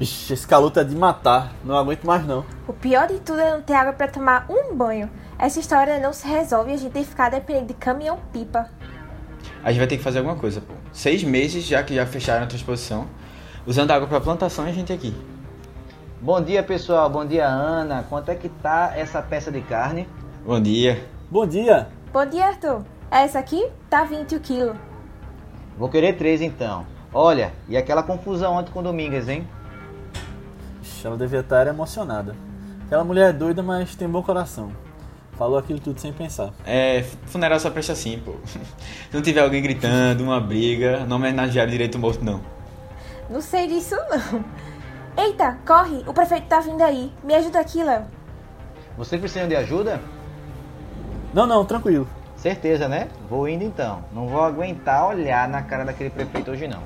Vixe, esse calor tá de matar. Não aguento mais não. O pior de tudo é não ter água pra tomar um banho. Essa história não se resolve e a gente tem que ficar dependendo de caminhão-pipa. A gente vai ter que fazer alguma coisa, pô. Seis meses já que já fecharam a transposição. Usando água pra plantação e a gente aqui. Bom dia, pessoal. Bom dia, Ana. Quanto é que tá essa peça de carne? Bom dia. Bom dia. Bom dia, Arthur. Essa aqui tá 20 o quilo. Vou querer três, então. Olha, e aquela confusão ontem com o Domingues, hein? Vixe, ela devia estar emocionada. Aquela mulher é doida, mas tem bom coração. Falou aquilo tudo sem pensar. É, funeral só presta assim, pô. Se não tiver alguém gritando, uma briga, não homenagear direito o morto, não. Não sei disso, não. Eita, corre! O prefeito tá vindo aí. Me ajuda aqui, Léo. Vocês precisam de ajuda? Não, não, tranquilo. Certeza, né? Vou indo então. Não vou aguentar olhar na cara daquele prefeito hoje, não.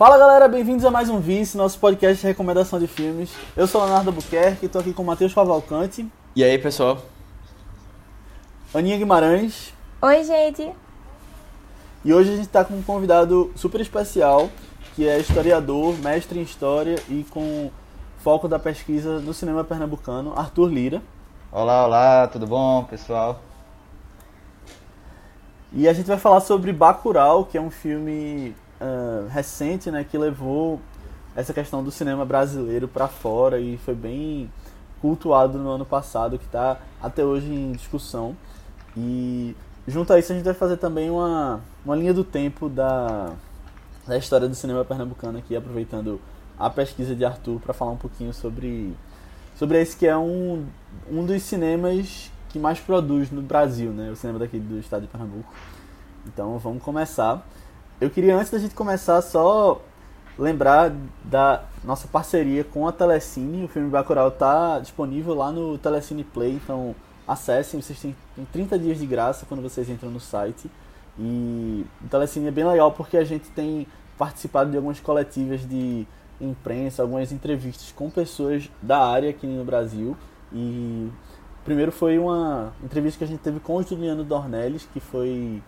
Fala galera, bem-vindos a mais um Vice, nosso podcast de recomendação de filmes. Eu sou Leonardo Buquerque, tô aqui com o Matheus Cavalcante, E aí, pessoal? Aninha Guimarães, Oi, gente. e hoje a gente tá com um convidado super especial, que é historiador, mestre em história e com foco da pesquisa no cinema pernambucano, Arthur Lira. Olá, olá, tudo bom, pessoal? E a gente vai falar sobre Bacurau, que é um filme ah, recente, né, que levou essa questão do cinema brasileiro para fora e foi bem cultuado no ano passado, que está até hoje em discussão. E junto a isso a gente vai fazer também uma, uma linha do tempo da, da história do cinema pernambucano aqui, aproveitando a pesquisa de Arthur para falar um pouquinho sobre, sobre esse que é um, um dos cinemas que mais produz no Brasil, né? O cinema daqui do estado de Pernambuco. Então vamos começar. Eu queria, antes da gente começar, só lembrar da nossa parceria com a Telecine. O filme Bacurau está disponível lá no Telecine Play, então acessem, vocês têm, têm 30 dias de graça quando vocês entram no site. E o Telecine é bem legal porque a gente tem participado de algumas coletivas de imprensa, algumas entrevistas com pessoas da área aqui no Brasil. E primeiro foi uma entrevista que a gente teve com o Juliano Dornelles, que foi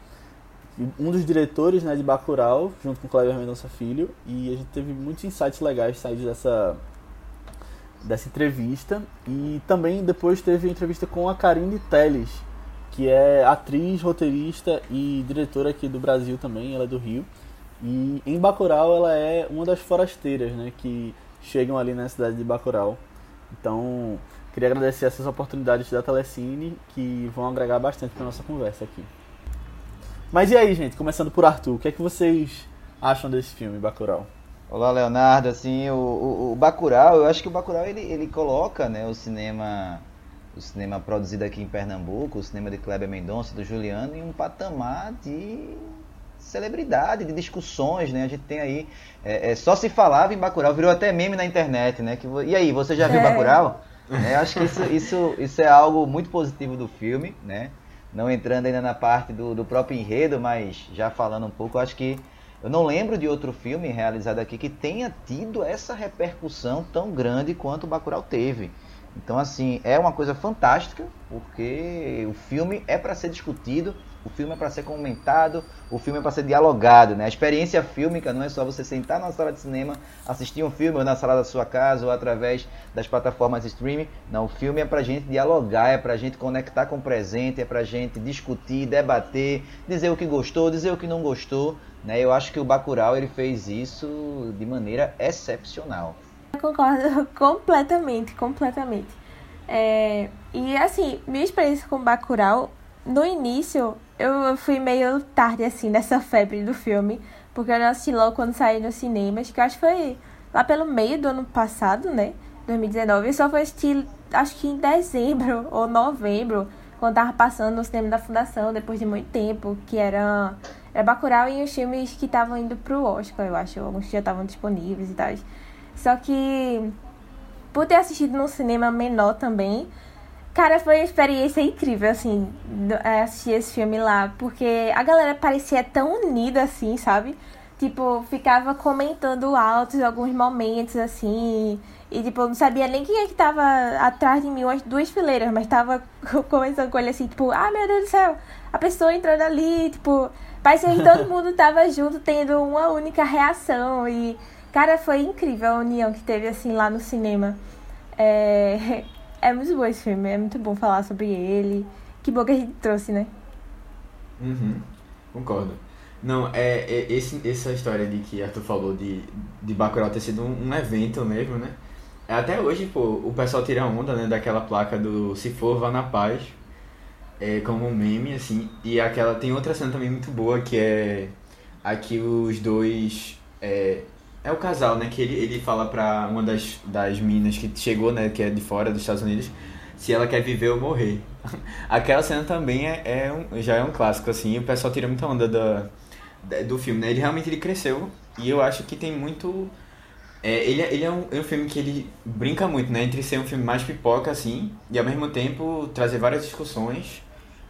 um dos diretores né, de Bacurau, junto com o Cleber Mendonça Filho, e a gente teve muitos insights legais saídos dessa, dessa entrevista. E também depois teve a entrevista com a Karine Teles, que é atriz, roteirista e diretora aqui do Brasil também, ela é do Rio. E em Bacurau ela é uma das forasteiras né, que chegam ali na cidade de Bacurau. Então, queria agradecer essas oportunidades da Telecine que vão agregar bastante para nossa conversa aqui. Mas e aí, gente? Começando por Arthur, o que é que vocês acham desse filme, Bacurau? Olá, Leonardo. Assim, o, o, o Bacurau, eu acho que o Bacurau ele, ele coloca, né, o cinema o cinema produzido aqui em Pernambuco, o cinema de Kleber Mendonça, do Juliano, em um patamar de celebridade, de discussões, né? A gente tem aí, é, é, só se falava em Bacurau, virou até meme na internet, né? Que, e aí, você já viu É. Bacurau? É, acho que isso, isso, isso é algo muito positivo do filme, né? Não entrando ainda na parte do, do próprio enredo, mas já falando um pouco, acho que eu não lembro de outro filme realizado aqui que tenha tido essa repercussão tão grande quanto o Bacurau teve. Então, assim, é uma coisa fantástica, porque o filme é para ser discutido, o filme é para ser comentado, o filme é para ser dialogado, né? A experiência fílmica não é só você sentar na sala de cinema, assistir um filme ou na sala da sua casa ou através das plataformas streaming. Não, o filme é pra gente dialogar, é pra gente conectar com o presente, é pra gente discutir, debater, dizer o que gostou, dizer o que não gostou, né? Eu acho que o Bacurau ele fez isso de maneira excepcional. Eu concordo completamente, completamente. É, e assim, minha experiência com Bacurau, no início, eu fui meio tarde, assim, nessa febre do filme. Porque eu não assisti logo quando saí nos cinemas, que eu acho que foi lá pelo meio do ano passado, né? 2019. Eu só fui assistir, acho que em dezembro ou novembro, quando tava passando no cinema da Fundação, depois de muito tempo, que era, era Bacurau e os filmes que estavam indo pro Oscar, eu acho. Alguns já estavam disponíveis e tal. Só que, por ter assistido num cinema menor também, cara, foi uma experiência incrível, assim, é, assistir esse filme lá. Porque a galera parecia tão unida, assim, sabe? tipo, ficava comentando altos alguns momentos, assim. E, tipo, eu não sabia nem quem é que tava atrás de mim, umas duas fileiras, mas tava conversando com ele assim, tipo, ah, meu Deus do céu, a pessoa entrando ali, tipo, parecia que todo mundo tava junto, tendo uma única reação. E, cara, foi incrível a união que teve, assim, lá no cinema. É, é muito bom esse filme, é muito bom falar sobre ele. Que bom que a gente trouxe, né? Uhum, concordo. Não, é, é esse, essa história de que Arthur falou de, de Bacurau ter sido um, um evento mesmo, né? Até hoje, pô, o pessoal tira onda, né, daquela placa do Se For, Vá na Paz, é, como um meme, assim. E aquela, tem outra cena também muito boa, que é aqui os dois... É, é o casal, né, que ele, ele fala pra uma das, das meninas que chegou, né, que é de fora dos Estados Unidos, se ela quer viver ou morrer. Aquela cena também é, é um, já é um clássico, assim, o pessoal tira muita onda da, da, do filme, né? Ele realmente ele cresceu, e eu acho que tem muito é, ele, ele é, um, é um filme que ele brinca muito, né? Entre ser um filme mais pipoca, assim, e ao mesmo tempo trazer várias discussões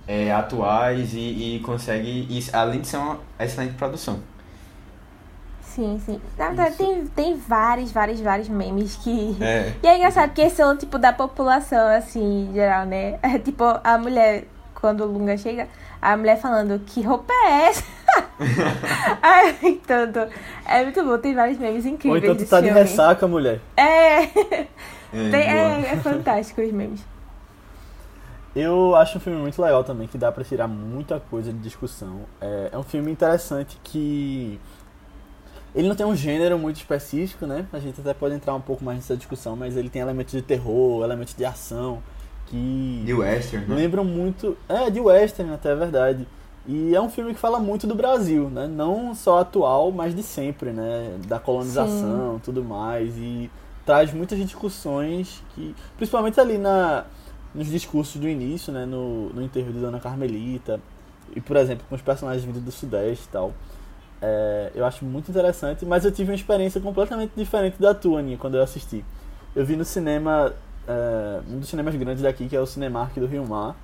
é, atuais e, e consegue, e, além de ser uma excelente produção. Sim, sim. Na verdade, tem, tem vários, vários, vários memes que. É. E é engraçado porque são, tipo, da população, assim, em geral, né? É, tipo, a mulher, quando o Lunga chega, a mulher falando, que roupa é essa? Ai, então, é muito bom, tem vários memes incríveis. Ou então tu tá de filme. ressaca, mulher. É. É, Tem- é, é fantástico os memes. Eu acho um filme muito legal também, que dá pra tirar muita coisa de discussão. É, é um filme interessante que. Ele não tem um gênero muito específico, né? A gente até pode entrar um pouco mais nessa discussão, mas ele tem elementos de terror, elementos de ação, que. De Western, né? lembram muito. É, de western, até é verdade. E é um filme que fala muito do Brasil, né? Não só atual, mas de sempre, né? Da colonização, tudo mais. E traz muitas discussões que. Principalmente ali na, nos discursos do início, né? No, no enterro de Dona Carmelita. E, por exemplo, com os personagens vindo do Sudeste e tal. É, eu acho muito interessante, mas eu tive uma experiência completamente diferente da tua, Aninha, quando eu assisti. Eu vi no cinema, é, um dos cinemas grandes daqui, que é o Cinemark do Rio Mar,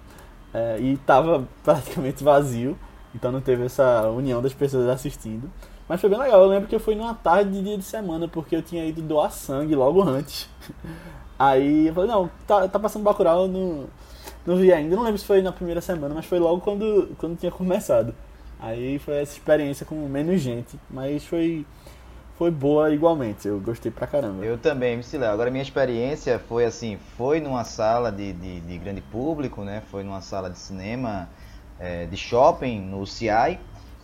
é, e tava praticamente vazio, então não teve essa união das pessoas assistindo. Mas foi bem legal, eu lembro que eu fui numa tarde de dia de semana, porque eu tinha ido doar sangue logo antes. Aí eu falei, não, tá, tá passando Bacurau, não, não vi ainda. Não lembro se foi na primeira semana, mas foi logo quando, quando tinha começado. Aí foi essa experiência com menos gente, mas foi, foi boa igualmente, eu gostei pra caramba. Eu também, MC Léo. Agora, minha experiência foi assim: foi numa sala de, de, de grande público, né? Foi numa sala de cinema é, de shopping, no CI.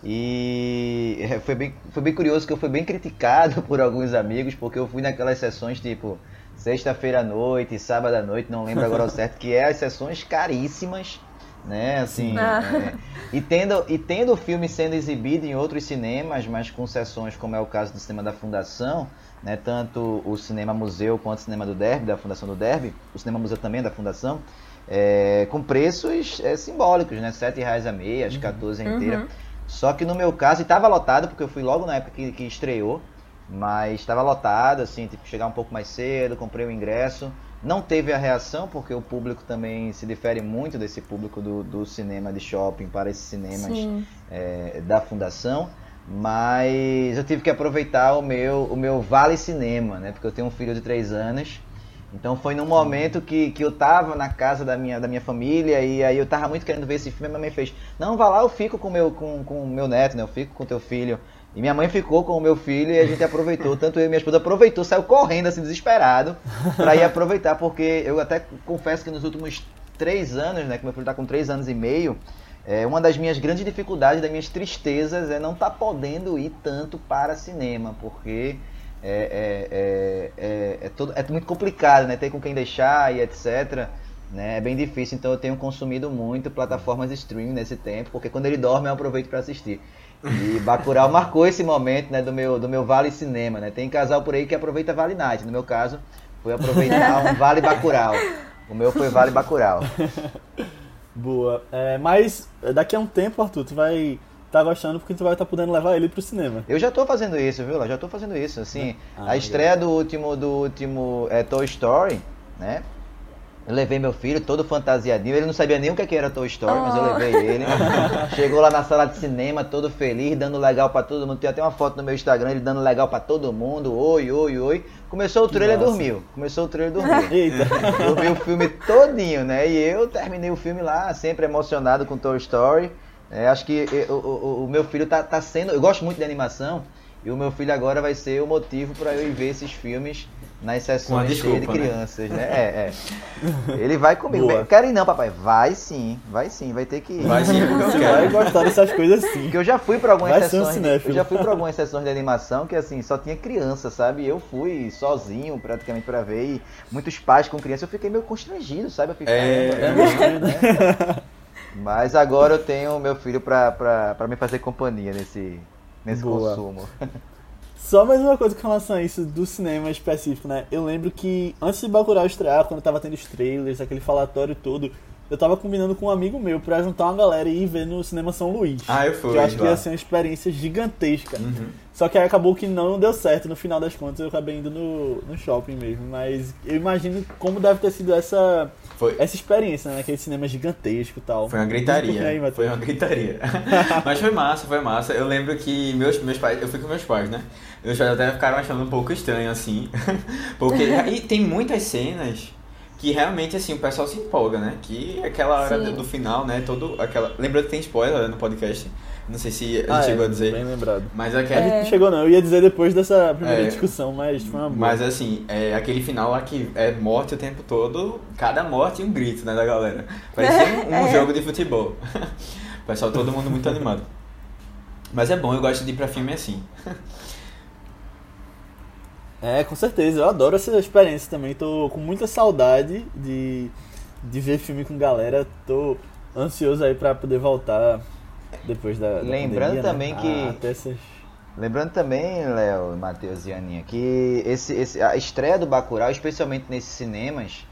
E é, foi bem, foi bem curioso que eu fui bem criticado por alguns amigos, porque eu fui naquelas sessões tipo sexta-feira à noite, sábado à noite, não lembro agora ao certo, que é as sessões caríssimas, né? Assim, Ah. é, e, tendo, e tendo o filme sendo exibido em outros cinemas, mas com sessões como é o caso do cinema da Fundação, né? Tanto o cinema museu quanto o cinema do Derby, da Fundação do Derby, o cinema museu também da Fundação, é, com preços é, simbólicos, né? 7 reais a meia, que 14 a inteira. Uhum. Só que no meu caso, estava lotado, porque eu fui logo na época que, que estreou, mas estava lotado, assim, tive que chegar um pouco mais cedo, comprei o ingresso. Não teve a reação, porque o público também se difere muito desse público do, do cinema de shopping para esses cinemas é, da fundação. Mas eu tive que aproveitar o meu, o meu Vale Cinema, né? Porque eu tenho um filho de 3 anos. Então foi num momento que, que eu tava na casa da minha, da minha família e aí eu tava muito querendo ver esse filme minha mãe fez, não, vá lá, eu fico com meu, com, com o meu neto, né? Eu fico com teu filho. E minha mãe ficou com o meu filho e a gente aproveitou, tanto eu e minha esposa aproveitou, saiu correndo assim, desesperado, pra ir aproveitar, porque eu até confesso que nos últimos três anos, né, que meu filho tá com três anos e meio, é, uma das minhas grandes dificuldades, das minhas tristezas é não estar podendo ir tanto para cinema, porque é, é, é, é, é, todo, é muito complicado, né? Ter com quem deixar e etc. Né? É bem difícil, então eu tenho consumido muito plataformas streaming nesse tempo, porque quando ele dorme eu aproveito para assistir. E Bacurau marcou esse momento né, do, meu, do meu Vale Cinema, né? Tem casal por aí que aproveita Vale Night, no meu caso foi aproveitar um Vale Bacurau. O meu foi Vale Bacurau. Boa. É, mas daqui a um tempo, Arthur, tu vai tá gostando porque tu vai estar podendo levar ele pro cinema. Eu já tô fazendo isso, viu? Eu já tô fazendo isso, assim. Ah, a estreia do último do último é, Toy Story, né? Eu levei meu filho todo fantasiadinho. Ele não sabia nem o que era Toy Story, oh. mas eu oh. levei ele. Chegou lá na sala de cinema, todo feliz, dando legal para todo mundo. Tem até uma foto no meu Instagram, ele dando legal para todo mundo. Oi, oi, oi. Começou o trailer, e dormiu. Começou o trailer, dormiu. Eita. Dormiu o filme todinho, né? E eu terminei o filme lá, sempre emocionado com Toy Story. É, acho que eu, o, o, meu filho tá, tá sendo. Eu gosto muito de animação. E o meu filho agora vai ser o motivo para eu ir ver esses filmes nas sessões desculpa, de né? crianças, né? né? É, é. Ele vai comigo. Boa. Quero ir não, papai. Vai sim, vai sim, vai ter que ir. Vai sim, porque eu quero. Vai gostar dessas coisas sim. Porque eu já fui para algumas vai sessões. Um eu já fui para algumas sessões de animação que assim, só tinha criança, sabe? Eu fui sozinho praticamente para ver e muitos pais com criança, eu fiquei meio constrangido, sabe? Eu fiquei, é, é, é né? Mas agora eu tenho meu filho para me fazer companhia nesse nesse Boa. consumo. Só mais uma coisa com relação a isso do cinema específico, né? Eu lembro que antes de Bacurau estrear, quando tava tendo os trailers, aquele falatório todo, eu tava combinando com um amigo meu pra juntar uma galera e ir ver no Cinema São Luís. Ah, eu fui. Que eu acho que ia ser uma experiência gigantesca. Uhum. Só que aí acabou que não deu certo. No final das contas, eu acabei indo no, no shopping mesmo. Mas eu imagino como deve ter sido essa foi. Essa experiência, né? Aquele cinema gigantesco e tal. Foi uma gritaria. Aí, foi uma gritaria. Mas foi massa, foi massa. Eu lembro que meus, meus pais, eu fui com meus pais, né? Meus pais até ficaram achando um pouco estranho, assim. Porque e tem muitas cenas que realmente, assim, o pessoal se empolga, né? Que aquela hora do, do final, né? Todo aquela... Lembrando que tem spoiler no podcast. Não sei se a gente ah, chegou é, a dizer. Bem lembrado. Mas aquele... A gente não chegou não, eu ia dizer depois dessa primeira é, discussão, mas foi uma boa. Mas assim, é, aquele final lá que é morte o tempo todo, cada morte um grito, né, da galera. Parecia um, um é. jogo de futebol. pessoal, todo mundo muito animado. Mas é bom, eu gosto de ir pra filme assim. é, com certeza, eu adoro essa experiência também. Tô com muita saudade de, de ver filme com galera. Tô ansioso aí pra poder voltar depois da, da Lembrando pandemia, né? também né? que. Ah, essas... Lembrando também, Léo, Matheus e Aninha, que esse, esse, a estreia do Bacurau, especialmente nesses cinemas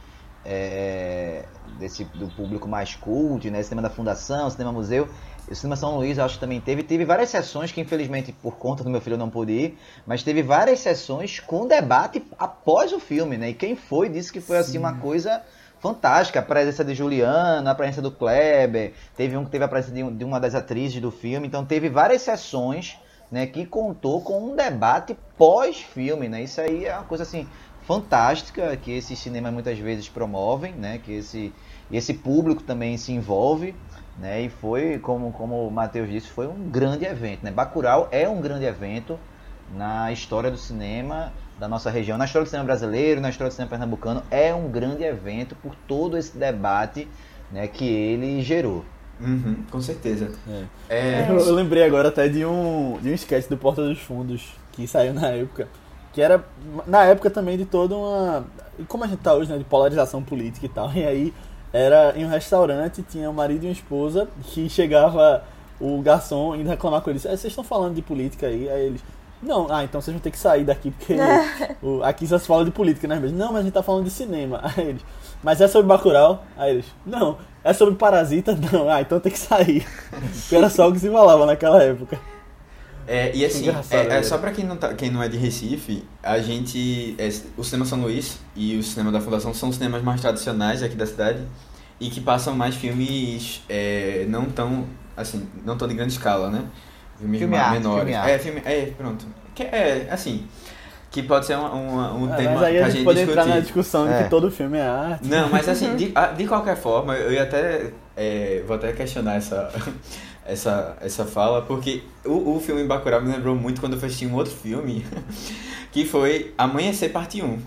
é, desse, do público mais cult, né? Cinema da Fundação, Cinema Museu, o Cinema São Luís acho que também teve. Teve várias sessões que infelizmente por conta do meu filho eu não pude ir, mas teve várias sessões com debate após o filme, né? E quem foi disse que foi assim uma coisa fantástica. A presença de Juliana, a presença do Kleber, teve um que teve a presença de, de uma das atrizes do filme. Então teve várias sessões né, que contou com um debate pós-filme. Né? Isso aí é uma coisa assim fantástica que esses cinemas muitas vezes promovem, né? que esse, esse público também se envolve. Né? E foi, como, como o Matheus disse, foi um grande evento. Né? Bacurau é um grande evento na história do cinema da nossa região, na história do cinema brasileiro, na história do cinema pernambucano, é um grande evento por todo esse debate né, que ele gerou. Uhum, com certeza. É. É... Eu, eu, lembrei agora até de um, de um sketch do Porta dos Fundos que saiu na época. Que era, na época também, de toda uma. Como a gente tá hoje, né? De polarização política e tal. E aí era em um restaurante, tinha um marido e uma esposa, que chegava o garçom indo reclamar com eles. vocês estão falando de política aí? Aí eles. Não, ah, então vocês vão ter que sair daqui, porque o, aqui só se fala de política, né? Não, mas a gente tá falando de cinema. Aí eles, mas é sobre Bacurau? Aí eles, não. É sobre Parasita? Não. Ah, então tem que sair. porque era só o que se falava naquela época. É, e assim, é, é, só pra quem não, tá, quem não é de Recife, a gente. É, o Cinema São Luís e o Cinema da Fundação são os cinemas mais tradicionais aqui da cidade e que passam mais filmes é, não tão. assim, não tão de grande escala, né? Filmes filme menores. Arte, filme é, filme, é, pronto. Que é, assim, que pode ser um, um é, tema mas aí a gente, gente pode discutir. entrar na discussão é. de que todo filme é arte. Não, mas assim, de, de qualquer forma, eu ia até, é, vou até questionar essa, essa, essa fala, porque o, o filme Bacurau me lembrou muito quando eu assisti um outro filme, que foi Amanhecer Parte 1.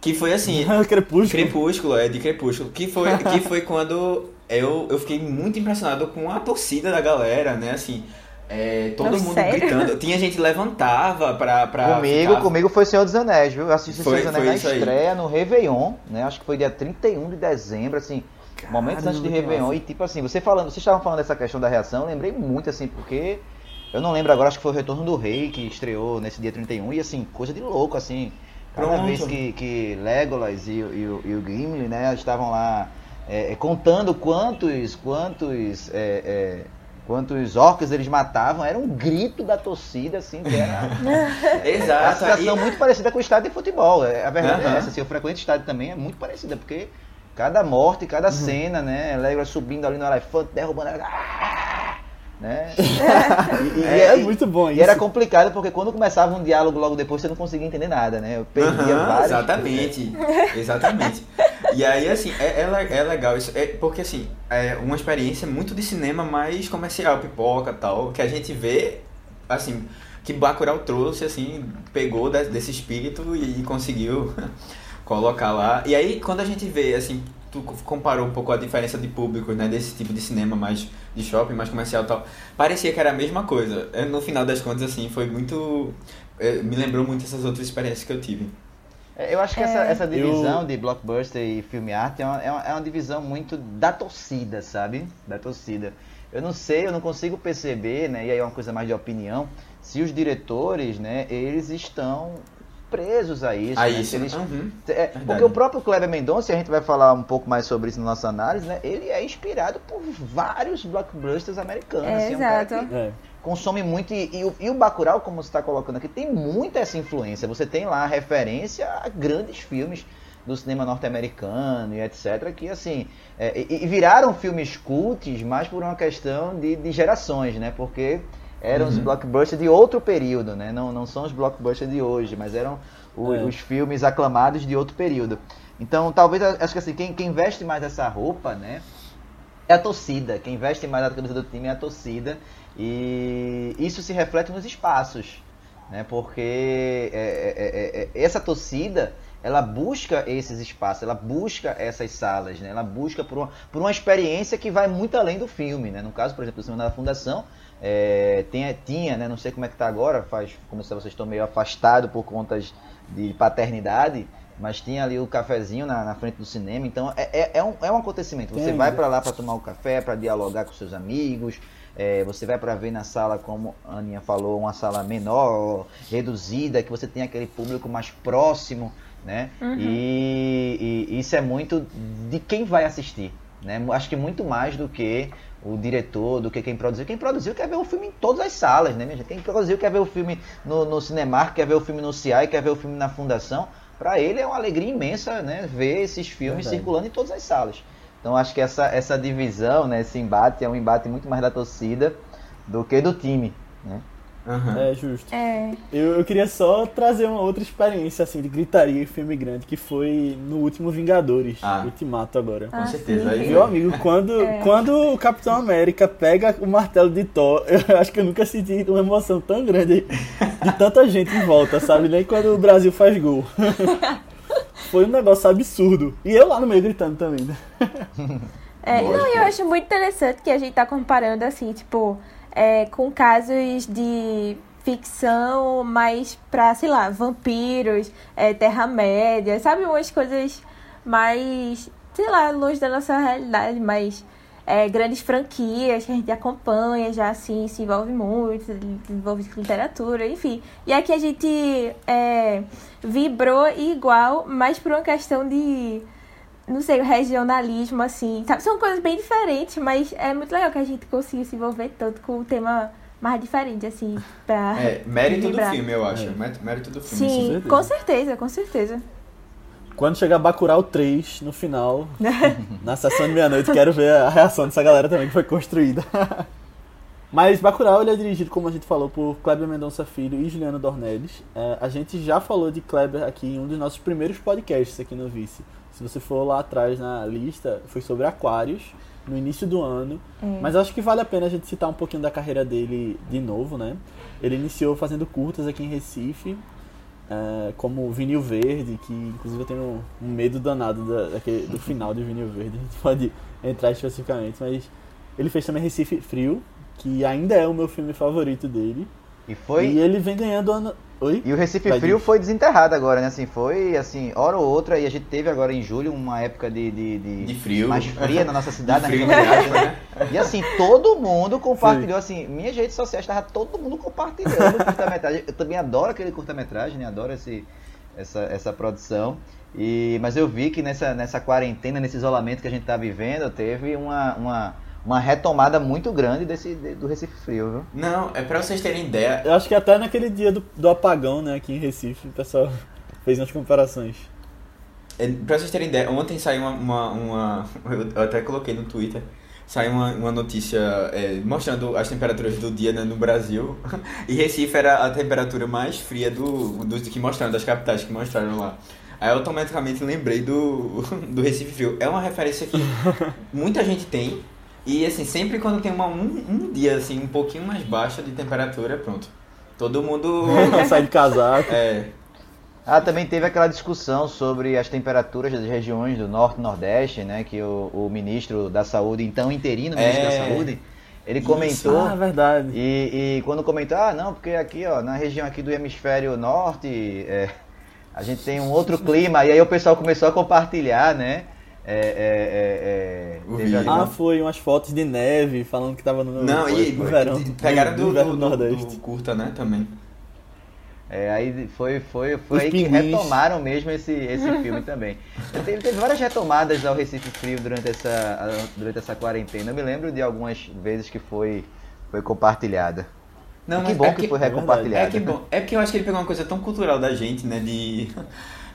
Que foi assim. Crepúsculo. Crepúsculo, é, de Crepúsculo. Que foi, que foi quando eu, eu fiquei muito impressionado com a torcida da galera, né? Assim, é, todo Não, mundo sério? gritando. Tinha gente que levantava pra. pra comigo, ficar... comigo foi Senhor dos Anéis, viu? Eu assisti foi, Senhor dos Anéis na estreia aí. no Réveillon, né? Acho que foi dia 31 de dezembro, assim. Caramba, momentos antes de Réveillon. E tipo assim, você falando, vocês estavam falando dessa questão da reação, eu lembrei muito, assim, porque. Eu não lembro agora, acho que foi o Retorno do Rei que estreou nesse dia 31. E assim, coisa de louco, assim. Cada Pronto. vez que, que Legolas e, e, e o Gimli, né, estavam lá é, contando quantos, quantos. É, é, quantos orcs eles matavam, era um grito da torcida, assim, que era Exato. uma situação E- muito parecida com o estádio de futebol. É, A verdade Aham. é essa, assim, eu frequento estádio também, é muito parecida, porque cada morte, Uhum. cada cena, né? Legra subindo ali no elefante, derrubando. Ah! Né? E, e- É, e- muito bom e isso. era complicado porque quando começava um diálogo logo depois você não conseguia entender nada, né? Eu perdia. Exatamente, exatamente. E aí, assim, é, é, é legal isso, é, porque, assim, é uma experiência muito de cinema mais comercial, pipoca e tal, que a gente vê, assim, que Bacurau trouxe, assim, pegou de- desse espírito e, conseguiu colocar lá. E aí, quando a gente vê, assim, tu comparou um pouco a diferença de público, né, desse tipo de cinema mais de shopping, mais comercial e tal, parecia que era a mesma coisa. No final das contas, assim, foi muito... é, Me lembrou muito essas outras experiências que eu tive. É, Eu acho que essa, É. essa divisão Eu- de blockbuster e filme arte é uma, é, uma, é uma divisão muito da torcida, sabe? Da torcida. Eu não sei, eu não consigo perceber, né? E aí é uma coisa mais de opinião, se os diretores, né, eles estão presos a isso. Aí, né? Isso. eles Uhum. É, porque o próprio Kleber Mendonça, e a gente vai falar um pouco mais sobre isso na nossa análise, né? Ele é inspirado por vários blockbusters americanos. É, assim, um cara exato. que É. consome muito. E, e o- e o Bacurau, como você está colocando aqui, tem muita essa influência. Você tem lá referência a grandes filmes do cinema norte-americano e etc. Que, assim, é, e, e viraram filmes cults, mais por uma questão de, de gerações, né? Porque eram os Uhum. blockbusters de outro período, né? Não, não são os blockbusters de hoje, mas eram o- É. os filmes aclamados de outro período. Então, talvez, acho que assim, quem, quem veste mais essa roupa, né? É a torcida. Quem veste mais a camisa do time é a torcida. E isso se reflete nos espaços. Né? Porque é, é, é, é, essa torcida ela busca esses espaços, ela busca essas salas, né? ela busca por uma, por uma experiência que vai muito além do filme. Né? No caso, por exemplo, do Cinema da Fundação, é, tinha, tinha né? não sei como é que está agora, faz, como se vocês estão meio afastados por contas de paternidade, mas tinha ali o cafezinho na, na frente do cinema, então é, é, é um, é um acontecimento. Você vai ainda. para lá para tomar o café, para dialogar com seus amigos, é, você vai para ver na sala, como a Aninha falou, uma sala menor, reduzida, que você tem aquele público mais próximo, né? E, e isso é muito de quem vai assistir, né? Acho que muito mais do que o diretor, do que quem produziu. Quem produziu quer ver o filme em todas as salas, né, minha gente? Quem produziu quer ver o filme no, no Cinemark, quer ver o filme no CI, quer ver o filme na Fundação. Para ele é uma alegria imensa, né? Ver esses filmes Verdade. circulando em todas as salas. Então acho que essa, essa divisão, né, esse embate é um embate muito mais da torcida do que do time, né? Aham. É justo. É. Eu, eu queria só trazer uma outra experiência assim de gritaria em filme grande que foi no último Vingadores, Ah. Ultimato agora. Com Ah, certeza. sim. Aí, Meu amigo, quando, É. quando o Capitão América pega o martelo de Thor, eu acho que eu nunca senti uma emoção tão grande de tanta gente em volta, sabe? Nem quando o Brasil faz gol. Foi um negócio absurdo. E eu lá no meio gritando também. né? É, não, eu acho muito interessante que a gente tá comparando, assim, tipo, é, com casos de ficção mais pra, sei lá, vampiros, é, Terra-média, sabe? Umas coisas mais, sei lá, longe da nossa realidade, mas é, grandes franquias que a gente acompanha já, assim, se envolve muito, envolve com literatura, enfim. E aqui a gente é, vibrou igual, mas por uma questão de não sei, o regionalismo, assim, sabe? São coisas bem diferentes, mas é muito legal que a gente consiga se envolver tanto com um tema mais diferente, assim, pra É, mérito do filme, eu acho. É. Mérito- Mérito do filme. Sim, certeza. com certeza, com certeza. Quando chegar Bacurau 3 no final, na sessão de meia-noite, quero ver a reação dessa galera também que foi construída. Mas Bacurau ele é dirigido, como a gente falou, por Kleber Mendonça Filho e Juliano Dornelles. É, a gente já falou de Kleber aqui em um dos nossos primeiros podcasts aqui no Vice. Se você for lá atrás na lista, foi sobre Aquários, no início do ano. É. Mas acho que vale a pena a gente citar um pouquinho da carreira dele de novo, né? Ele iniciou fazendo curtas aqui em Recife, é, como Vinil Verde, que inclusive eu tenho um medo danado da, daquele- do final de Vinil Verde, a gente pode entrar especificamente, mas ele fez também Recife Frio, que ainda é o meu filme favorito dele. E foi. E ele vem ganhando ano. Oi? E o Recife Vai, Frio diz. foi desenterrado agora, né? Assim, foi assim, hora ou outra, e a gente teve agora em julho uma época de, de, de- De frio. mais fria na nossa cidade, na frio, norte, aspas, né? E assim, todo mundo compartilhou, assim, minhas redes sociais tava todo mundo compartilhando o curta-metragem. Eu também adoro aquele curta-metragem, né? Adoro esse, essa, essa produção. E, mas eu vi que nessa, nessa quarentena, nesse isolamento que a gente tá vivendo, teve uma, uma, uma retomada muito grande desse, do Recife Frio, viu? Não, é pra vocês terem ideia. Eu acho que até naquele dia do, do apagão, né, aqui em Recife, o pessoal fez umas comparações. É, pra vocês terem ideia, ontem saiu uma. uma, uma eu até coloquei no Twitter. Saiu uma, uma notícia é, mostrando as temperaturas do dia né, no Brasil. E Recife era a temperatura mais fria do, do que mostraram, das capitais que mostraram lá. Aí eu automaticamente lembrei do, do Recife Frio. É uma referência que muita gente tem. E assim, sempre quando tem uma, um, um dia assim, um pouquinho mais baixo de temperatura, pronto. Todo mundo. Sai de casaco. É. Ah, também teve aquela discussão sobre as temperaturas das regiões do Norte e Nordeste, né? Que o, o ministro da Saúde, então interino ministro É. da Saúde, ele Isso. comentou. Ah, verdade. E, e quando comentou, ah, não, porque aqui, ó, na região aqui do hemisfério norte, é, a gente tem um outro clima, e aí o pessoal começou a compartilhar, né? É, é, é, é, Ah, foi umas fotos de neve, falando que tava no, Não, e no verão. pegaram no do, do, do, Nordeste. do curta, né, também. É, aí foi, foi, foi aí que retomaram mesmo esse, esse filme também. Teve, teve várias retomadas ao Recife Frio durante essa, durante essa quarentena. Eu me lembro de algumas vezes que foi, foi compartilhada. Não, que mas bom é que porque- foi é recompartilhada. É que bom. É porque eu acho que ele pegou uma coisa tão cultural da gente, né? De.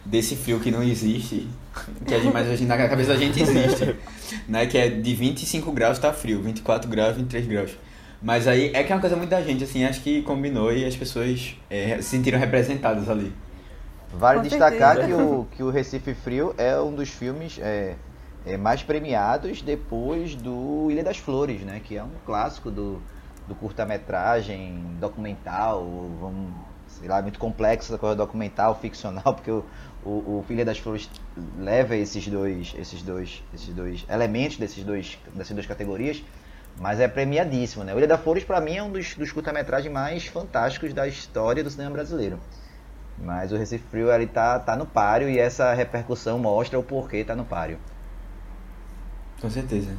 Desse frio que não existe. Que a gente, mas a gente, na cabeça da gente existe. Né? Que é de 25 graus tá frio, 24 graus, 23 graus. Mas aí é que é uma coisa muito da gente, assim, acho que combinou e as pessoas é, se sentiram representadas ali. Vale Com destacar certeza. que o, que o Recife Frio é um dos filmes é, é, mais premiados depois do Ilha das Flores, né? Que é um clássico do, do curta-metragem, documental, vamos, sei lá, muito complexo essa coisa documental, ficcional, porque o, o, o das Flores leva esses dois, esses dois, esses dois elementos desses dois, dessas duas categorias, mas é premiadíssimo, né? O Ilha das Flores, para mim, é um dos, dos curta-metragens mais fantásticos da história do cinema brasileiro. Mas o Recife Frio ele tá, tá no páreo e essa repercussão mostra o porquê tá no páreo. Com certeza.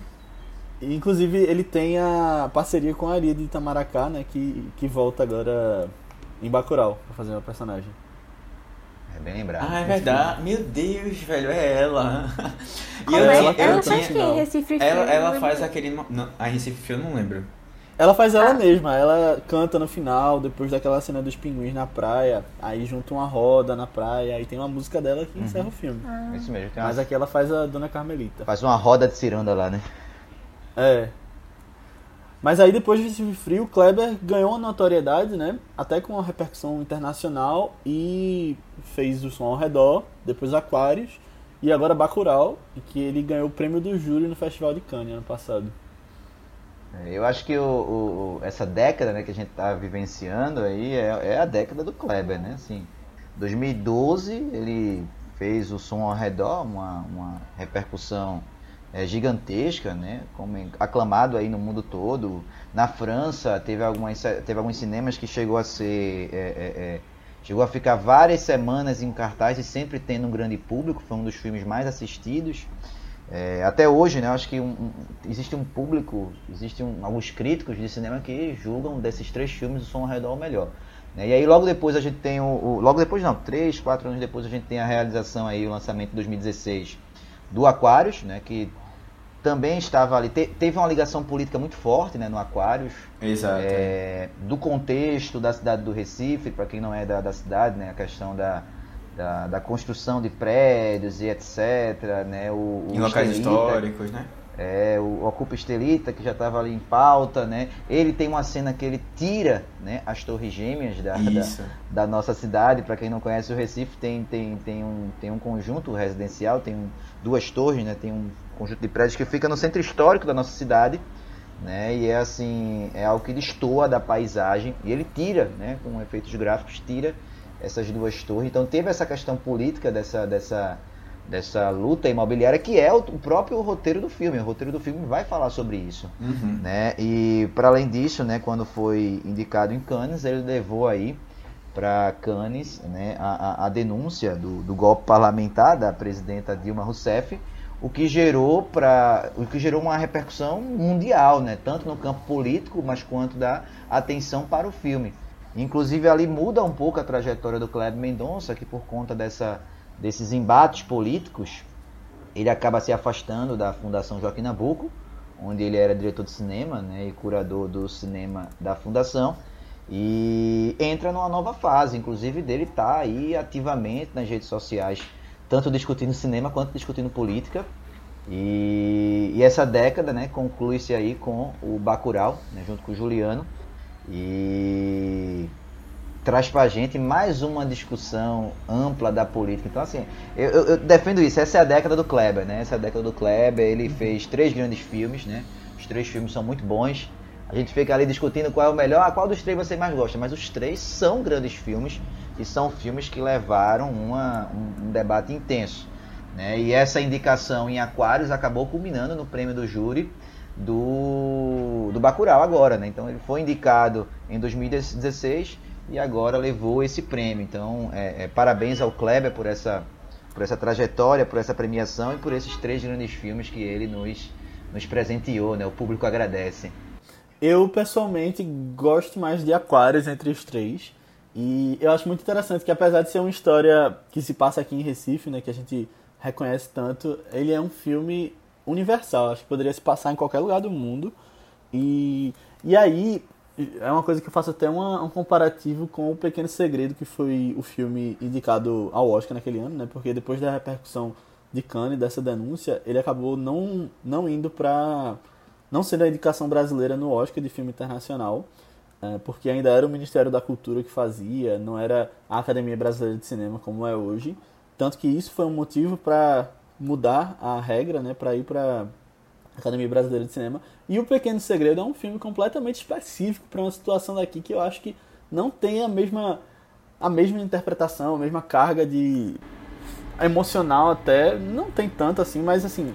Inclusive, ele tem a parceria com a Aria de Itamaracá, né? Que, que volta agora em Bacurau pra fazer uma personagem. É bem lembrado. Ah, é verdade. Meu Deus, velho, é ela. E eu é? ela eu Ela tinha- faz quem? Recife Frio? Ela, ela faz aquele. Não, a Recife Frio eu não lembro. Ela faz ela Ah. mesma, ela canta no final, depois daquela cena dos pinguins na praia, aí junta uma roda na praia, aí tem uma música dela que encerra o filme. É Isso mesmo. Tem uma- Mas aqui ela faz a Dona Carmelita. Faz uma roda de ciranda lá, né? É. Mas aí depois de Recife Frio, Kleber ganhou uma notoriedade, né? Até com uma repercussão internacional e fez o som ao redor, depois Aquários e agora Bacurau, que ele ganhou o prêmio do júri no Festival de Cannes ano passado. É, Eu acho que o, o- essa década né, que a gente tá vivenciando aí é, é a década do Kleber, né? Assim, 2012 ele fez o som ao redor, uma, uma repercussão é, gigantesca, né? Como aclamado aí no mundo todo. Na França teve algumas teve alguns cinemas que chegou a ser é, é, é, chegou a ficar várias semanas em cartaz e sempre tendo um grande público. Foi um dos filmes mais assistidos. É, até hoje, né, acho que um- um- existe um público, existem um, alguns críticos de cinema que julgam desses três filmes o Som ao Redor melhor. né? E aí logo depois a gente tem o, o- logo depois não, três, quatro anos depois a gente tem a realização aí, o lançamento em 2016 do Aquários, né, que também estava ali, te- teve uma ligação política muito forte, né, no Aquários, Exato. é, do contexto da cidade do Recife, para quem não é da, da cidade, né, a questão da, da, da construção de prédios e etc, né, o, o em locais Estelita, históricos, né? é, o Ocupa Estelita, que já estava ali em pauta, né? Ele tem uma cena que ele tira né, as torres gêmeas da, da, da nossa cidade. Para quem não conhece o Recife, tem, tem, tem, um, tem um conjunto residencial, tem um- duas torres, né? Tem um conjunto de prédios que fica no centro histórico da nossa cidade. Né, e é assim, é algo que destoa da paisagem. E ele tira, né, com efeitos gráficos, tira essas duas torres. Então teve essa questão política dessa, dessa, dessa luta imobiliária, que é o, próprio roteiro do filme. O roteiro do filme vai falar sobre isso. Uhum. Né? E para além disso, né, quando foi indicado em Cannes, ele levou aí para Cannes né, a, a- a denúncia do, do golpe parlamentar da presidenta Dilma Rousseff, o que gerou para o que gerou uma repercussão mundial, né, tanto no campo político, mas quanto da atenção para o filme. Inclusive ali muda um pouco a trajetória do Kleber Mendonça, que por conta dessa, desses embates políticos, ele acaba se afastando da Fundação Joaquim Nabuco, onde ele era diretor de cinema né, e curador do cinema da Fundação. E entra numa nova fase, inclusive dele tá aí ativamente nas redes sociais, tanto discutindo cinema quanto discutindo política. E, e essa década né, conclui-se aí com o Bacurau, né, junto com o Juliano. E traz pra gente mais uma discussão ampla da política. Então, assim, eu, eu, eu, defendo isso. Essa é a década do Kleber, né? Essa é a década do Kleber. Ele uhum. fez três grandes filmes, né? Os três filmes são muito bons. A gente fica ali discutindo qual é o melhor, ah, qual dos três você mais gosta. Mas os três são grandes filmes e são filmes que levaram uma, um, um debate intenso. Né? E essa indicação em Aquários acabou culminando no prêmio do júri do, do Bacurau agora. Né? Então ele foi indicado em 2016 e agora levou esse prêmio. Então, é, é, parabéns ao Kleber por essa, por essa trajetória, por essa premiação e por esses três grandes filmes que ele nos, nos presenteou, né? O público agradece. Eu, pessoalmente, gosto mais de Aquários entre os três. E eu acho muito interessante que, apesar de ser uma história que se passa aqui em Recife, né? Que a gente reconhece tanto, ele é um filme universal. Acho que poderia se passar em qualquer lugar do mundo. E, e aí, é uma coisa que eu faço até uma, um comparativo com O Pequeno Segredo, que foi o filme indicado ao Oscar naquele ano, né? Porque depois da repercussão de Cannes, dessa denúncia, ele acabou não, não indo para não sendo a indicação brasileira no Oscar de filme internacional, porque ainda era o Ministério da Cultura que fazia, não era a Academia Brasileira de Cinema como é hoje. Tanto que isso foi um motivo para mudar a regra, né, para ir para Academia Brasileira de Cinema. E O Pequeno Segredo é um filme completamente específico para uma situação daqui que eu acho que não tem a mesma a mesma interpretação, a mesma carga de emocional até, não tem tanto assim, mas assim,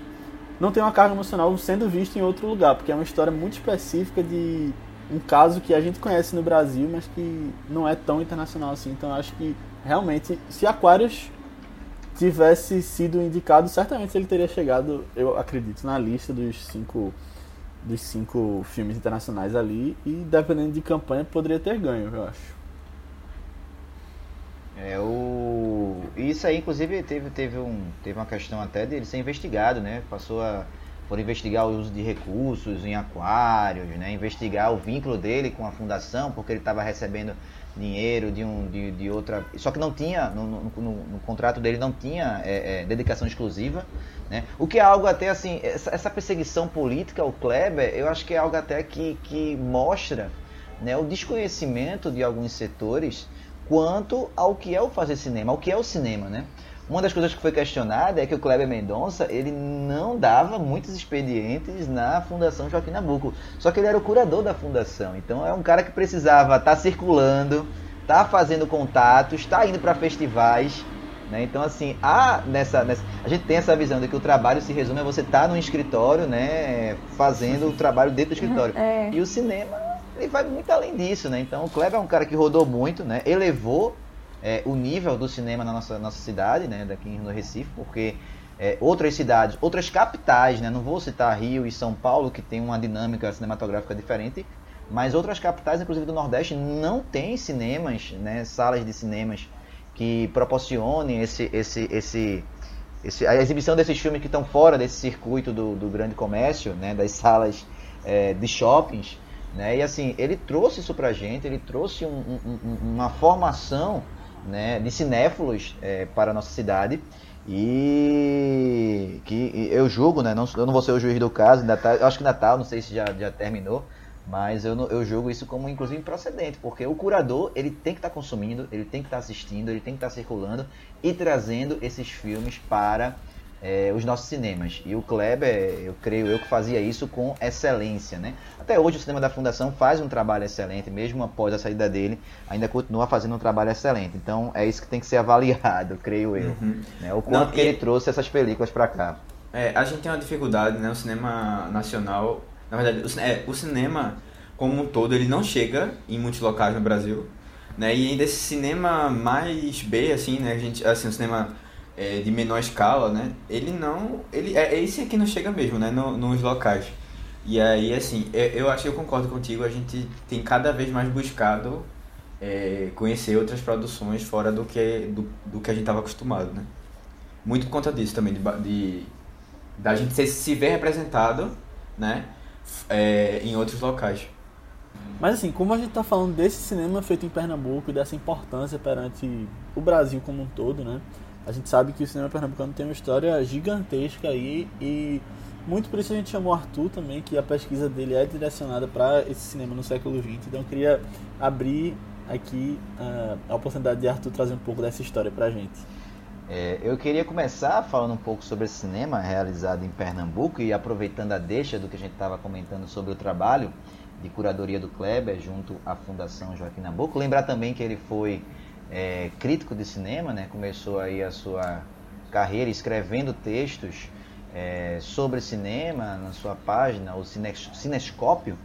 não tem uma carga emocional sendo visto em outro lugar, porque é uma história muito específica de um caso que a gente conhece no Brasil, mas que não é tão internacional assim. Então acho que realmente se Aquarius tivesse sido indicado, certamente ele teria chegado, eu acredito, na lista dos cinco, dos cinco filmes internacionais ali e, dependendo de campanha, poderia ter ganho, eu acho. É, o... Isso aí, inclusive, teve, teve, um, teve uma questão até dele ser investigado, né? Passou a. Por investigar o uso de recursos em aquários, né? investigar o vínculo dele com a fundação, porque ele estava recebendo dinheiro de, um, de, de outra. Só que não tinha, no, no, no, no contrato dele não tinha é, é, dedicação exclusiva. Né? O que é algo até assim, essa, essa, perseguição política ao Kleber, eu acho que é algo até que, que mostra né, o desconhecimento de alguns setores quanto ao que é o fazer cinema, ao que é o cinema, né? Uma das coisas que foi questionada é que o Kleber Mendonça ele não dava muitos expedientes na Fundação Joaquim Nabuco. Só que ele era o curador da fundação. Então é um cara que precisava estar tá circulando, estar tá fazendo contatos, estar tá indo para festivais. Né? Então, assim, há nessa, nessa, a gente tem essa visão de que o trabalho se resume a você estar tá no escritório, né, fazendo o trabalho dentro do escritório. É. E o cinema, ele vai muito além disso, né? Então, o Kleber é um cara que rodou muito, né? Elevou é, o nível do cinema na nossa, nossa cidade, né, daqui no Recife, porque é, outras cidades, outras capitais, né, não vou citar Rio e São Paulo, que tem uma dinâmica cinematográfica diferente, mas outras capitais, inclusive do Nordeste, não tem cinemas, né, salas de cinemas que proporcionem esse, esse, esse, esse, a exibição desses filmes que estão fora desse circuito do, do grande comércio, né, das salas é, de shoppings. Né, e assim, ele trouxe isso pra gente, ele trouxe um, um, uma formação né, de cinéfilos é, para a nossa cidade. E que eu julgo, né, não, eu não vou ser o juiz do caso, ainda tá, acho que Natal, não sei se já, já terminou, mas eu, eu julgo isso como inclusive procedente, porque o curador ele tem que estar tá consumindo, ele tem que estar tá assistindo, ele tem que estar tá circulando e trazendo esses filmes para é, os nossos cinemas. E o Kleber, eu creio eu que fazia isso com excelência, né? Até hoje o cinema da Fundação faz um trabalho excelente, mesmo após a saída dele, ainda continua fazendo um trabalho excelente. Então é isso que tem que ser avaliado, creio eu. Uhum. Né? O quanto Não, que e... ele trouxe essas películas para cá. É, a gente tem uma dificuldade, né? O cinema nacional, na verdade, o, é, o cinema como um todo, ele não chega em muitos locais no Brasil, né? E ainda esse cinema mais B, assim, né? A gente, assim, o cinema é, de menor escala, né? Ele não. Ele, é, é esse aqui não chega mesmo, né? No, nos locais. E aí, assim, eu, eu acho que eu concordo contigo, a gente tem cada vez mais buscado é, conhecer outras produções fora do que, do, do que a gente estava acostumado, né? Muito por conta disso também, de, de da gente se, se ver representado né? É, em outros locais. Mas assim, como a gente está falando desse cinema feito em Pernambuco e dessa importância perante o Brasil como um todo, né? A gente sabe que o cinema pernambucano tem uma história gigantesca aí e muito por isso a gente chamou Arthur também, que a pesquisa dele é direcionada para esse cinema no século XX. Então eu queria abrir aqui uh, a oportunidade de Arthur trazer um pouco dessa história para a gente. É, eu queria começar falando um pouco sobre esse cinema realizado em Pernambuco e aproveitando a deixa do que a gente estava comentando sobre o trabalho de curadoria do Kleber junto à Fundação Joaquim Nabuco. Lembrar também que ele foi é, crítico de cinema, né? começou aí a sua carreira escrevendo textos é, sobre cinema na sua página, o Cinescópio,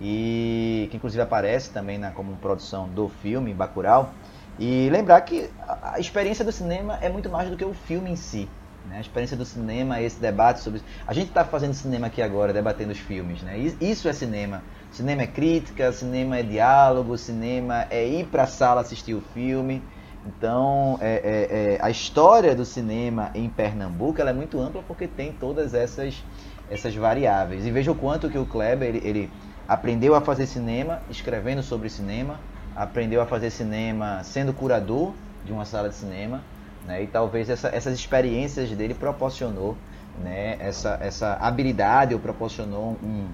e que inclusive aparece também na, como produção do filme Bacurau. E lembrar que a experiência do cinema é muito mais do que o filme em si. Né? A experiência do cinema, esse debate sobre. A gente está fazendo cinema aqui agora, debatendo os filmes. Né? Isso é cinema. Cinema é crítica, cinema é diálogo, cinema é ir para a sala assistir o filme. Então, é, é, é, a história do cinema em Pernambuco é muito ampla porque tem todas essas, essas variáveis. E veja o quanto que o Kleber ele, ele aprendeu a fazer cinema, escrevendo sobre cinema, aprendeu a fazer cinema sendo curador de uma sala de cinema, né? E talvez essa, essas experiências dele proporcionou, né? Essa, essa habilidade ou proporcionou um,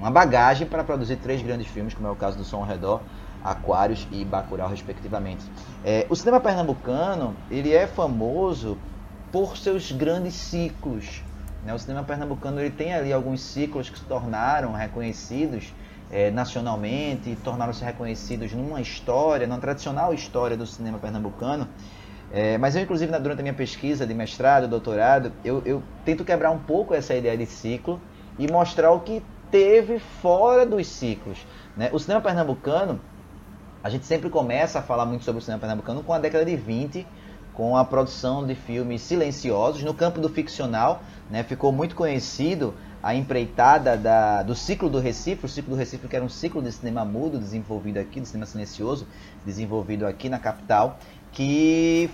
uma bagagem para produzir três grandes filmes, como é o caso do Som ao Redor, Aquários e Bacurau, respectivamente. É, o cinema pernambucano ele é famoso por seus grandes ciclos. Né? O cinema pernambucano ele tem ali alguns ciclos que se tornaram reconhecidos é, nacionalmente, tornaram-se reconhecidos numa história, numa tradicional história do cinema pernambucano. É, mas eu, inclusive, durante a minha pesquisa de mestrado, doutorado, eu, eu tento quebrar um pouco essa ideia de ciclo e mostrar o que teve fora dos ciclos. Né? O cinema pernambucano, a gente sempre começa a falar muito sobre o cinema pernambucano com a década de 20, com a produção de filmes silenciosos. No campo do ficcional, né, ficou muito conhecido a empreitada da, do ciclo do Recife, o ciclo do Recife que era um ciclo de cinema mudo desenvolvido aqui, de cinema silencioso, desenvolvido aqui na capital, que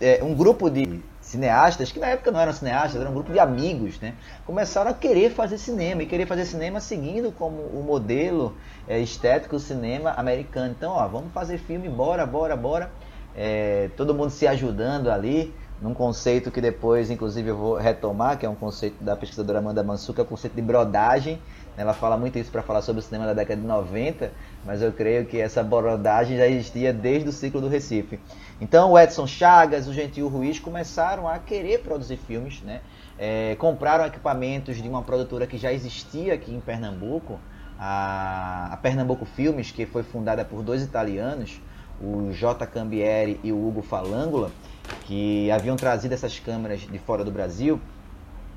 é, um grupo de cineastas, que na época não eram cineastas, era um grupo de amigos, né? começaram a querer fazer cinema e querer fazer cinema seguindo como o modelo é, estético cinema americano. Então, ó, vamos fazer filme, bora, bora, bora. É, todo mundo se ajudando ali, num conceito que depois, inclusive, eu vou retomar, que é um conceito da pesquisadora Amanda Mansu, que é o conceito de brodagem. Ela fala muito isso para falar sobre o cinema da década de 90, mas eu creio que essa brodagem já existia desde o ciclo do Recife. Então o Edson Chagas, o Gentil Ruiz começaram a querer produzir filmes, né? É, compraram equipamentos de uma produtora que já existia aqui em Pernambuco, a, a Pernambuco Filmes, que foi fundada por dois italianos, o J. Cambieri e o Hugo Falangula, que haviam trazido essas câmeras de fora do Brasil.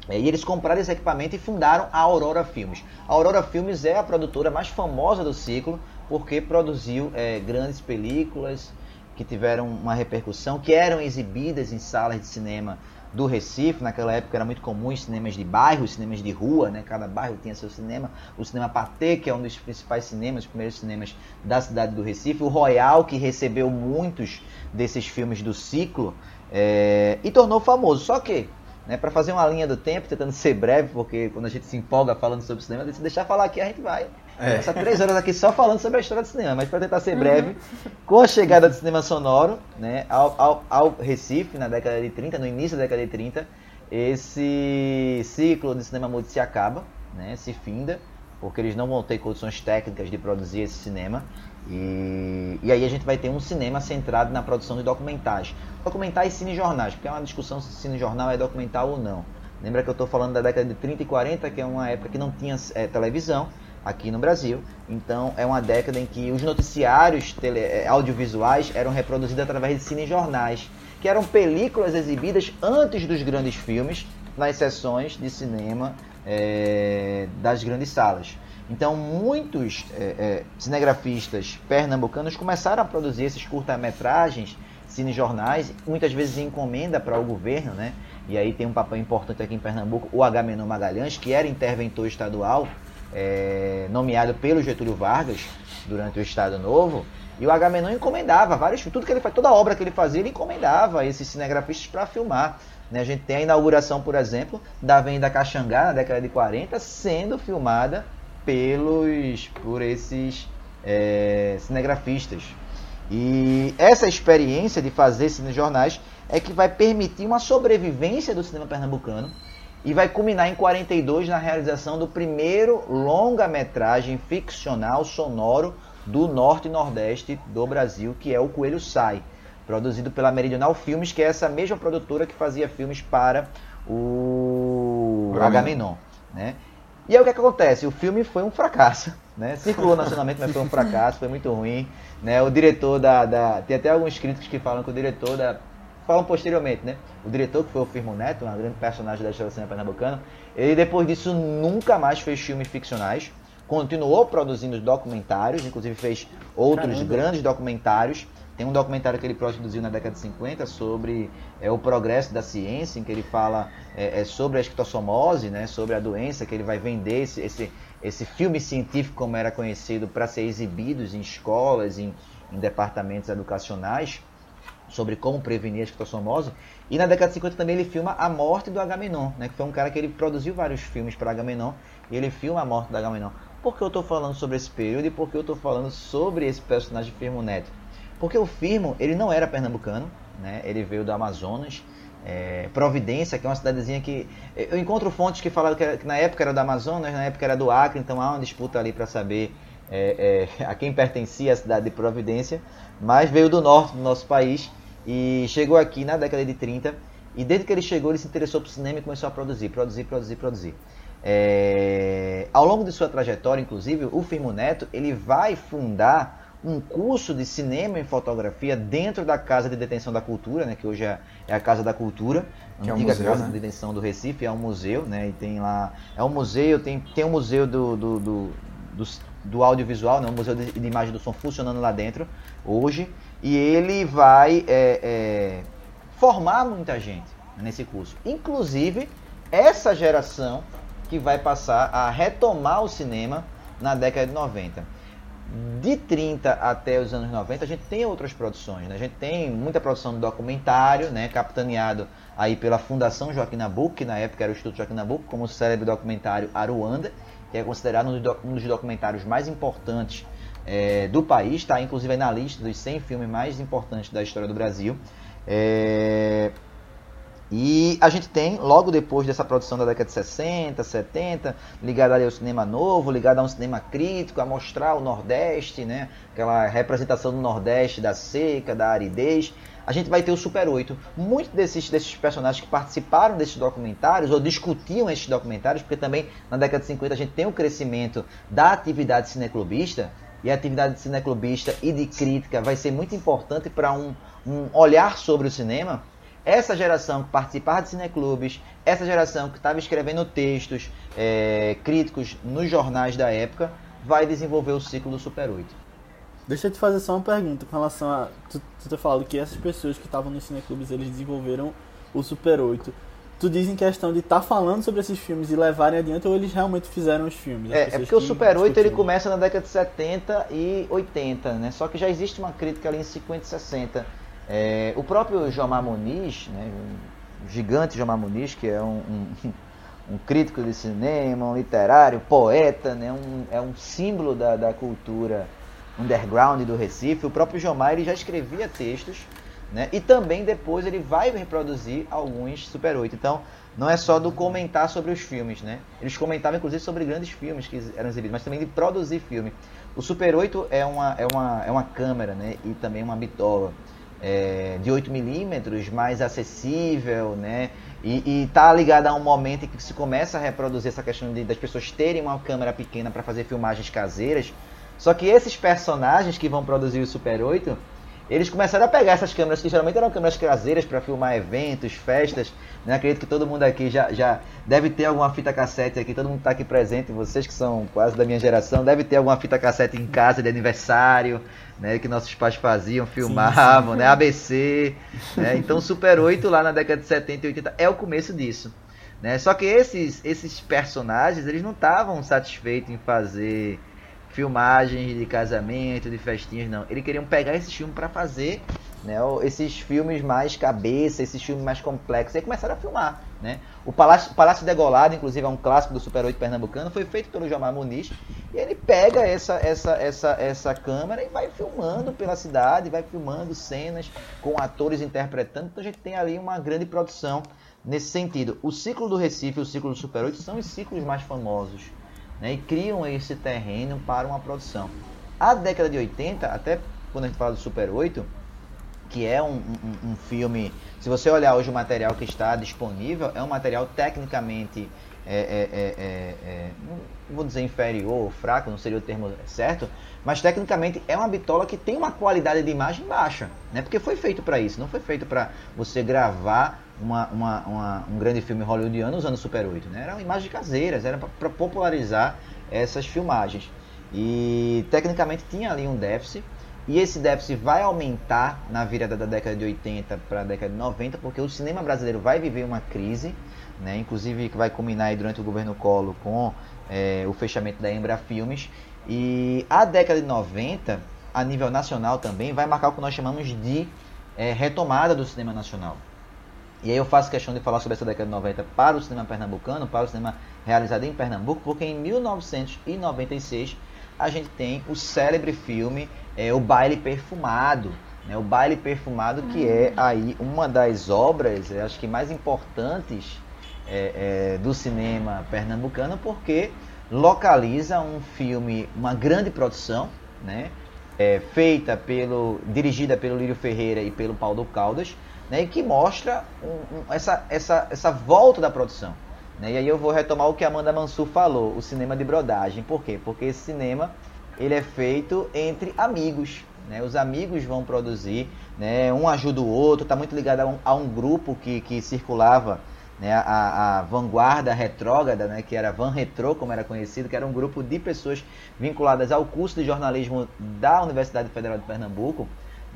É, e eles compraram esse equipamento e fundaram a Aurora Filmes. A Aurora Filmes é a produtora mais famosa do ciclo porque produziu é, grandes películas, que tiveram uma repercussão, que eram exibidas em salas de cinema do Recife. Naquela época era muito comum os cinemas de bairro, cinemas de rua, né? cada bairro tinha seu cinema. O Cinema Patê, que é um dos principais cinemas, os primeiros cinemas da cidade do Recife. O Royal, que recebeu muitos desses filmes do ciclo é... e tornou famoso. Só que né, para fazer uma linha do tempo, tentando ser breve, porque quando a gente se empolga falando sobre cinema, se deixar falar aqui, a gente vai é. Passar três horas aqui só falando sobre a história do cinema, mas para tentar ser breve, uhum. com a chegada do cinema sonoro né, ao, ao, ao, Recife, na década de 30, no início da década de 30, esse ciclo de cinema mudo se acaba, né, se finda, porque eles não vão ter condições técnicas de produzir esse cinema. E, e aí a gente vai ter um cinema centrado na produção de documentais. Documentais e cinejornais, porque é uma discussão se cinejornal é documental ou não. Lembra que eu estou falando da década de 30 e 40, que é uma época que não tinha é, televisão, aqui no Brasil. Então é uma década em que os noticiários tele, eh, audiovisuais eram reproduzidos através de cinejornais, que eram películas exibidas antes dos grandes filmes nas sessões de cinema é, das grandes salas. Então muitos é, é, cinegrafistas pernambucanos começaram a produzir esses curta-metragens, cinejornais, muitas vezes em encomenda para o governo, né? E aí tem um papel importante aqui em Pernambuco, o Agamenon Magalhães, que era interventor estadual é, nomeado pelo Getúlio Vargas durante o Estado Novo, e o Agamenon encomendava vários tudo que ele faz, toda obra que ele fazia, ele encomendava esses cinegrafistas para filmar. Né? A gente tem a inauguração, por exemplo, da Avenida Caxangá, na década de 40, sendo filmada pelos por esses é, cinegrafistas. E essa experiência de fazer cinejornais é que vai permitir uma sobrevivência do cinema pernambucano e vai culminar em 42 na realização do primeiro longa-metragem ficcional sonoro do norte e nordeste do Brasil, que é o Coelho Sai, produzido pela Meridional Filmes, que é essa mesma produtora que fazia filmes para o Agamenon, né? E aí o que, é que acontece? O filme foi um fracasso, né? Circulou nacionalmente, mas foi um fracasso, foi muito ruim, né? O diretor da, da... Tem até alguns críticos que falam que o diretor da falam posteriormente, né? O diretor, que foi o Firmo Neto, um grande personagem da história do cinema pernambucano, ele depois disso nunca mais fez filmes ficcionais, continuou produzindo documentários, inclusive fez outros Caramba. grandes documentários. Tem um documentário que ele produziu na década de 50 sobre é, o progresso da ciência, em que ele fala é, é, sobre a esquistossomose, né, sobre a doença, que ele vai vender esse, esse, esse filme científico, como era conhecido, para ser exibidos em escolas, em, em departamentos educacionais sobre como prevenir a esquistossomose. E na década de 50 também ele filma a morte do Agamenon, né, que foi um cara que ele produziu vários filmes para Agamenon, e ele filma a morte do Agamenon. Por que eu estou falando sobre esse período e por que eu estou falando sobre esse personagem Firmo Neto? Porque o Firmo, ele não era pernambucano, né, ele veio do Amazonas, é, Providência, que é uma cidadezinha que. Eu encontro fontes que falaram que, era, que, na época era do Amazonas, na época era do Acre, então há uma disputa ali para saber é, é, a quem pertencia a cidade de Providência, mas veio do norte do nosso país e chegou aqui na década de 30. E desde que ele chegou, ele se interessou por cinema e começou a produzir, produzir, produzir, produzir. É... Ao longo de sua trajetória, inclusive, o Firmo Neto ele vai fundar um curso de cinema e fotografia dentro da Casa de Detenção da Cultura, né, que hoje é, é a Casa da Cultura, que antiga é um museu, Casa né? de Detenção do Recife, é um museu, né, e tem lá, é um museu, tem, tem um museu do, do, do, do, do audiovisual, né, um museu de, de imagem do som funcionando lá dentro, hoje, e ele vai é, é, formar muita gente nesse curso. Inclusive, essa geração que vai passar a retomar o cinema na década de 90. De 30 até os anos 90, a gente tem outras produções. Né? A gente tem muita produção de documentário, né? capitaneado aí pela Fundação Joaquim Nabuco, que na época era o Instituto Joaquim Nabuco, como o célebre documentário Aruanda, que é considerado um dos documentários mais importantes é, do país, está inclusive na lista dos 100 filmes mais importantes da história do Brasil. É, e a gente tem, logo depois dessa produção da década de 60, 70, ligada ali ao cinema novo, ligada a um cinema crítico, a mostrar o Nordeste, né? aquela representação do Nordeste, da seca, da aridez, a gente vai ter o Super 8. Muitos desses, desses personagens que participaram desses documentários, ou discutiam esses documentários, porque também na década de 50 a gente tem o crescimento da atividade cineclubista, e a atividade de cineclubista e de crítica vai ser muito importante para um, um olhar sobre o cinema. Essa geração que participava de cineclubes, essa geração que estava escrevendo textos é, críticos nos jornais da época, vai desenvolver o ciclo do Super 8. Deixa eu te fazer só uma pergunta com relação a. Tu, tu ter falado que essas pessoas que estavam nos cineclubes eles desenvolveram o Super 8 tu diz em questão de estar tá falando sobre esses filmes e levarem adiante ou eles realmente fizeram os filmes? É, é porque o Super 8 ele começa na década de 70 e 80, né? Só que já existe uma crítica ali em 50 e 60. É, o próprio Jomar Muniz, né, o gigante Jomar Muniz, que é um, um, um, crítico de cinema, um literário, poeta, né, um, é um símbolo da, da cultura underground do Recife. O próprio Jomar ele já escrevia textos né? E também depois ele vai reproduzir alguns Super 8. Então, não é só do comentar sobre os filmes, né? Eles comentavam inclusive sobre grandes filmes que eram exibidos, mas também de produzir filme. O Super 8 é uma, é uma, é uma câmera, né? E também uma bitola é, de 8mm, mais acessível, né? E, está ligada a um momento em que se começa a reproduzir essa questão de, das pessoas terem uma câmera pequena para fazer filmagens caseiras. Só que esses personagens que vão produzir o Super 8 eles começaram a pegar essas câmeras, que geralmente eram câmeras caseiras para filmar eventos, festas. Né? Acredito que todo mundo aqui já, já deve ter alguma fita cassete aqui, todo mundo está aqui presente, vocês que são quase da minha geração, deve ter alguma fita cassete em casa de aniversário, né? que nossos pais faziam, filmavam, sim, sim. né? ABC. Né? Então Super 8 lá na década de 70 e 80 é o começo disso. Né? Só que esses, esses personagens, eles não estavam satisfeitos em fazer filmagens de casamento, de festinhas, não. Eles queriam pegar esse filme para fazer né, esses filmes mais cabeça, esses filmes mais complexos, e começaram a filmar. Né? O Palácio, Palácio Degolado, inclusive, é um clássico do Super 8 pernambucano, foi feito pelo Jomar Muniz, e ele pega essa, essa, essa, essa câmera e vai filmando pela cidade, vai filmando cenas com atores interpretando, então a gente tem ali uma grande produção nesse sentido. O ciclo do Recife e o ciclo do Super 8 são os ciclos mais famosos, né? e criam esse terreno para uma produção. A década de 80, até quando a gente fala do Super 8, que é um, um, um, filme. Se você olhar hoje o material que está disponível, é um material tecnicamente. É, é, é, é, é vou dizer inferior fraco, não seria o termo certo, mas tecnicamente é uma bitola que tem uma qualidade de imagem baixa, né? porque foi feito para isso, não foi feito para você gravar uma, uma, uma, um grande filme hollywoodiano usando Super 8, né? eram imagens caseiras, era para popularizar essas filmagens. E tecnicamente tinha ali um déficit, e esse déficit vai aumentar na virada da década de 80 para a década de 90, porque o cinema brasileiro vai viver uma crise, né? inclusive que vai culminar durante o governo Collor com é, o fechamento da Embra Filmes. E a década de 90, a nível nacional também, vai marcar o que nós chamamos de é, retomada do cinema nacional. E aí eu faço questão de falar sobre essa década de 90 para o cinema pernambucano, para o cinema realizado em Pernambuco, porque em 1996 a gente tem o célebre filme é, O Baile Perfumado. Né? O Baile Perfumado, que é uhum. aí uma das obras, acho que mais importantes é, é, do cinema pernambucano, porque localiza um filme, uma grande produção, né? É, feita pelo, dirigida pelo Lírio Ferreira e pelo Paulo Caldas, né? E que mostra um, um, essa, essa, essa volta da produção. Né? E aí eu vou retomar o que a Amanda Mansur falou, o cinema de brodagem. Por quê? Porque esse cinema ele é feito entre amigos. Né? Os amigos vão produzir, né? um ajuda o outro, está muito ligado a um, a um, grupo que, que circulava, né? a, a vanguarda retrógrada, né? que era Van Retro, como era conhecido, que era um grupo de pessoas vinculadas ao curso de jornalismo da Universidade Federal de Pernambuco,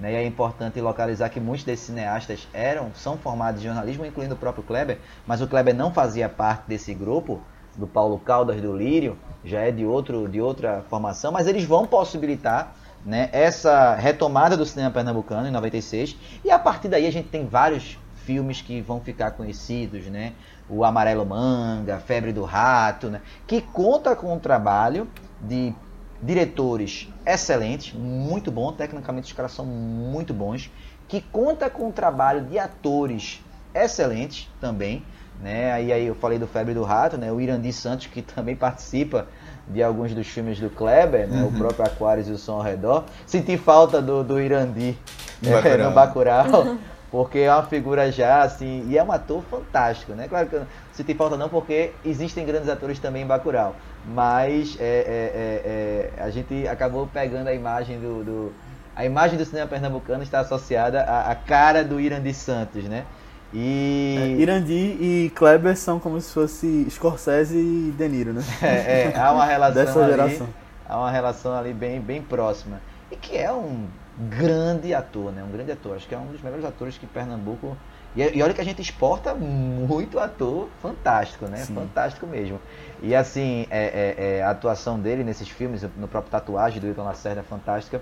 né? E é importante localizar que muitos desses cineastas eram, são formados em jornalismo, incluindo o próprio Kleber, mas o Kleber não fazia parte desse grupo, do Paulo Caldas do Lírio, já é de, outro, de outra formação, mas eles vão possibilitar né, essa retomada do cinema pernambucano em 96, e a partir daí a gente tem vários filmes que vão ficar conhecidos, né? O Amarelo Manga, Febre do Rato, né? que conta com o trabalho de diretores excelentes, muito bom, tecnicamente os caras são muito bons, que conta com o trabalho de atores excelentes também, né? Aí, aí eu falei do Febre do Rato, né? O Irandi Santos que também participa de alguns dos filmes do Kleber, né? Uhum. O próprio Aquários e o Som ao Redor. Senti falta do, do Irandi né? no Bacurau. porque é uma figura já, assim, e é um ator fantástico, né? Claro que eu senti falta não, porque existem grandes atores também em Bacurau, mas é, é, é, é, a gente acabou pegando a imagem do, do, A imagem do cinema pernambucano está associada à, à cara do Irandi Santos, né? E... É, Irandi e Kleber são como se fosse Scorsese e De Niro, né? É, é há uma relação Dessa ali, geração. Há uma relação ali bem, bem próxima. E que é um grande ator, né? Um grande ator. Acho que é um dos melhores atores que Pernambuco. E, e olha que a gente exporta muito ator fantástico, né? Sim. Fantástico mesmo. E assim, é, é, é, a atuação dele nesses filmes, no próprio Tatuagem do Hilton Lacerda é fantástica.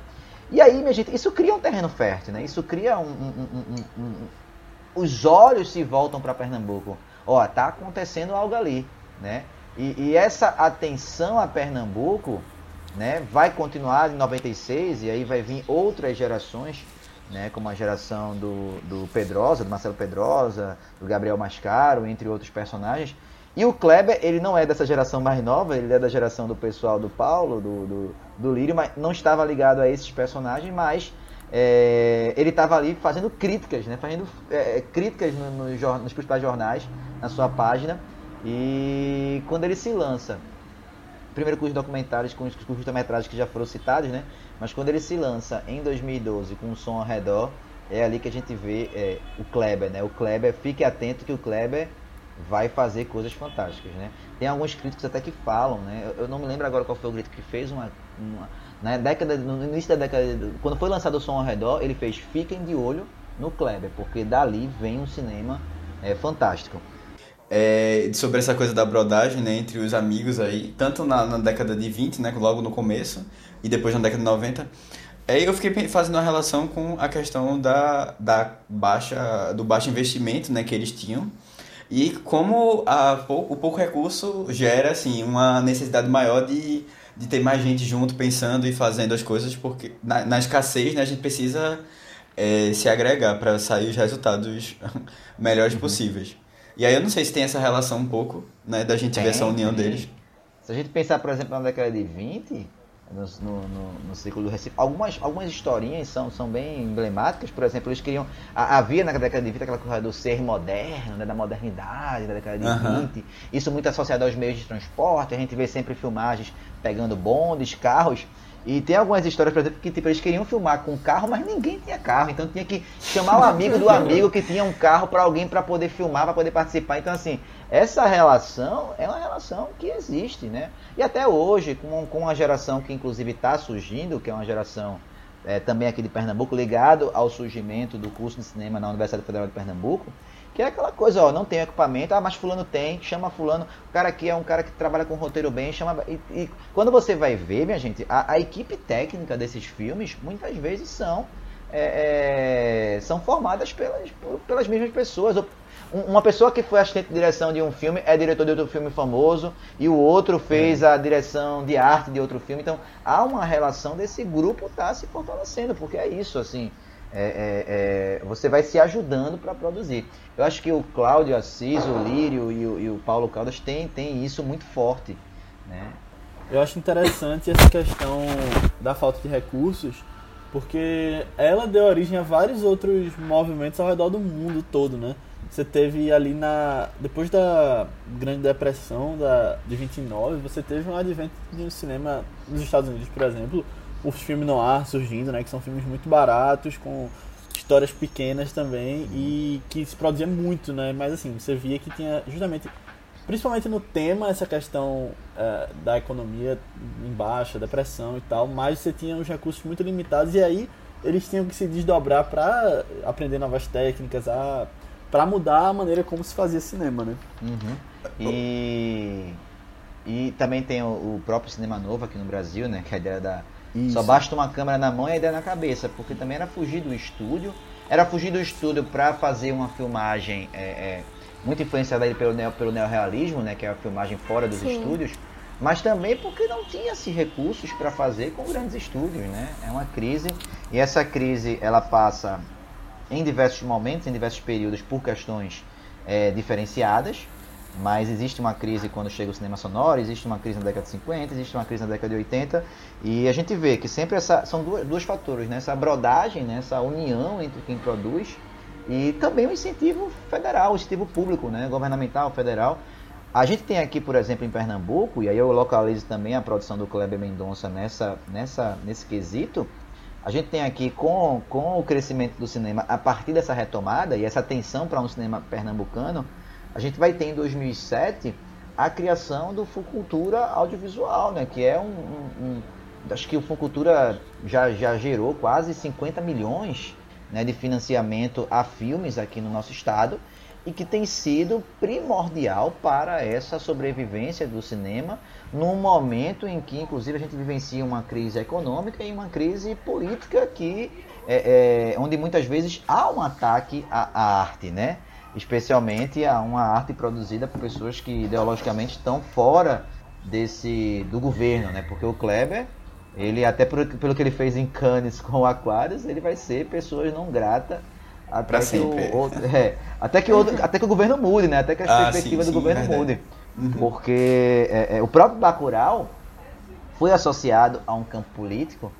E aí, minha gente, isso cria um terreno fértil, né? Isso cria um, um, um, um os olhos se voltam para Pernambuco. Ó, tá acontecendo algo ali, né? E, e, essa atenção a Pernambuco, né, vai continuar em 96 e aí vai vir outras gerações, né, como a geração do, do Pedrosa, do Marcelo Pedrosa, do Gabriel Mascaro, entre outros personagens. E o Kleber, ele não é dessa geração mais nova, ele é da geração do pessoal do Paulo, do, do, do Lírio, mas não estava ligado a esses personagens, mas é, ele estava ali fazendo críticas, né? Fazendo é, críticas no, no, nos principais jornais, na sua página. E quando ele se lança, primeiro com os documentários, com os curta-metragens que já foram citados, né? Mas quando ele se lança em 2012 com o som ao redor, é ali que a gente vê é, o Kleber, né? O Kleber, fique atento que o Kleber vai fazer coisas fantásticas, né? Tem alguns críticos até que falam, né? Eu, eu não me lembro agora qual foi o crítico que fez uma, uma na década, no início da década, quando foi lançado o som ao redor, ele fez Fiquem de olho no Kleber, porque dali vem um cinema é, fantástico. É, sobre essa coisa da brodagem né, entre os amigos aí, tanto na, na, década de 20, né, logo no começo, e depois na década de 90, Aí eu fiquei fazendo uma relação com a questão da, da baixa, do baixo investimento né, que eles tinham e como a, o pouco recurso gera assim, uma necessidade maior de, de ter mais gente junto pensando e fazendo as coisas, porque na, na escassez né, a gente precisa é, se agregar para sair os resultados melhores uhum. possíveis. E aí eu não sei se tem essa relação um pouco, né, da gente tem, ver essa união tem. deles. Se a gente pensar, por exemplo, na década de 20, no, no, no, ciclo do Recife. Algumas, algumas historinhas são, são bem emblemáticas, por exemplo, eles queriam. Havia na década de 20 aquela coisa do ser moderno, né, da modernidade, da década de uhum. 20. Isso muito associado aos meios de transporte. A gente vê sempre filmagens pegando bondes, carros. E tem algumas histórias, por exemplo, que tipo, eles queriam filmar com carro, mas ninguém tinha carro. Então tinha que chamar o amigo do amigo que tinha um carro para alguém para poder filmar, para poder participar. Então, assim, essa relação é uma relação que existe, né? E até hoje, com, com uma geração que inclusive está surgindo, que é uma geração é, também aqui de Pernambuco, ligado ao surgimento do curso de cinema na Universidade Federal de Pernambuco, que é aquela coisa, ó, não tem equipamento, ah, mas fulano tem, chama fulano, o cara aqui é um cara que trabalha com roteiro bem, chama... E, e quando você vai ver, minha gente, a, a, equipe técnica desses filmes, muitas vezes são... É, é, são formadas pelas, pelas mesmas pessoas, uma pessoa que foi assistente de direção de um filme é diretor de outro filme famoso e o outro fez a direção de arte de outro filme. Então há uma relação desse grupo tá se fortalecendo, porque é isso, assim. É, é, é, você vai se ajudando para produzir. Eu acho que o Cláudio Assis, o Lírio e o, e o Paulo Caldas têm, têm isso muito forte. Né? Eu acho interessante essa questão da falta de recursos, porque ela deu origem a vários outros movimentos ao redor do mundo todo, né? Você teve ali na. Depois da Grande Depressão da, de 29, você teve um advento de um cinema nos Estados Unidos, por exemplo, os filmes no ar surgindo, né? Que são filmes muito baratos, com histórias pequenas também e que se produzia muito, né? Mas assim, você via que tinha justamente, principalmente no tema, essa questão é, da economia em baixa, depressão e tal, mas você tinha os recursos muito limitados e aí eles tinham que se desdobrar para aprender novas técnicas, a para mudar a maneira como se fazia cinema, né? Uhum. E, e também tem o, o, próprio cinema novo aqui no Brasil, né? Que é a ideia da Isso. só basta uma câmera na mão e a ideia na cabeça, porque também era fugir do estúdio, era fugir do estúdio para fazer uma filmagem é, é, muito influenciada pelo neo, pelo neorrealismo, né? Que é a filmagem fora dos Sim. estúdios. Mas também porque não tinha-se recursos para fazer com grandes estúdios, né? É uma crise e essa crise ela passa em diversos momentos, em diversos períodos, por questões é, diferenciadas, mas existe uma crise quando chega o cinema sonoro, existe uma crise na década de 50, existe uma crise na década de 80, e a gente vê que sempre essa, são duas, dois fatores, né? essa brodagem, né? essa união entre quem produz e também o incentivo federal, o incentivo público, né? governamental, federal. A gente tem aqui, por exemplo, em Pernambuco, e aí eu localizo também a produção do Kleber Mendonça nessa, nessa, nesse quesito, a gente tem aqui, com, com o crescimento do cinema, a partir dessa retomada e essa atenção para um cinema pernambucano, a gente vai ter em 2007 a criação do Fucultura Audiovisual, né, que é um, um, um acho que o Fucultura já, já gerou quase 50 milhões né, de financiamento a filmes aqui no nosso estado e que tem sido primordial para essa sobrevivência do cinema num momento em que, inclusive, a gente vivencia uma crise econômica e uma crise política que é, é, onde muitas vezes há um ataque à, à, arte, né? Especialmente a uma arte produzida por pessoas que ideologicamente estão fora desse do governo, né? Porque o Kleber, ele até por, pelo que ele fez em Cannes com o Aquarius, ele vai ser pessoas não grata até que. O, é, até que o, até que o governo mude, né? Até que a ah, perspectiva sim, do sim, governo verdade. mude. Uhum. Porque é, é, o próprio Bacurau foi associado a um campo político,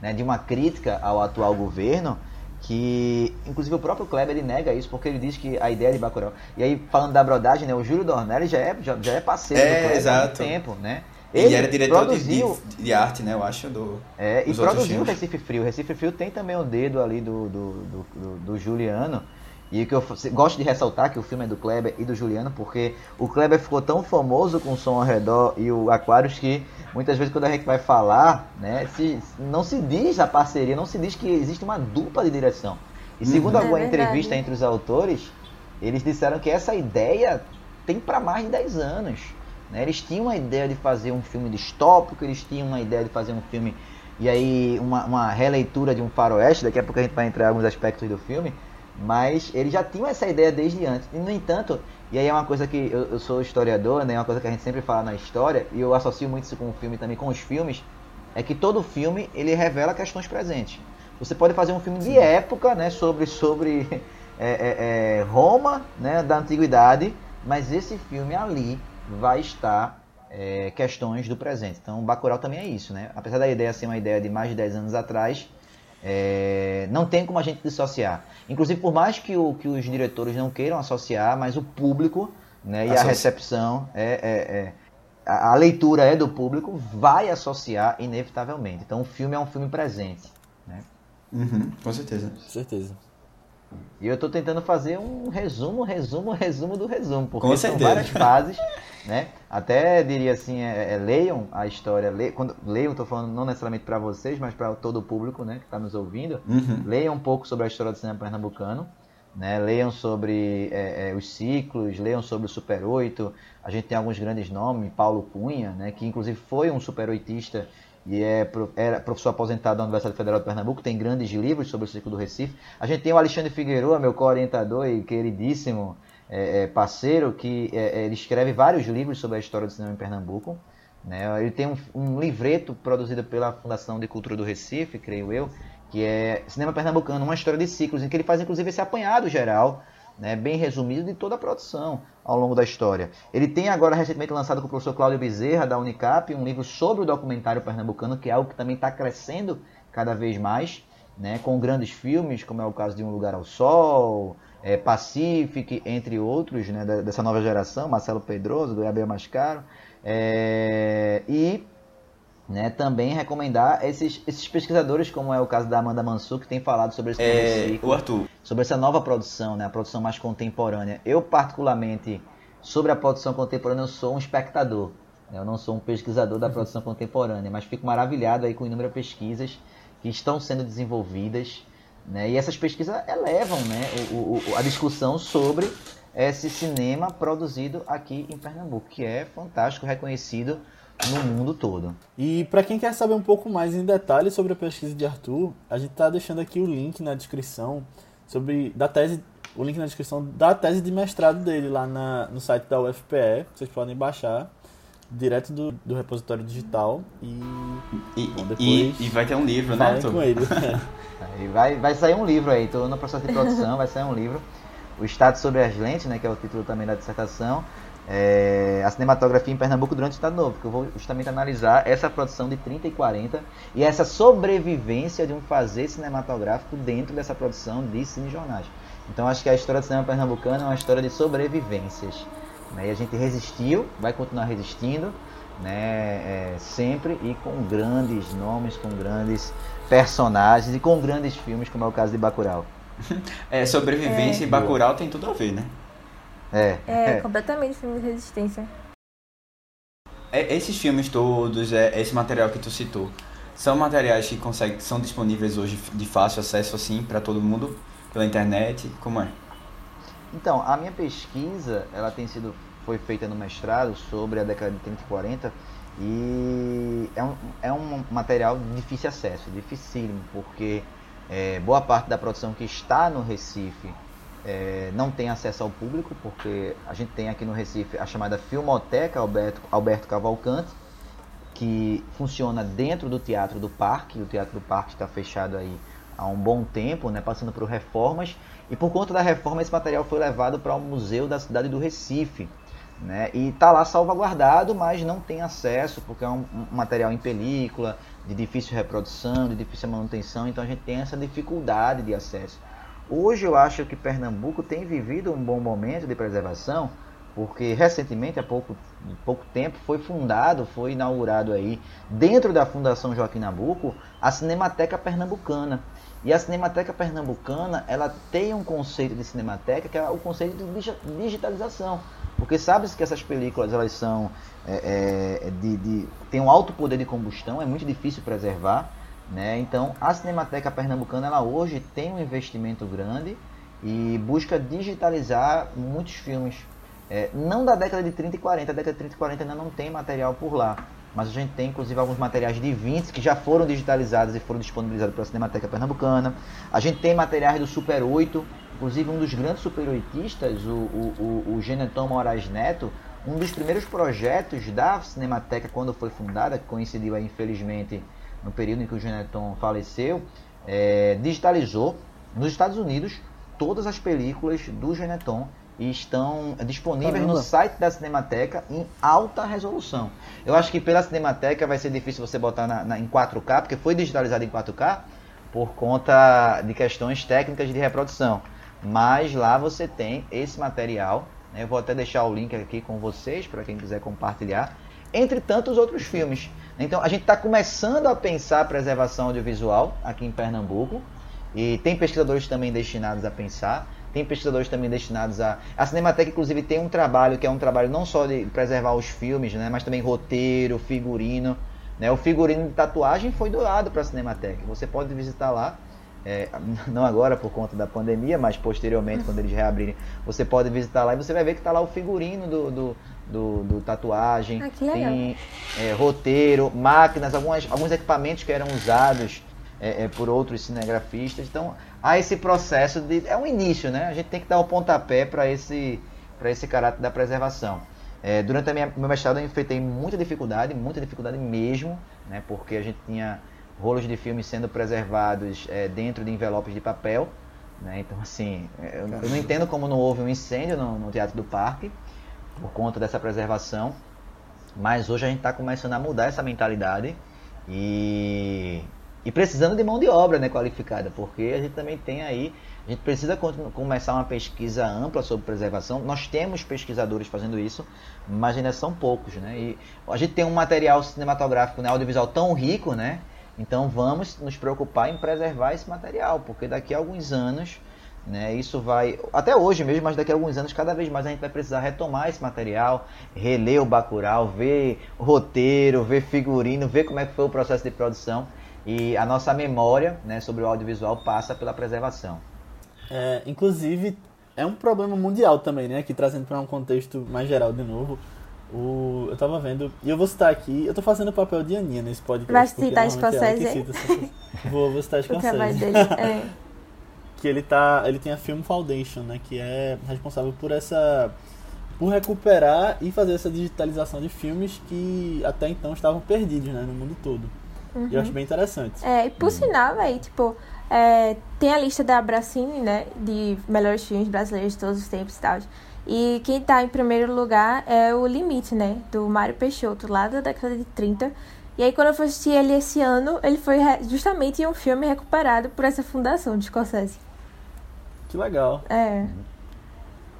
né, de uma crítica ao atual governo, que inclusive o próprio Kleber ele nega isso porque ele diz que a ideia de Bacurau e aí falando da brodagem né o Júlio Dornelli já é já, já é parceiro é, do Kleber exato. há muito tempo né? Ele, ele era diretor produziu, de, de, arte né eu acho do é e produziu o Recife Frio. O Recife Frio tem também o dedo ali do do, do, do, do Juliano. E o que eu gosto de ressaltar que o filme é do Kleber e do Juliano, porque o Kleber ficou tão famoso com o som ao redor e o Aquarius que muitas vezes quando a gente vai falar, né, se, não se diz a parceria, não se diz que existe uma dupla de direção. E uhum. segundo alguma é entrevista entre os autores, eles disseram que essa ideia tem para mais de 10 anos. Né? Eles tinham uma ideia de fazer um filme distópico, eles tinham uma ideia de fazer um filme e aí uma, uma releitura de um faroeste, daqui a pouco a gente vai entrar em alguns aspectos do filme, mas ele já tinha essa ideia desde antes. E, no entanto, e aí é uma coisa que eu, eu sou historiador, né, é uma coisa que a gente sempre fala na história, e eu associo muito isso com o filme também, com os filmes, é que todo filme ele revela questões presentes. Você pode fazer um filme de época, né, sobre, sobre é, é, é, Roma, né, da antiguidade, mas esse filme ali vai estar é, questões do presente. Então, Bacurau também é isso, né? Apesar da ideia ser uma ideia de mais de 10 anos atrás, é, não tem como a gente dissociar. Inclusive, por mais que, o, que os diretores não queiram associar, mas o público né, e Associa. a recepção, é, é, é, a, a, leitura é do público, vai associar inevitavelmente. Então, o filme é um filme presente. Né? Uhum, com certeza. Com certeza. E eu estou tentando fazer um resumo, resumo, resumo do resumo, porque são várias fases, né? Até diria assim, é, é, leiam a história, le, quando leiam, estou falando não necessariamente para vocês, mas para todo o público, né, que está nos ouvindo, uhum. leiam um pouco sobre a história do cinema pernambucano, né? Leiam sobre é, é, os ciclos, leiam sobre o Super 8. A gente tem alguns grandes nomes, Paulo Cunha, né, que inclusive foi um super oitista e é, era professor aposentado da Universidade Federal de Pernambuco, tem grandes livros sobre o ciclo do Recife. A gente tem o Alexandre Figueiredo, meu co-orientador e queridíssimo é, é, parceiro, que é, é, ele escreve vários livros sobre a história do cinema em Pernambuco. Né? Ele tem um, um, livreto produzido pela Fundação de Cultura do Recife, creio eu, que é Cinema Pernambucano, uma história de ciclos, em que ele faz inclusive esse apanhado geral né, bem resumido de toda a produção ao longo da história. Ele tem agora recentemente lançado com o professor Cláudio Bezerra, da Unicap, um livro sobre o documentário pernambucano, que é algo que também está crescendo cada vez mais, né, com grandes filmes, como é o caso de Um Lugar ao Sol, é, Pacific, entre outros, né, dessa nova geração, Marcelo Pedroso, do Gabriel Mascaro. É, e né, também recomendar esses, esses pesquisadores, como é o caso da Amanda Mansur, que tem falado sobre esse é, ciclo, o Arthur. sobre essa nova produção, né, a produção mais contemporânea. Eu, particularmente, sobre a produção contemporânea, eu sou um espectador. Né, eu não sou um pesquisador da produção contemporânea, mas fico maravilhado aí com inúmeras pesquisas que estão sendo desenvolvidas. Né, e essas pesquisas elevam né, o, o, a discussão sobre esse cinema produzido aqui em Pernambuco, que é fantástico, reconhecido no mundo todo. E para quem quer saber um pouco mais em detalhes sobre a pesquisa de Arthur, a gente está deixando aqui o link na descrição sobre da tese, o link na descrição da tese de mestrado dele lá na, no site da UFPE. Vocês podem baixar direto do, do repositório digital e, e, bom, e, e vai ter um livro, né, com ele. aí vai, vai sair um livro aí, estou no processo de produção, vai sair um livro. O Estado sobre as Lentes, né, que é o título também da dissertação é, a cinematografia em Pernambuco durante o Estado Novo, que eu vou justamente analisar essa produção de 30 e 40 e essa sobrevivência de um fazer cinematográfico dentro dessa produção de cinejornais. Então acho que a história do cinema pernambucano é uma história de sobrevivências. Né? E a gente resistiu, vai continuar resistindo, né? É, sempre e com grandes nomes, com grandes personagens e com grandes filmes, como é o caso de Bacurau. É, sobrevivência é. e Bacurau tem tudo a ver, né? É. É, completamente filme de resistência. É, esses filmes todos, é, esse material que tu citou, são materiais que conseguem, são disponíveis hoje de fácil acesso assim para todo mundo pela internet? Como é? Então, a minha pesquisa, ela tem sido foi feita no mestrado sobre a década de 30 e 40 e é um, é um material de difícil acesso, dificílimo, porque é, boa parte da produção que está no Recife é, não tem acesso ao público, porque a gente tem aqui no Recife a chamada Filmoteca Alberto, Alberto Cavalcante, que funciona dentro do Teatro do Parque. O Teatro do Parque está fechado aí há um bom tempo, né, passando por reformas. E por conta da reforma, esse material foi levado para o Museu da Cidade do Recife. Né, e está lá salvaguardado, mas não tem acesso, porque é um, um material em película, de difícil reprodução, de difícil manutenção, então a gente tem essa dificuldade de acesso. Hoje eu acho que Pernambuco tem vivido um bom momento de preservação, porque recentemente, há pouco, pouco tempo, foi fundado, foi inaugurado aí, dentro da Fundação Joaquim Nabuco, a Cinemateca Pernambucana. E a Cinemateca Pernambucana, ela tem um conceito de cinemateca que é o conceito de digitalização. Porque sabe-se que essas películas, elas são é, é, de, de, tem um alto poder de combustão, é muito difícil preservar. Né? Então, a Cinemateca Pernambucana ela hoje tem um investimento grande e busca digitalizar muitos filmes. É, não da década de 30 e 40, a década de 30 e 40 ainda não tem material por lá. Mas a gente tem inclusive alguns materiais de 20 que já foram digitalizados e foram disponibilizados pela Cinemateca Pernambucana. A gente tem materiais do Super 8, inclusive um dos grandes super oitistas, o, o, o, o Geneton Moraes Neto, um dos primeiros projetos da Cinemateca quando foi fundada, que coincidiu aí, infelizmente no período em que o Geneton faleceu, é, digitalizou nos Estados Unidos todas as películas do Geneton e estão disponíveis Caramba. no site da Cinemateca em alta resolução. Eu acho que pela Cinemateca vai ser difícil você botar na, na, em 4K, porque foi digitalizado em 4K por conta de questões técnicas de reprodução. Mas lá você tem esse material. Né? Eu vou até deixar o link aqui com vocês para quem quiser compartilhar. Entre tantos outros filmes. Então a gente está começando a pensar a preservação audiovisual aqui em Pernambuco. E tem pesquisadores também destinados a pensar tem pesquisadores também destinados a. A Cinemateca, inclusive, tem um trabalho que é um trabalho não só de preservar os filmes, né, mas também roteiro, figurino. Né? O figurino de tatuagem foi doado para a Cinemateca. Você pode visitar lá. É, não agora por conta da pandemia, mas posteriormente, quando eles reabrirem, você pode visitar lá e você vai ver que está lá o figurino do, do, do, do tatuagem, ah, tem é, roteiro, máquinas, algumas, alguns equipamentos que eram usados é, é, por outros cinegrafistas. Então, há esse processo de. É um início, né? A gente tem que dar o pontapé para esse, esse caráter da preservação. É, durante a minha, meu mestrado eu enfrentei muita dificuldade, muita dificuldade mesmo, né? Porque a gente tinha rolos de filmes sendo preservados é, dentro de envelopes de papel. Né? Então, assim, eu, eu, não entendo como não houve um incêndio no, no Teatro do Parque por conta dessa preservação. Mas hoje a gente está começando a mudar essa mentalidade e e precisando de mão de obra né, qualificada, porque a gente também tem aí, a gente precisa começar uma pesquisa ampla sobre preservação. Nós temos pesquisadores fazendo isso, mas ainda são poucos. Né? E a gente tem um material cinematográfico né, audiovisual tão rico, né? então vamos nos preocupar em preservar esse material, porque daqui a alguns anos né? Isso vai, até hoje mesmo, mas daqui a alguns anos, cada vez mais a gente vai precisar retomar esse material, reler o Bacurau, ver roteiro, ver figurino, ver como é que foi o processo de produção. E a nossa memória né, sobre o audiovisual passa pela preservação. É, inclusive, é um problema mundial também, né? Aqui trazendo para um contexto mais geral de novo. O, eu tava vendo, e eu vou citar aqui, eu tô fazendo o papel de Aninha nesse podcast. Vai citar Scorsese? Vou, vou citar Scorsese. O trabalho dele, é. que ele tá, ele tem a Film Foundation, né, que é responsável por essa por recuperar e fazer essa digitalização de filmes que até então estavam perdidos, né, no mundo todo. Uhum. E eu acho bem interessante. É, e por uhum. sinal, aí, tipo, é, tem a lista da Bracine, né? De melhores filmes brasileiros de todos os tempos e tal. E quem tá em primeiro lugar é o Limite, né? Do Mário Peixoto, lá da década de 30. E aí, quando eu fui assistir ele esse ano, ele foi justamente um filme recuperado por essa fundação de Scorsese. Que legal. É.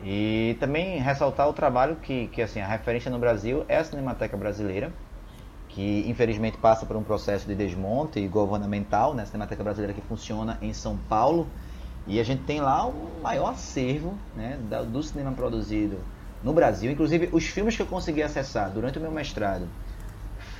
E também ressaltar o trabalho que, que assim, a referência no Brasil é a Cinemateca Brasileira, que infelizmente passa por um processo de desmonte governamental, né? A Cinemateca Brasileira que funciona em São Paulo. E a gente tem lá o maior acervo né, do cinema produzido no Brasil. Inclusive, os filmes que eu consegui acessar durante o meu mestrado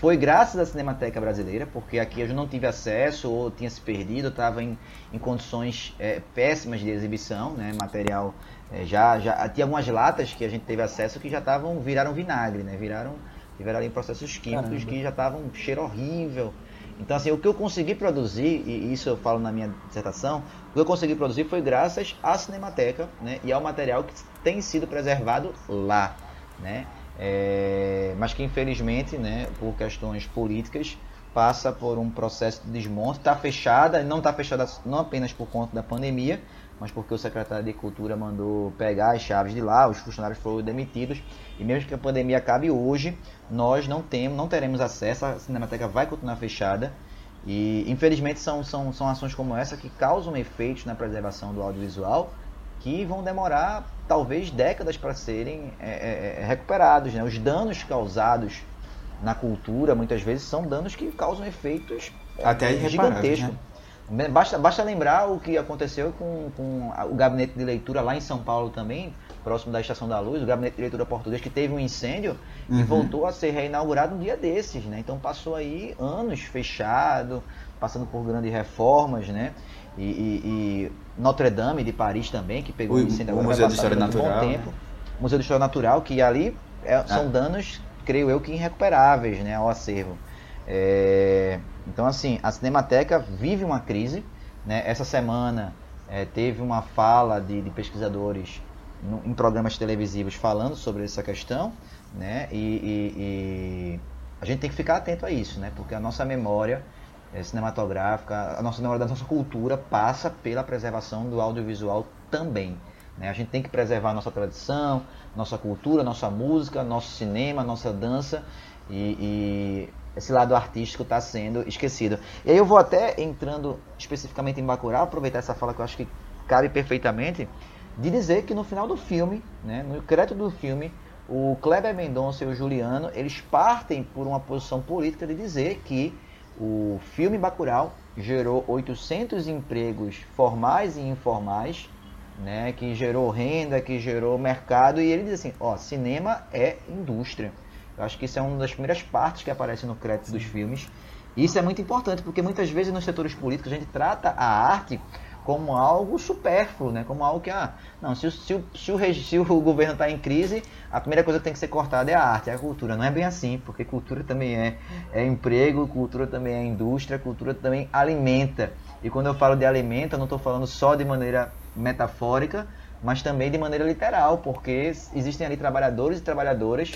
foi graças à Cinemateca Brasileira, porque aqui eu não tive acesso, ou tinha se perdido, estava em, em condições é, péssimas de exibição, né, material é, já, já tinha algumas latas que a gente teve acesso que já estavam viraram vinagre, né, viraram tiveram ali processos químicos Caramba. que já estavam um cheiro horrível. Então, assim, o que eu consegui produzir, e isso eu falo na minha dissertação, o que eu consegui produzir foi graças à Cinemateca né, e ao material que tem sido preservado lá. Né, é, mas que, infelizmente, né, por questões políticas, passa por um processo de desmonte. Está fechada, não está fechada não apenas por conta da pandemia, mas porque o secretário de Cultura mandou pegar as chaves de lá, os funcionários foram demitidos, e mesmo que a pandemia acabe hoje, nós não temos, não teremos acesso, a Cinemateca vai continuar fechada, e infelizmente são, são, são ações como essa que causam efeitos na preservação do audiovisual que vão demorar talvez décadas para serem é, é, é, recuperados. Né? Os danos causados na cultura muitas vezes são danos que causam efeitos até gigantescos. Né? Basta, basta lembrar o que aconteceu com, com o gabinete de leitura lá em São Paulo também, próximo da Estação da Luz, o gabinete de leitura português, que teve um incêndio uhum. e voltou a ser reinaugurado um dia desses, né? Então passou aí anos fechado, passando por grandes reformas, né? E, e, e Notre Dame de Paris também, que pegou o, incêndio o Museu de História Natural. Tempo. Museu de História Natural, que ali é, são ah. danos creio eu que irrecuperáveis né, ao acervo. É, então, assim, a Cinemateca vive uma crise. Né? Essa semana é, teve uma fala de, de pesquisadores no, em programas televisivos falando sobre essa questão. Né? E, e, e, a gente tem que ficar atento a isso, né? porque a nossa memória é, cinematográfica, a nossa memória da nossa cultura passa pela preservação do audiovisual também. Né? A gente tem que preservar nossa tradição, nossa cultura, nossa música, nosso cinema, nossa dança e, e esse lado artístico está sendo esquecido. E aí eu vou até entrando especificamente em Bacurau, aproveitar essa fala que eu acho que cabe perfeitamente, de dizer que no final do filme, né, no crédito do filme, o Kleber Mendonça e o Juliano, eles partem por uma posição política de dizer que o filme Bacurau gerou 800 empregos formais e informais né, que gerou renda, que gerou mercado, e ele diz assim, ó, cinema é indústria. Eu acho que isso é uma das primeiras partes que aparece no crédito dos filmes. E isso é muito importante, porque muitas vezes nos setores políticos a gente trata a arte como algo supérfluo, né? como algo que, ah, não, se o, se o, se o, se o governo está em crise, a primeira coisa que tem que ser cortada é a arte, é a cultura. Não é bem assim, porque cultura também é, é emprego, cultura também é indústria, cultura também alimenta. E quando eu falo de alimento, eu não estou falando só de maneira metafórica, mas também de maneira literal, porque existem ali trabalhadores e trabalhadoras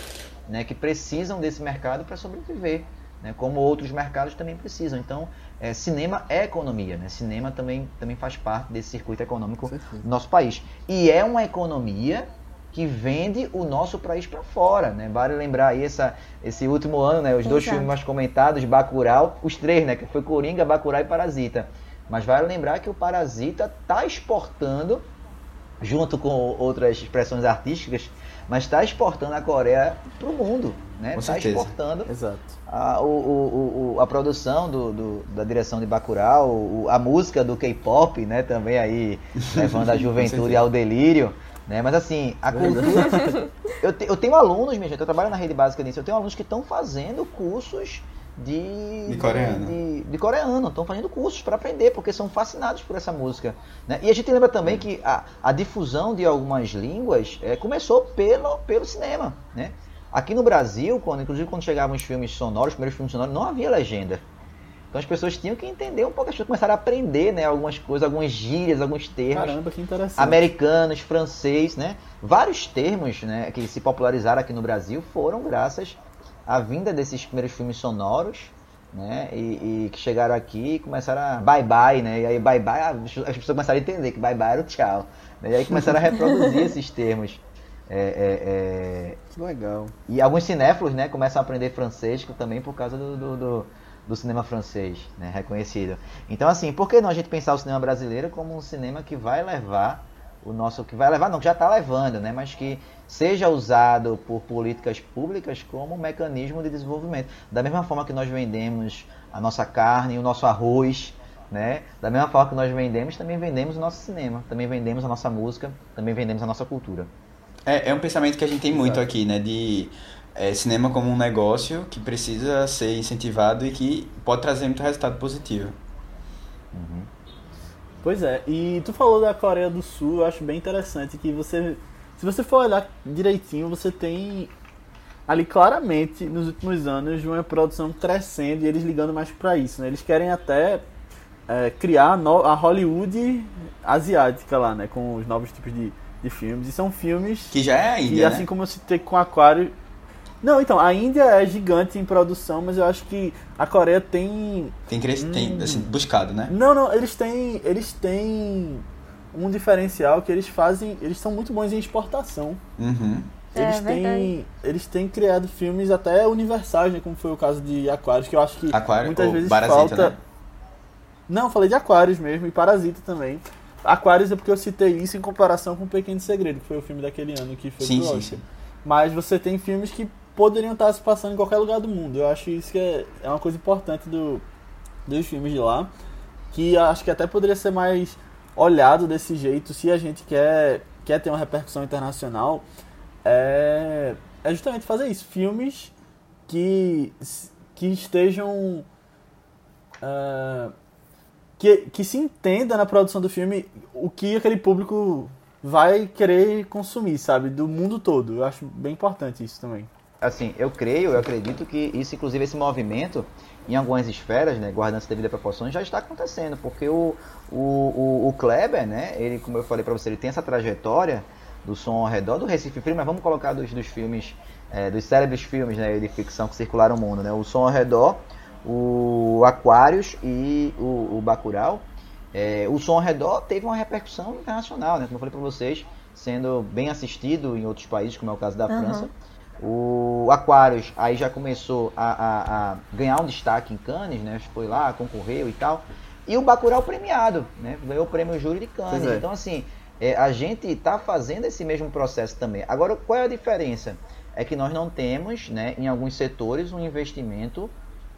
né, que precisam desse mercado para sobreviver, né, como outros mercados também precisam. Então, é, cinema é economia, né? cinema também, também faz parte desse circuito econômico do nosso país. E é uma economia que vende o nosso país para fora, né? Vale lembrar aí essa, esse último ano, né? Os Exato. dois filmes mais comentados, Bacurau, os três, né? Que foi Coringa, Bacurau e Parasita. Mas vale lembrar que o Parasita está exportando, junto com outras expressões artísticas, mas está exportando a Coreia para o mundo. Está exportando a, o, o, o, a produção do, do, da direção de Bacurau, a música do K-pop, né? também aí levando a juventude ao delírio. Né? Mas assim, a cultura. eu, te, eu tenho alunos, minha gente, eu trabalho na rede básica nisso, eu tenho alunos que estão fazendo cursos de, de coreano. De, de coreano. Estão fazendo cursos para aprender, porque são fascinados por essa música. Né? E a gente lembra também que a, a difusão de algumas línguas é, começou pelo, pelo cinema. Né? Aqui no Brasil, quando, inclusive quando chegavam os filmes sonoros, os primeiros filmes sonoros, não havia legenda. Então as pessoas tinham que entender um pouco, as pessoas começaram a aprender né, algumas coisas, algumas gírias, alguns termos. Caramba, que interessante. Americanos, francês, né? Vários termos né, que se popularizaram aqui no Brasil foram graças a vinda desses primeiros filmes sonoros, né? E, e, que chegaram aqui e começaram a bye bye, né? E aí bye bye, as pessoas começaram a entender que bye bye era o tchau. Né? E aí começaram a reproduzir esses termos. É, é, é... Que legal. E alguns cinéfilos, né, começam a aprender francês também por causa do, do, do, do cinema francês, né, reconhecido. Então, assim, por que não a gente pensar o cinema brasileiro como um cinema que vai levar o nosso que vai levar, não, que já está levando, né, mas que seja usado por políticas públicas como um mecanismo de desenvolvimento. Da mesma forma que nós vendemos a nossa carne, o nosso arroz, né? Da mesma forma que nós vendemos, também vendemos o nosso cinema, também vendemos a nossa música, também vendemos a nossa cultura. É, é um pensamento que a gente tem muito Exato. aqui, né? De é, cinema como um negócio que precisa ser incentivado e que pode trazer muito resultado positivo. Uhum. Pois é, e tu falou da Coreia do Sul, eu acho bem interessante que você, se você for olhar direitinho, você tem ali claramente nos últimos anos uma produção crescendo e eles ligando mais para isso, né? Eles querem até é, criar a Hollywood asiática lá, né? Com os novos tipos de, de filmes. E são filmes. Que já é a Índia. E assim né? como eu citei com Aquário, não, então, a Índia é gigante em produção, mas eu acho que a Coreia tem. Tem, cres... hum... tem assim, buscado, né? Não, não, eles têm. Eles têm um diferencial que eles fazem. Eles são muito bons em exportação. Uhum. Eles, é, têm, eles têm criado filmes até universais, né, como foi o caso de Aquários, que eu acho que Aquário, muitas vezes Parasita, falta. Né? Não, falei de Aquários mesmo, e Parasita também. Aquários é porque eu citei isso em comparação com Pequeno Segredo, que foi o filme daquele ano que foi sim, pro. Sim, sim. Mas você tem filmes que poderiam estar se passando em qualquer lugar do mundo. Eu acho isso que é, é uma coisa importante do, dos filmes de lá, que acho que até poderia ser mais olhado desse jeito se a gente quer, quer ter uma repercussão internacional. É, é justamente fazer isso. Filmes que, que estejam. Uh, que, que se entenda na produção do filme o que aquele público vai querer consumir, sabe? Do mundo todo. Eu acho bem importante isso também. Assim, eu creio, eu acredito que isso, inclusive, esse movimento em algumas esferas, né, guardando-se devida proporções, já está acontecendo, porque o, o, o, o Kleber, né, ele, como eu falei para você, ele tem essa trajetória do som ao redor do Recife Frio, mas vamos colocar dos, dos filmes, é, dos célebres filmes né, de ficção que circularam o mundo, né, o som ao redor, o Aquários e o, o Bacurau. É, o som ao redor teve uma repercussão internacional, né, como eu falei para vocês, sendo bem assistido em outros países, como é o caso da uhum. França. O Aquarius aí já começou a, a, a, ganhar um destaque em Cannes, né? Foi lá, concorreu e tal. E o Bacurau premiado, né? Ganhou o prêmio Júri de Cannes. É. Então, assim, é, a gente está fazendo esse mesmo processo também. Agora, qual é a diferença? É que nós não temos, né, em alguns setores, um investimento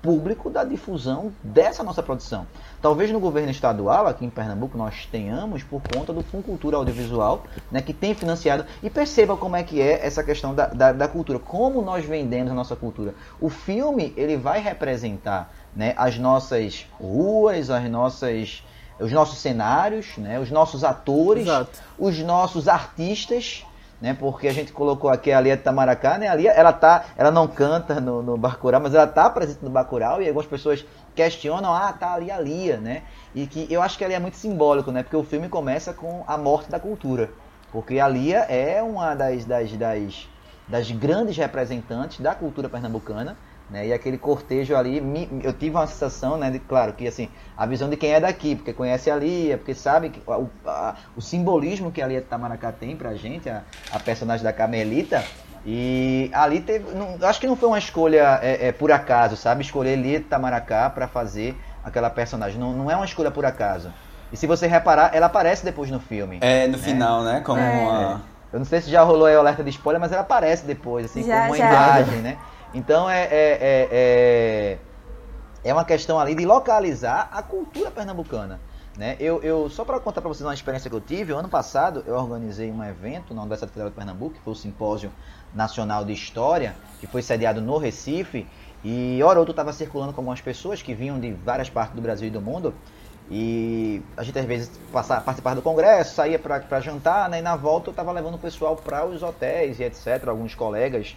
público da difusão dessa nossa produção. Talvez no governo estadual, aqui em Pernambuco, nós tenhamos por conta do Fundo Cultura Audiovisual, né, que tem financiado. E perceba como é que é essa questão da, da, da, cultura, como nós vendemos a nossa cultura. O filme ele vai representar né, as nossas ruas, as nossas, os nossos cenários, né, os nossos atores, Exato. os nossos artistas né? Porque a gente colocou aqui a Lia Tamaracá, né? A Lia, ela tá, ela não canta no, no Bacurau, mas ela tá presente no Bacurau e algumas pessoas questionam, ah, tá ali a Lia, né? E que eu acho que ali é muito simbólico, né? Porque o filme começa com a morte da cultura. Porque a Lia é uma das, das, das, das grandes representantes da cultura pernambucana, né? E aquele cortejo ali, eu tive uma sensação, né, de, claro, que assim, a visão de quem é daqui, porque conhece a Lia, porque sabe que, o, a, o simbolismo que a Lia de Tamaracá tem pra gente, a, a personagem da Carmelita, e ali teve, não, acho que não foi uma escolha é, é, por acaso, sabe? Escolher Lia de Tamaracá para fazer aquela personagem, não, não é uma escolha por acaso. E se você reparar, ela aparece depois no filme. É, no né? final, né? Como é. uma... Eu não sei se já rolou aí o alerta de spoiler, mas ela aparece depois, assim, já, como uma já. imagem, né? Então é, é, é, é, é uma questão ali de localizar a cultura pernambucana. Né? Eu, eu, só para contar para vocês uma experiência que eu tive, ano passado eu organizei um evento na Universidade Federal de Pernambuco, que foi o Simpósio Nacional de História, que foi sediado no Recife, e hora ou outra estava circulando com algumas pessoas que vinham de várias partes do Brasil e do mundo, e a gente às vezes passava, participava do congresso, saía para jantar, né? e na volta eu estava levando o pessoal para os hotéis e etc, alguns colegas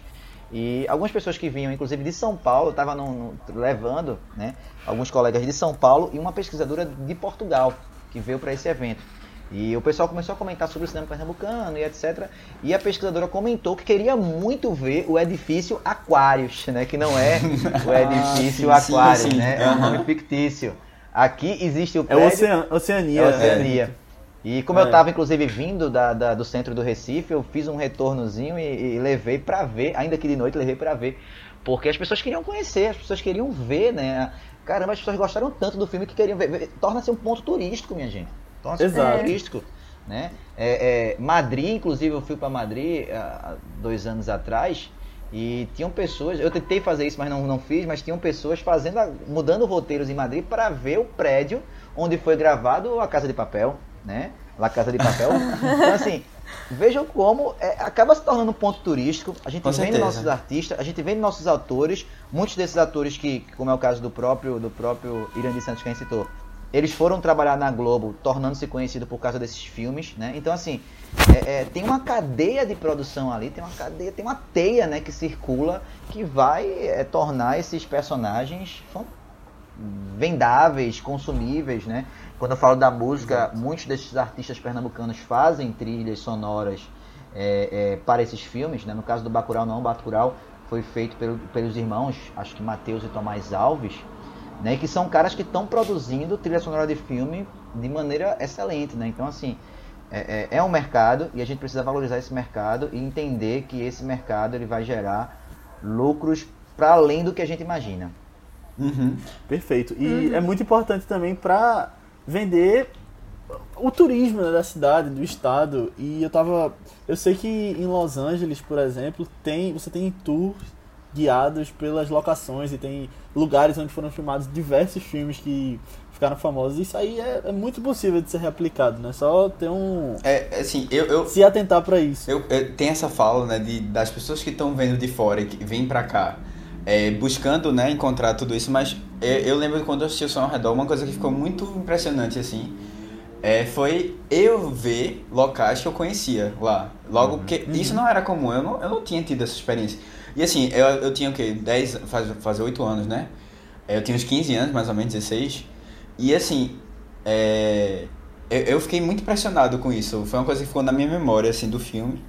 e algumas pessoas que vinham, inclusive de São Paulo, estavam levando né, alguns colegas de São Paulo e uma pesquisadora de Portugal que veio para esse evento. E o pessoal começou a comentar sobre o cinema pernambucano e etc. E a pesquisadora comentou que queria muito ver o edifício Aquários, né? Que não é o ah, edifício ah, sim, Aquários, sim, sim. né? É um nome fictício. Aqui existe o prédio... É Ocean, Oceania. É Oceania. É. E como é. eu estava, inclusive, vindo da, da, do centro do Recife, eu fiz um retornozinho e, e levei para ver, ainda que de noite, levei para ver. Porque as pessoas queriam conhecer, as pessoas queriam ver, né? Caramba, as pessoas gostaram tanto do filme que queriam ver. Torna-se um ponto turístico, minha gente. Torna-se um ponto turístico. Né? É, é, Madrid, inclusive, eu fui para Madrid há dois anos atrás e tinham pessoas, eu tentei fazer isso, mas não, não fiz, mas tinham pessoas fazendo, mudando roteiros em Madrid para ver o prédio onde foi gravado A Casa de Papel né? La Casa de Papel. então, assim, vejam como é, acaba se tornando um ponto turístico. A gente Com vê nos nossos artistas, a gente nos nossos autores, muitos desses atores que, como é o caso do próprio, do próprio Irandi Santos que a gente citou, eles foram trabalhar na Globo, tornando-se conhecidos por causa desses filmes, né? Então, assim, é, é, tem uma cadeia de produção ali, tem uma cadeia, tem uma teia, né, que circula, que vai é, tornar esses personagens vendáveis, consumíveis, né? Quando eu falo da música, muitos desses artistas pernambucanos fazem trilhas sonoras é, é, para esses filmes. Né? No caso do Bacurau, não. O Bacurau foi feito pelo, pelos irmãos, acho que Matheus e Tomás Alves, né? que são caras que estão produzindo trilha sonora de filme de maneira excelente. Né? Então, assim, é, é, é um mercado e a gente precisa valorizar esse mercado e entender que esse mercado ele vai gerar lucros para além do que a gente imagina. Uhum. Perfeito. E uhum. é muito importante também para vender o turismo né, da cidade, do estado. E eu tava. Eu sei que em Los Angeles, por exemplo, tem você tem tours guiados pelas locações e tem lugares onde foram filmados diversos filmes que ficaram famosos. Isso aí é, é muito possível de ser replicado, né? Só ter um. É, assim, eu. eu se atentar para isso. Eu, eu, tem essa fala, né, de, das pessoas que estão vendo de fora e que vêm para cá. É, buscando né, encontrar tudo isso, mas eu, eu lembro quando eu assisti o Som ao Redor, uma coisa que ficou muito impressionante, assim, é, foi eu ver locais que eu conhecia lá. Logo que isso não era comum, eu não, eu não tinha tido essa experiência. E assim, eu, eu tinha o quê? 10, faz, faz 8 anos, né? Eu tinha uns 15 anos, mais ou menos, 16. E assim, é, eu, eu fiquei muito impressionado com isso. Foi uma coisa que ficou na minha memória, assim, do filme.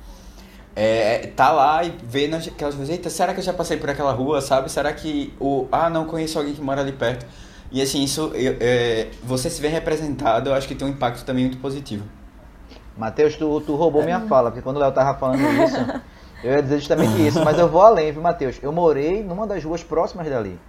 É, tá lá e ver aquelas coisas, eita, será que eu já passei por aquela rua, sabe? Será que o. Ah, não conheço alguém que mora ali perto. E assim, isso, é, você se vê representado, eu acho que tem um impacto também muito positivo. Matheus, tu, tu roubou minha fala, porque quando o Léo tava falando isso, eu ia dizer justamente isso, mas eu vou além, viu, Matheus? Eu morei numa das ruas próximas dali.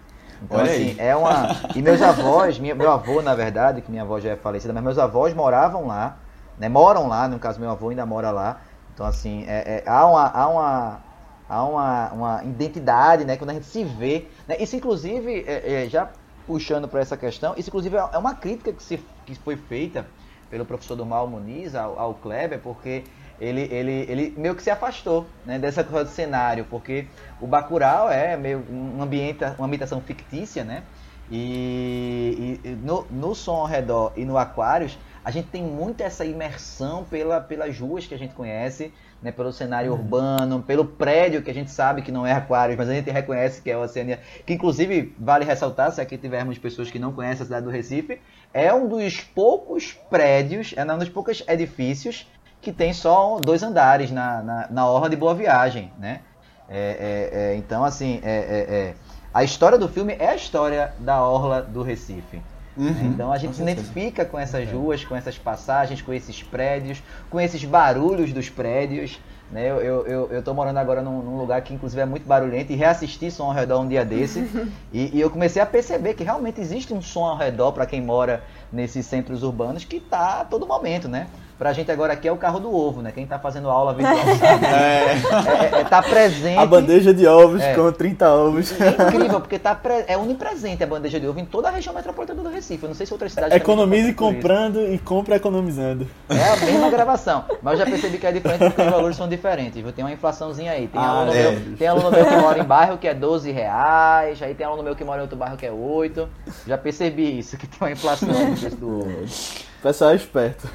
Então, Olha assim, aí. é uma. E meus avós, minha, meu avô, na verdade, que minha avó já é falecida, mas meus avós moravam lá, né? Moram lá, no caso, meu avô ainda mora lá. Então, assim, é, é, há uma. Há uma há uma, uma identidade, né? Quando a gente se vê. Né? Isso, inclusive, é, é, já puxando para essa questão, isso, inclusive, é uma crítica que, se, que foi feita pelo professor Durmal Muniz ao, ao Kleber, porque ele, ele, ele meio que se afastou né, dessa coisa do cenário, porque o Bacurau é meio um ambiente, uma ambientação fictícia, né? E, e no, no som ao redor e no Aquários, a gente tem muito essa imersão pela, pelas ruas que a gente conhece, né, pelo cenário Uhum. urbano, pelo prédio que a gente sabe que não é Aquários, mas a gente reconhece que é Oceania, que inclusive vale ressaltar, se aqui tivermos pessoas que não conhecem a cidade do Recife, é um dos poucos prédios, é um dos poucos edifícios que tem só dois andares na, na, na orla de Boa Viagem, né? É, é, é, então, assim, é, é, é, a história do filme é a história da orla do Recife. Uhum, né? Então a gente se identifica com essas ruas, com essas passagens, com esses prédios, com esses barulhos dos prédios. Né? Eu, eu, eu, eu tô morando agora num, num lugar que inclusive é muito barulhento e reassisti som ao redor um dia desse. e, e eu comecei a perceber que realmente existe um som ao redor para quem mora nesses centros urbanos que tá a todo momento, né? Pra gente agora aqui é o carro do ovo, né? Quem tá fazendo aula virtual sabe. É, É, é, tá presente. A bandeja de ovos É. com 30 ovos. É incrível, porque tá pre- é onipresente a bandeja de ovo em toda a região metropolitana do Recife. Eu não sei se outras cidades. Economize comprando e compra economizando. isso. É a mesma gravação. Mas eu já percebi que é diferente porque os valores são diferentes. Viu? Tem uma inflaçãozinha aí. Tem, Ah, aluno, é. meu, tem aluno meu que mora em bairro que é 12 reais. Aí tem aluno meu que mora em outro bairro que é 8. Já percebi isso, que tem uma inflação no preço do ovo. O pessoal é esperto.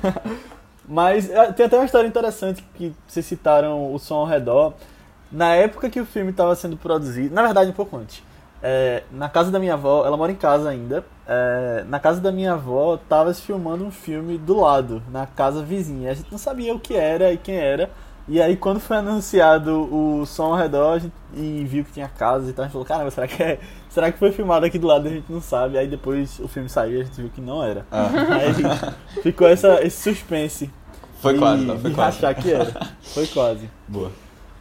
Mas eh, tem até uma história interessante que vocês citaram o som ao redor. Na época que o filme estava sendo produzido, na verdade um pouco antes, é, na casa da minha avó, ela mora em casa ainda, é, na casa da minha avó estava se filmando um filme do lado, na casa vizinha. A gente não sabia o que era e quem era. E aí quando foi anunciado o som ao redor a gente, e viu que tinha casas e tal, a gente falou, caramba, será que, é, será que foi filmado aqui do lado? A gente não sabe. Aí depois o filme saiu e a gente viu que não era. Ah. Aí ficou essa, esse suspense. Foi de- quase, não, foi de quase. achar que era. Foi quase. Boa.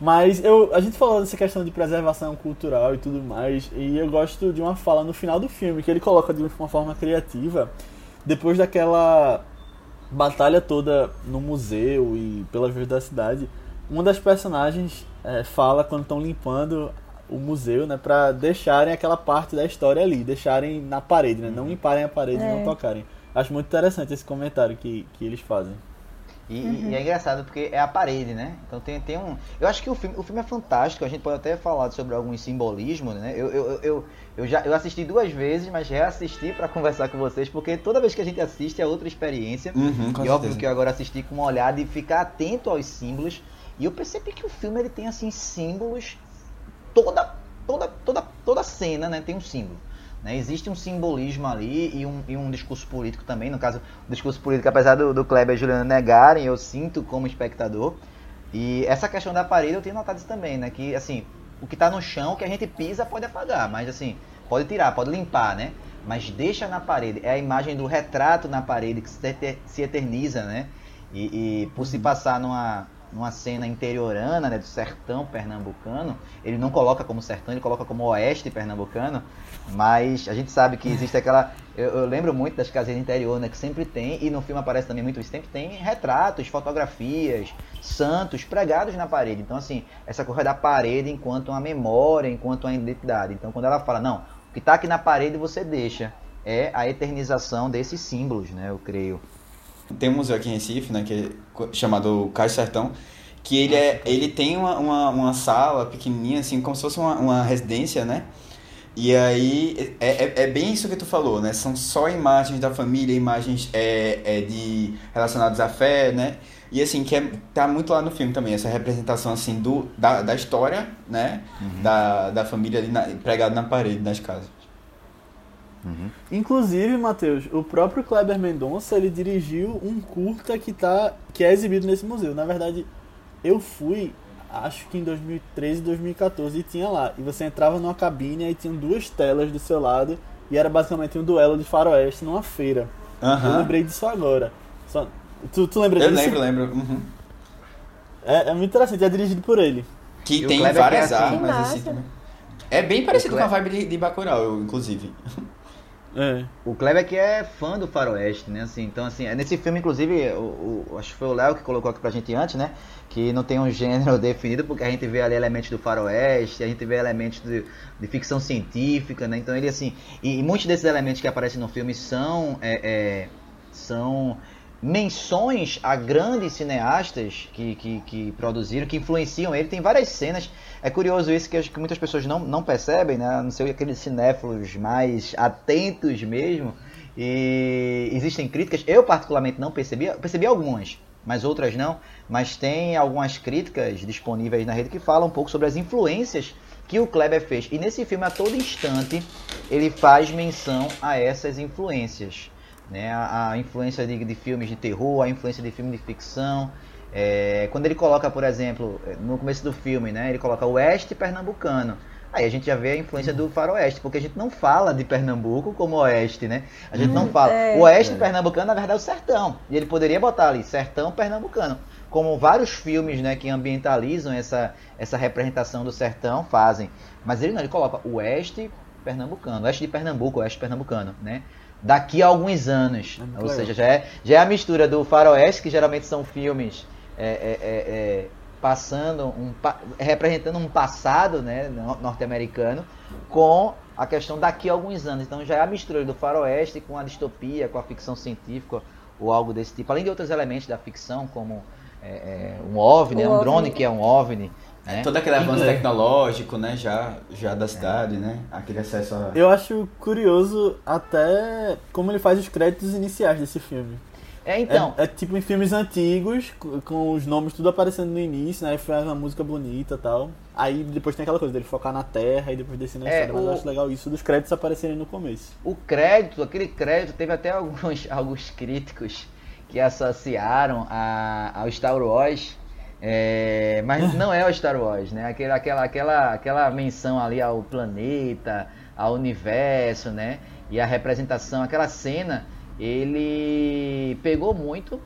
Mas eu, a gente falou dessa questão de preservação cultural e tudo mais, e eu gosto de uma fala no final do filme, que ele coloca de uma forma criativa, depois daquela batalha toda no museu e pelas ruas da cidade, uma das personagens eh, fala quando estão limpando o museu, né, pra deixarem aquela parte da história ali, deixarem na parede, né, não limparem a parede É. não tocarem. Acho muito interessante esse comentário que, que eles fazem. E, e é engraçado porque é a parede, né? Então tem, tem um. Eu acho que o filme, o filme é fantástico, a gente pode até falar sobre alguns simbolismos, né? Eu, eu, eu, eu já eu assisti duas vezes, mas reassisti para conversar com vocês, porque toda vez que a gente assiste é outra experiência. Uhum, e óbvio certeza. que eu agora assisti com uma olhada e ficar atento aos símbolos. E eu percebi que o filme ele tem assim símbolos toda toda toda toda cena, né, tem um símbolo. Né? Existe um simbolismo ali e um, e um discurso político também. No caso, o discurso político, apesar do, do Kleber e a Juliana negarem, eu sinto como espectador. E essa questão da parede eu tenho notado isso também, né? Que assim, o que está no chão, o que a gente pisa pode apagar, mas assim, pode tirar, pode limpar, né? Mas deixa na parede. É a imagem do retrato na parede que se eter- se eterniza, né? E, e por se passar numa, numa cena interiorana, né, do sertão pernambucano, ele não coloca como sertão, ele coloca como oeste pernambucano, mas a gente sabe que existe aquela. Eu, eu lembro muito das casas interior, né, que sempre tem, e no filme aparece também muito isso, sempre tem retratos, fotografias, santos pregados na parede. Então, assim, essa coisa da parede enquanto uma memória, enquanto uma identidade. Então, quando ela fala, não, o que está aqui na parede você deixa, é a eternização desses símbolos, né, eu creio. Tem um museu aqui em Recife, né, que é chamado Cais Sertão, que ele, é, ele tem uma, uma, uma sala pequenininha, assim, como se fosse uma, uma residência, né? E aí, é, é, é, bem isso que tu falou, né? São só imagens da família, imagens é, é de relacionadas à fé, né? E assim, que é, tá muito lá no filme também, essa representação assim do, da, da história, né? Uhum. Da, da família ali na, pregado na parede das casas. Uhum. Inclusive, Matheus, o próprio Kleber Mendonça, ele dirigiu um curta que, tá, que é exibido nesse museu. Na verdade, eu fui acho que em 2013, 2014, e tinha lá. E você entrava numa cabine e tinha duas telas do seu lado e era basicamente um duelo de faroeste numa feira. Uhum. Eu lembrei disso agora. Só... Tu, tu lembra eu disso? Eu lembro, lembro. Uhum. É, é muito interessante, é dirigido por ele. Que e tem várias é assim, armas assim também. É bem parecido com a vibe de, de Bacurau, inclusive. É. O Kleber que é fã do faroeste, né? Assim, então, assim, é nesse filme, inclusive, o, o, acho que foi o Léo que colocou aqui pra gente antes, né? Que não tem um gênero definido, porque a gente vê ali elementos do faroeste, a gente vê elementos de, de ficção científica, né? Então ele, assim, e, e, muitos desses elementos que aparecem no filme são, é, é, são menções a grandes cineastas que, que, que produziram, que influenciam ele. Tem várias cenas é curioso isso que acho que muitas pessoas não, não percebem, né? Não sei aqueles cinéfilos mais atentos mesmo. E existem críticas, eu particularmente não percebi, percebi algumas, mas outras não. Mas tem algumas críticas disponíveis na rede que falam um pouco sobre as influências que o Kleber fez. E nesse filme, a todo instante, ele faz menção a essas influências. Né? A, a influência de, de filmes de terror, a influência de filmes de ficção. É, quando ele coloca, por exemplo, no começo do filme, né, ele coloca oeste pernambucano. Aí a gente já vê a influência do faroeste, porque a gente não fala de Pernambuco como oeste, né? A gente não hum, fala. É, o oeste é. pernambucano, na verdade, é o sertão. E ele poderia botar ali, sertão pernambucano. Como vários filmes né, que ambientalizam essa, essa representação do sertão fazem. Mas ele não, ele coloca oeste pernambucano, oeste de Pernambuco, oeste pernambucano, né? Daqui a alguns anos. É Ou seja, já é, já é a mistura do faroeste, que geralmente são filmes é, é, é, é, passando um representando um passado né, norte-americano com a questão daqui a alguns anos. Então já é a mistura do faroeste com a distopia, com a ficção científica ou algo desse tipo. Além de outros elementos da ficção, como é, um OVNI, um drone que é um OVNI. Né? Todo aquele avanço tecnológico, né, já, já da cidade, né, aquele acesso a... Eu acho curioso até como ele faz os créditos iniciais desse filme. É, então. É, é, tipo em filmes antigos, com os nomes tudo aparecendo no início, né? Faz uma música bonita e tal. Aí depois tem aquela coisa dele focar na terra e depois descer na é, Mas eu acho legal isso dos créditos aparecerem no começo. O crédito, aquele crédito, teve até alguns, alguns críticos que associaram a, ao Star Wars. É, mas não é o Star Wars, né? Aquela, aquela, aquela, aquela menção ali ao planeta, ao universo, né? E a representação, aquela cena ele pegou muito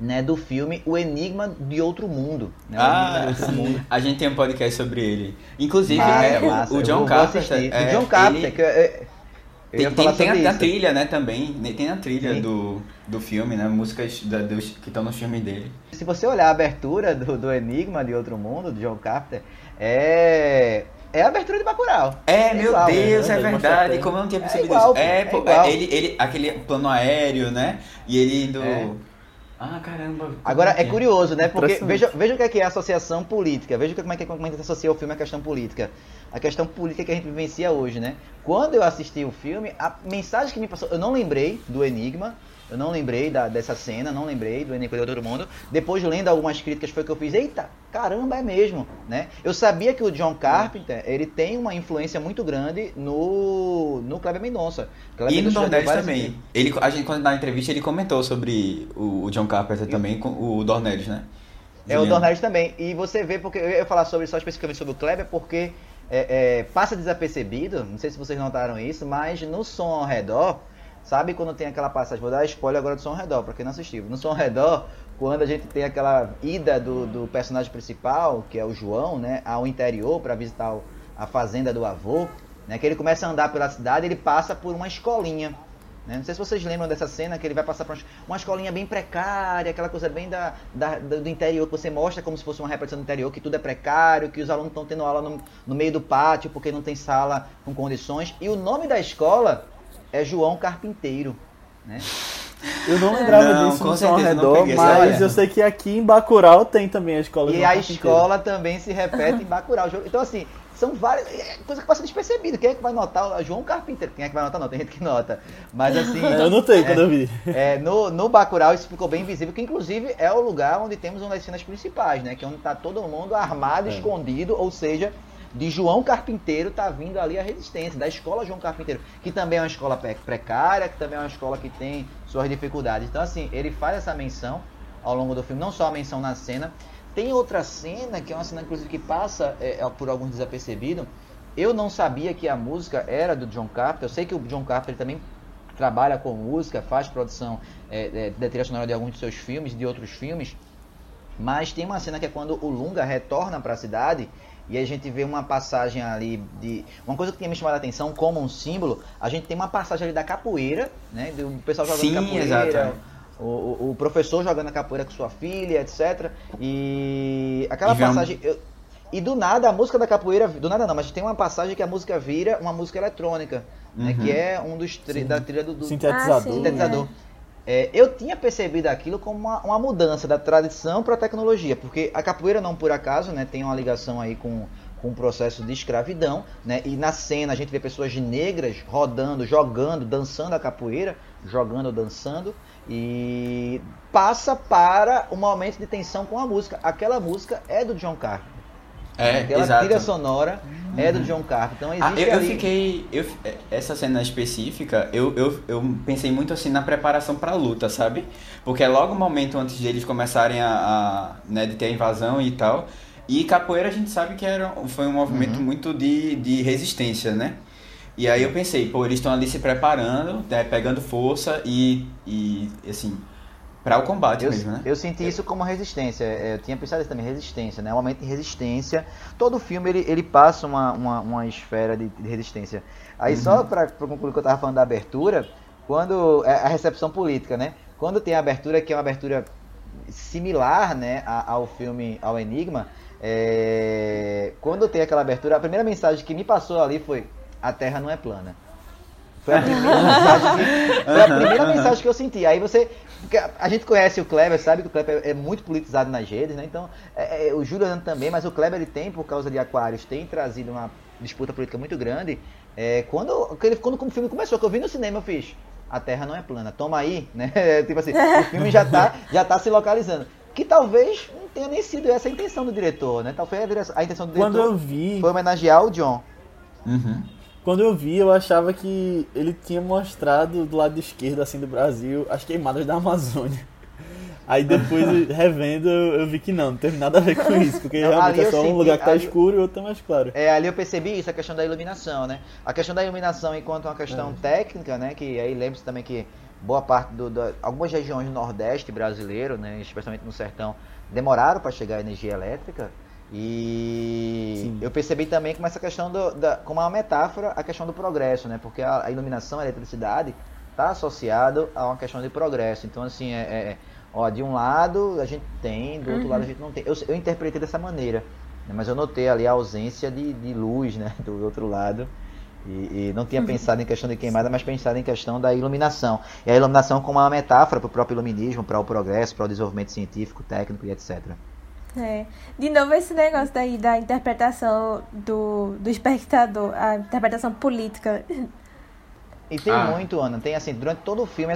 né, do filme O Enigma de Outro Mundo. Né, ah, outro mundo. a gente tem um podcast sobre ele. Inclusive, é, massa. o, John Carpenter. É, o John Carpenter, ele... que é, tem, tem, tem a, trilha, né, também. Tem a trilha do, do filme, né? Músicas da, dos, que estão no filme dele. Se você olhar a abertura do, do Enigma de Outro Mundo, do John Carpenter, é é a abertura de Bacurau. É, é meu igual, Deus, né? é verdade. Como eu não tinha é percebido é igual, isso. É, pô, é ele, ele, aquele plano aéreo, né? E ele indo. É. Ah, caramba. Agora é curioso, né? Porque veja, veja o que é, que é a associação política. Veja como é que como é que associa o filme à questão política. A questão política que a gente vivencia hoje, né? Quando eu assisti o filme, a mensagem que me passou, eu não lembrei do Enigma, eu não lembrei da, dessa cena, não lembrei do Enem de Todo Mundo. Depois, lendo algumas críticas, foi que eu fiz, eita, caramba, é mesmo, né? Eu sabia que o John Carpenter, ele tem uma influência muito grande no, no Kleber Mendonça. Kleber e no Dornelles também. Ele, a gente, quando na entrevista, ele comentou sobre o, o John Carpenter também, com o Dornelles, né? É, o Dornelles também. E você vê, porque eu ia falar sobre só especificamente sobre o Kleber, porque é, é, passa desapercebido, não sei se vocês notaram isso, mas no som ao redor Sabe quando tem aquela passagem? Vou dar spoiler agora do Som Redor, pra quem não assistiu. No Som Redor, quando a gente tem aquela ida do, do personagem principal, que é o João, né, ao interior para visitar a fazenda do avô, né, que ele começa a andar pela cidade, ele passa por uma escolinha. Né? Não sei se vocês lembram dessa cena que ele vai passar por uma escolinha bem precária, aquela coisa bem da, da, do interior, que você mostra como se fosse uma representação do interior, que tudo é precário, que os alunos estão tendo aula no, no meio do pátio porque não tem sala com condições. E o nome da escola é João Carpinteiro, né? Eu não lembrava não, disso no São Redor, mas eu sei que aqui em Bacurau tem também a escola E a escola também se repete em Bacurau. Então, assim, são várias. É coisa que passa despercebida. Quem é que vai notar? João Carpinteiro. Quem é que vai notar? Não, tem gente que nota. Mas assim. eu notei é, quando eu vi. É, no, no Bacurau isso ficou bem visível, que inclusive é o lugar onde temos uma das cenas principais, né? Que é onde tá todo mundo armado, é. escondido, ou seja, de João Carpinteiro tá vindo ali a resistência, da escola João Carpinteiro, que também é uma escola precária, que também é uma escola que tem suas dificuldades. Então, assim, ele faz essa menção ao longo do filme, não só a menção na cena. Tem outra cena, que é uma cena, inclusive, que passa é, é, por alguns desapercebidos. Eu não sabia que a música era do John Carpenter. Eu sei que o John Carpenter também trabalha com música, faz produção é, é, da trilha sonora de alguns de seus filmes, de outros filmes. Mas tem uma cena que é quando o Lunga retorna para a cidade e a gente vê uma passagem ali de. Uma coisa que tinha me chamado a atenção como um símbolo, a gente tem uma passagem ali da capoeira, né? Do pessoal jogando Sim, capoeira. Exato. O, o, professor jogando a capoeira com sua filha, etc. E aquela e passagem. Eu, e do nada a música da capoeira. Do nada não, mas tem uma passagem que a música vira uma música eletrônica. Uhum. Né, que uhum. é um dos tri, da trilha do, do sintetizador. Ah, sim, sintetizador. É. É, eu tinha percebido aquilo como uma, uma mudança da tradição para a tecnologia, porque a capoeira não por acaso, né, tem uma ligação aí com, com o processo de escravidão, né, e na cena a gente vê pessoas negras rodando, jogando, dançando a capoeira, jogando, dançando, e passa para um momento de tensão com a música. Aquela música é do John Carter. É, Aquela exato. trilha sonora uhum. é do John Carter. Então existe ah, eu, eu fiquei. Eu, essa cena específica, eu, eu, eu pensei muito assim na preparação pra luta, sabe? Porque é logo o momento antes de eles começarem a. a né, de ter a invasão e tal. E capoeira a gente sabe que era, foi um movimento uhum. muito de, de resistência, né? E aí eu pensei, pô, eles estão ali se preparando, né, pegando força e, e assim, para o combate eu, mesmo, né? Eu senti isso como resistência. É, eu tinha pensado isso também, resistência, né? Um momento de resistência. Todo filme ele, ele passa uma, uma, uma esfera de, de resistência. Aí uhum. só para concluir o que eu estava falando da abertura, quando é a recepção política, né? Quando tem a abertura que é uma abertura similar, né, ao filme ao Enigma, é, quando tem aquela abertura, a primeira mensagem que me passou ali foi: a Terra não é plana. Foi a primeira, mensagem, que, foi a primeira mensagem que eu senti. Aí você. A gente conhece o Kleber, sabe que o Kleber é muito politizado nas redes, né? Então, é, é, o Juliano também, mas o Kleber ele tem, por causa de Aquários, tem trazido uma disputa política muito grande. É, quando, quando, quando o filme começou, que eu vi no cinema, eu fiz. A Terra não é plana, toma aí, né? tipo assim, o filme já tá, já tá se localizando. Que talvez não tenha nem sido essa a intenção do diretor, né? Talvez a, direção, a intenção do diretor quando eu vi... foi homenagear o John. Uhum. Quando eu vi, eu achava que ele tinha mostrado do lado esquerdo, assim, do Brasil, as queimadas da Amazônia. Aí depois, revendo, eu vi que não, não teve nada a ver com isso, porque não, realmente é só um lugar que tá ali, escuro e outro tá mais claro. É, ali eu percebi isso, a questão da iluminação, né? A questão da iluminação enquanto uma questão é. técnica, né? Que aí lembre-se também que boa parte do, do, algumas regiões do Nordeste brasileiro, né? Especialmente no sertão, demoraram para chegar a energia elétrica. E Sim. eu percebi também como essa questão do, da, como uma metáfora a questão do progresso, né? Porque a, a iluminação, a eletricidade está associado a uma questão de progresso. Então assim, é, é, ó, de um lado a gente tem, do outro uhum. lado a gente não tem. Eu, eu interpretei dessa maneira, né? mas eu notei ali a ausência de, de luz, né? Do outro lado. E, e não tinha uhum. pensado em questão de queimada, mas pensado em questão da iluminação. E a iluminação como uma metáfora para o próprio iluminismo, para o progresso, para o desenvolvimento científico, técnico e etc. É. De novo, esse negócio daí da interpretação do, do espectador, a interpretação política. E tem ah. muito, Ana, tem assim, durante todo o filme,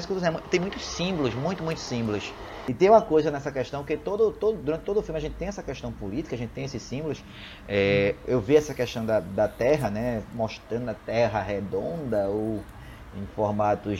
tem muitos símbolos, muito, muitos símbolos. E tem uma coisa nessa questão que todo, todo, durante todo o filme a gente tem essa questão política, a gente tem esses símbolos. É, eu vi essa questão da, da Terra, né, mostrando a Terra redonda ou em formato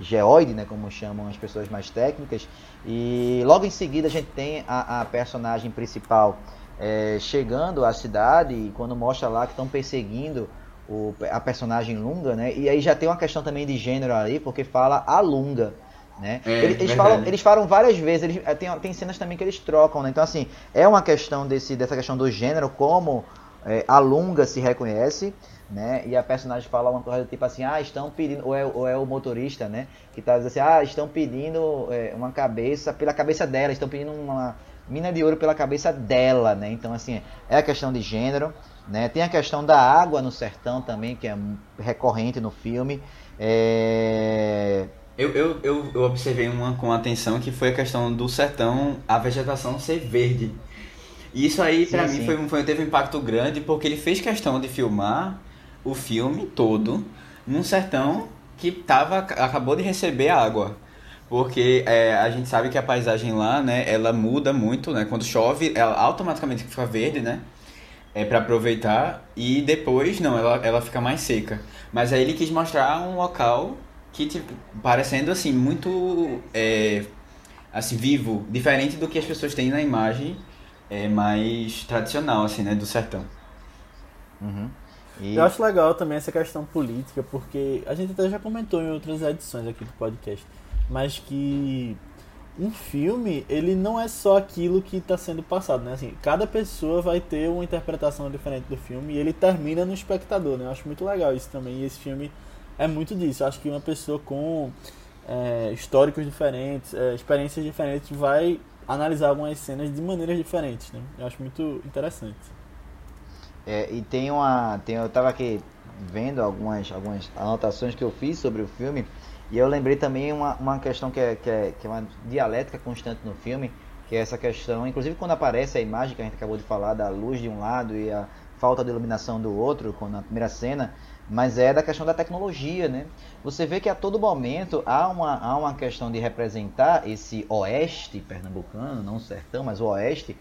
geoide, né, como chamam as pessoas mais técnicas. E logo em seguida a gente tem a, a personagem principal é, chegando à cidade e quando mostra lá que estão perseguindo o, a personagem Lunga, né? E aí já tem uma questão também de gênero ali, porque fala a Lunga. Né? É, eles, eles falam, eles falam várias vezes, eles, é, tem, tem cenas também que eles trocam, né? Então, assim, é uma questão desse, dessa questão do gênero, como é, a Lunga se reconhece, né? E a personagem fala uma coisa tipo assim, ah, estão pedindo, ou é, ou é o motorista, né? Que tá dizendo assim, ah, estão pedindo é, uma cabeça pela cabeça dela, estão pedindo uma mina de ouro pela cabeça dela, né? Então, assim, é a questão de gênero, né? Tem a questão da água no sertão também, que é recorrente no filme. É... Eu, eu, eu, eu observei uma com atenção que foi a questão do sertão, a vegetação ser verde. E isso aí, Sim, mim, foi, foi, teve um impacto grande porque ele fez questão de filmar o filme todo num sertão que tava, acabou de receber água. Porque é, a gente sabe que a paisagem lá, né, ela muda muito, né? Quando chove, ela automaticamente fica verde, né? É para aproveitar e depois, não, ela, ela fica mais seca. Mas aí ele quis mostrar um local que, tipo, parecendo assim, muito é, assim, vivo, diferente do que as pessoas têm na imagem é, mais tradicional, assim, né, do sertão. Uhum. E, Eu acho legal também essa questão política, porque a gente até já comentou em outras edições aqui do podcast, mas que um filme, ele não é só aquilo que está sendo passado, né? Assim, cada pessoa vai ter uma interpretação diferente do filme e ele termina no espectador, né? Eu acho muito legal isso também, e esse filme é muito disso. Eu acho que uma pessoa com é, históricos diferentes, é, experiências diferentes, vai analisar algumas cenas de maneiras diferentes, né? Eu acho muito interessante. É, e tem uma. Tem, eu tava aqui vendo algumas, algumas anotações que eu fiz sobre o filme. E eu lembrei também uma, uma questão que é, que, é, que é uma dialética constante no filme, que é essa questão, inclusive quando aparece a imagem que a gente acabou de falar da luz de um lado e a falta de iluminação do outro, quando na primeira cena, mas é da questão da tecnologia, né? Você vê que a todo momento há uma, há uma questão de representar esse oeste pernambucano, não o sertão, mas o oeste,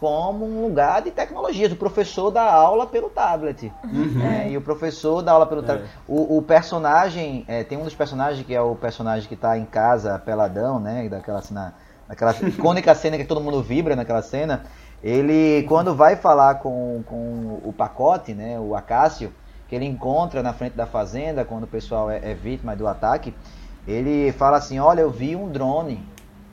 como um lugar de tecnologias. O professor dá aula pelo tablet. né? E o professor dá aula pelo tablet. O, o personagem, é, tem um dos personagens que é o personagem que está em casa, peladão, né? Daquela cena, daquela icônica cena que todo mundo vibra naquela cena. Ele, quando vai falar com, com o pacote, né? O Acácio, que ele encontra na frente da fazenda, quando o pessoal é, é vítima do ataque, ele fala assim: Olha, eu vi um drone,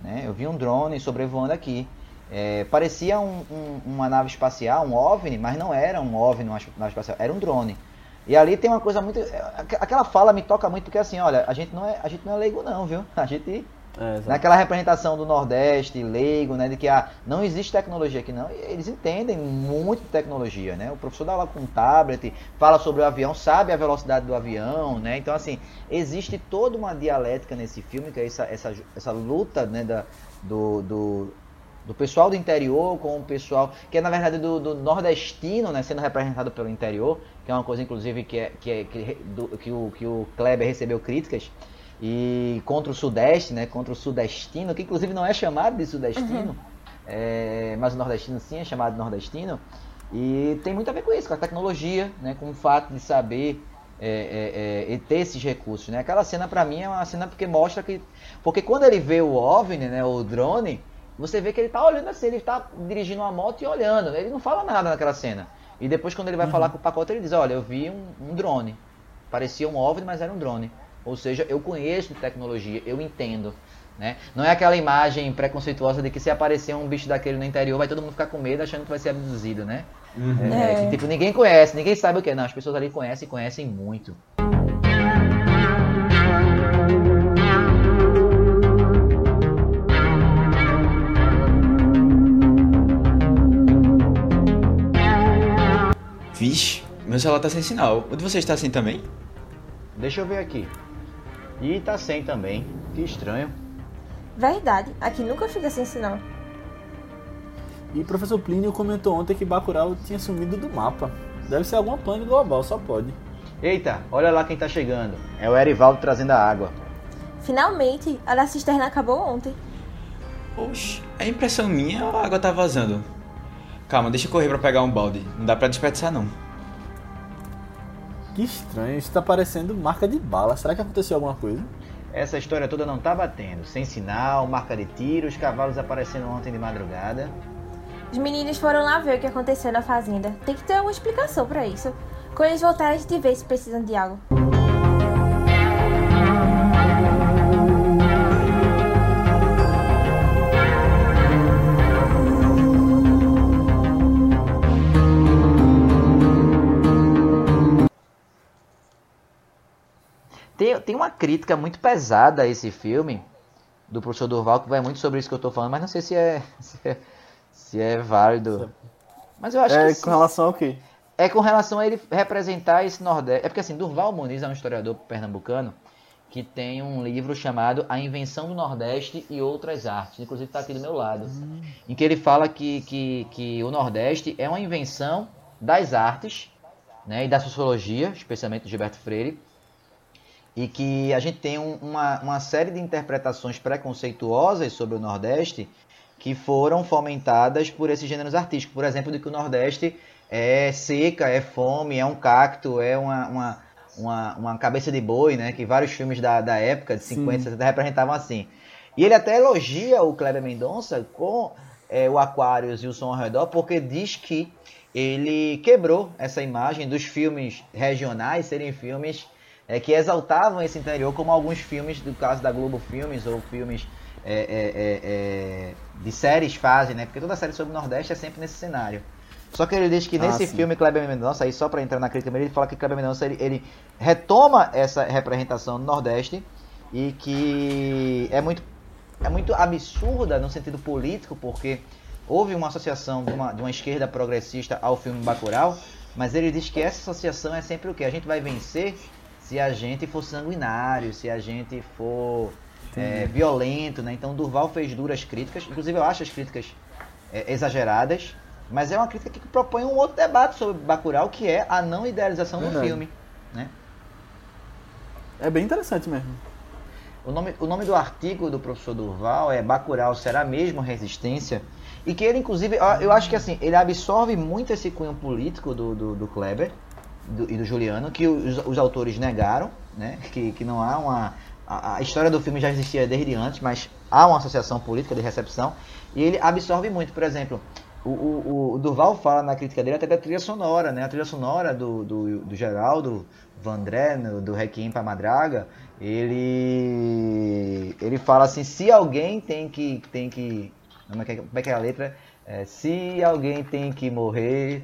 né? Eu vi um drone sobrevoando aqui. É, parecia um- um- uma nave espacial, um OVNI, mas não era um OVNI, uma nave espacial, era um drone. E ali tem uma coisa muito. é, aqu- Aquela fala me toca muito, porque assim, olha, a gente não é, a gente não é leigo, não, viu? A gente. É. Naquela representação do Nordeste, leigo, né? De que ah, não existe tecnologia aqui, não. E Eles entendem muito de tecnologia, né? O professor dá aula com um tablet, fala sobre o avião, sabe a velocidade do avião, né? Então, assim, existe toda uma dialética nesse filme, que é essa, essa, essa luta, né? Da, do, do, do pessoal do interior com o pessoal, que é na verdade do, do nordestino, né? Sendo representado pelo interior, que é uma coisa, inclusive, que, é, que, é, que, do- que, o, que o Kleber recebeu críticas e contra o Sudeste, né? Contra o sudestino, que inclusive não é chamado de sudestino, é, mas o nordestino sim é chamado de nordestino. E tem muito a ver com isso, com a tecnologia, né? Com o fato de saber é, é, é, e ter esses recursos, né? Aquela cena pra mim é uma cena porque mostra que, porque quando ele vê o OVNI, né? O drone, você vê que ele tá olhando assim, ele tá dirigindo uma moto e olhando, ele não fala nada naquela cena. E depois quando ele vai falar com o pacote ele diz, olha, eu vi um, um drone, parecia um OVNI, mas era um drone. Ou seja, eu conheço de tecnologia, eu entendo. Né? Não é aquela imagem preconceituosa de que se aparecer um bicho daquele no interior, vai todo mundo ficar com medo achando que vai ser abduzido, né? É, É. que, tipo, ninguém conhece, ninguém sabe o que é. Não, as pessoas ali conhecem e conhecem muito. Vixe, meu celular tá sem sinal. O de vocês tá assim também? Deixa eu ver aqui. E tá sem também. Que estranho. Verdade, aqui nunca fica sem sinal. E o professor Plínio comentou ontem que Bacurau tinha sumido do mapa. Deve ser alguma pane global, só pode. Eita, olha lá quem tá chegando. É o Erivaldo trazendo a água. Finalmente, a da cisterna acabou ontem. Oxe, é impressão minha ou a água tá vazando? Calma, deixa eu correr pra pegar um balde. Não dá pra desperdiçar não. Que estranho, isso tá parecendo marca de bala. Será que aconteceu alguma coisa? Essa história toda não tá batendo. Sem sinal, marca de tiro, os cavalos aparecendo ontem de madrugada. Os meninos foram lá ver o que aconteceu na fazenda. Tem que ter alguma explicação pra isso. Quando eles voltarem, a gente vê se precisam de água. Tem, tem uma crítica muito pesada a esse filme do professor Durval que vai muito sobre isso que eu tô falando, mas não sei se é se é, se é válido. Mas eu acho é que com sim. relação ao quê? É com relação a ele representar esse Nordeste. É porque assim, Durval Muniz é um historiador pernambucano que tem um livro chamado A Invenção do Nordeste e Outras Artes, inclusive está aqui do meu lado, hum. em que ele fala que, que, que o Nordeste é uma invenção das artes né, e da sociologia, especialmente do Gilberto Freire, e que a gente tem um, uma, uma série de interpretações preconceituosas sobre o Nordeste que foram fomentadas por esses gêneros artísticos. Por exemplo, de que o Nordeste é seca, é fome, é um cacto, é uma, uma, uma, uma cabeça de boi, né? Que vários filmes da, da época, de 50, Sim. 60, representavam assim. E ele até elogia o Kleber Mendonça com é, o Aquarius e o Som ao Redor, porque diz que ele quebrou essa imagem dos filmes regionais serem filmes é, que exaltavam esse interior, como alguns filmes, do caso da Globo Filmes ou filmes é, é, é, é, de séries fazem, né? Porque toda série sobre o Nordeste é sempre nesse cenário. Só que ele diz que nesse ah, filme Kleber Mendonça, aí só para entrar na crítica, ele fala que Kleber Mendonça ele, ele, retoma essa representação do Nordeste e que é muito, é muito absurda no sentido político, porque houve uma associação de uma, de uma esquerda progressista ao filme Bacurau, mas ele diz que essa associação é sempre o que? A gente vai vencer se a gente for sanguinário, se a gente for é, violento, né? Então Durval fez duras críticas, inclusive eu acho as críticas é, exageradas, mas é uma crítica que propõe um outro debate sobre Bacurau, que é a não idealização Verdade. do filme, né? É bem interessante mesmo. O nome, o nome do artigo do professor Durval é Bacurau será mesmo resistência? E que ele, inclusive, eu acho que assim, ele absorve muito esse cunho político do, do, do Kleber do, e do Juliano, que os, os, autores negaram, né? Que, que não há uma. A, a, história do filme já existia desde antes, mas há uma associação política de recepção. E ele absorve muito, por exemplo, o, o, o Durval fala na crítica dele até da trilha sonora, né? A trilha sonora do, do, do Geraldo Vandré, no, do Requiem para Madraga, ele ele fala assim, se alguém tem que tem que como é que é, é, é a letra? É, se alguém tem que morrer,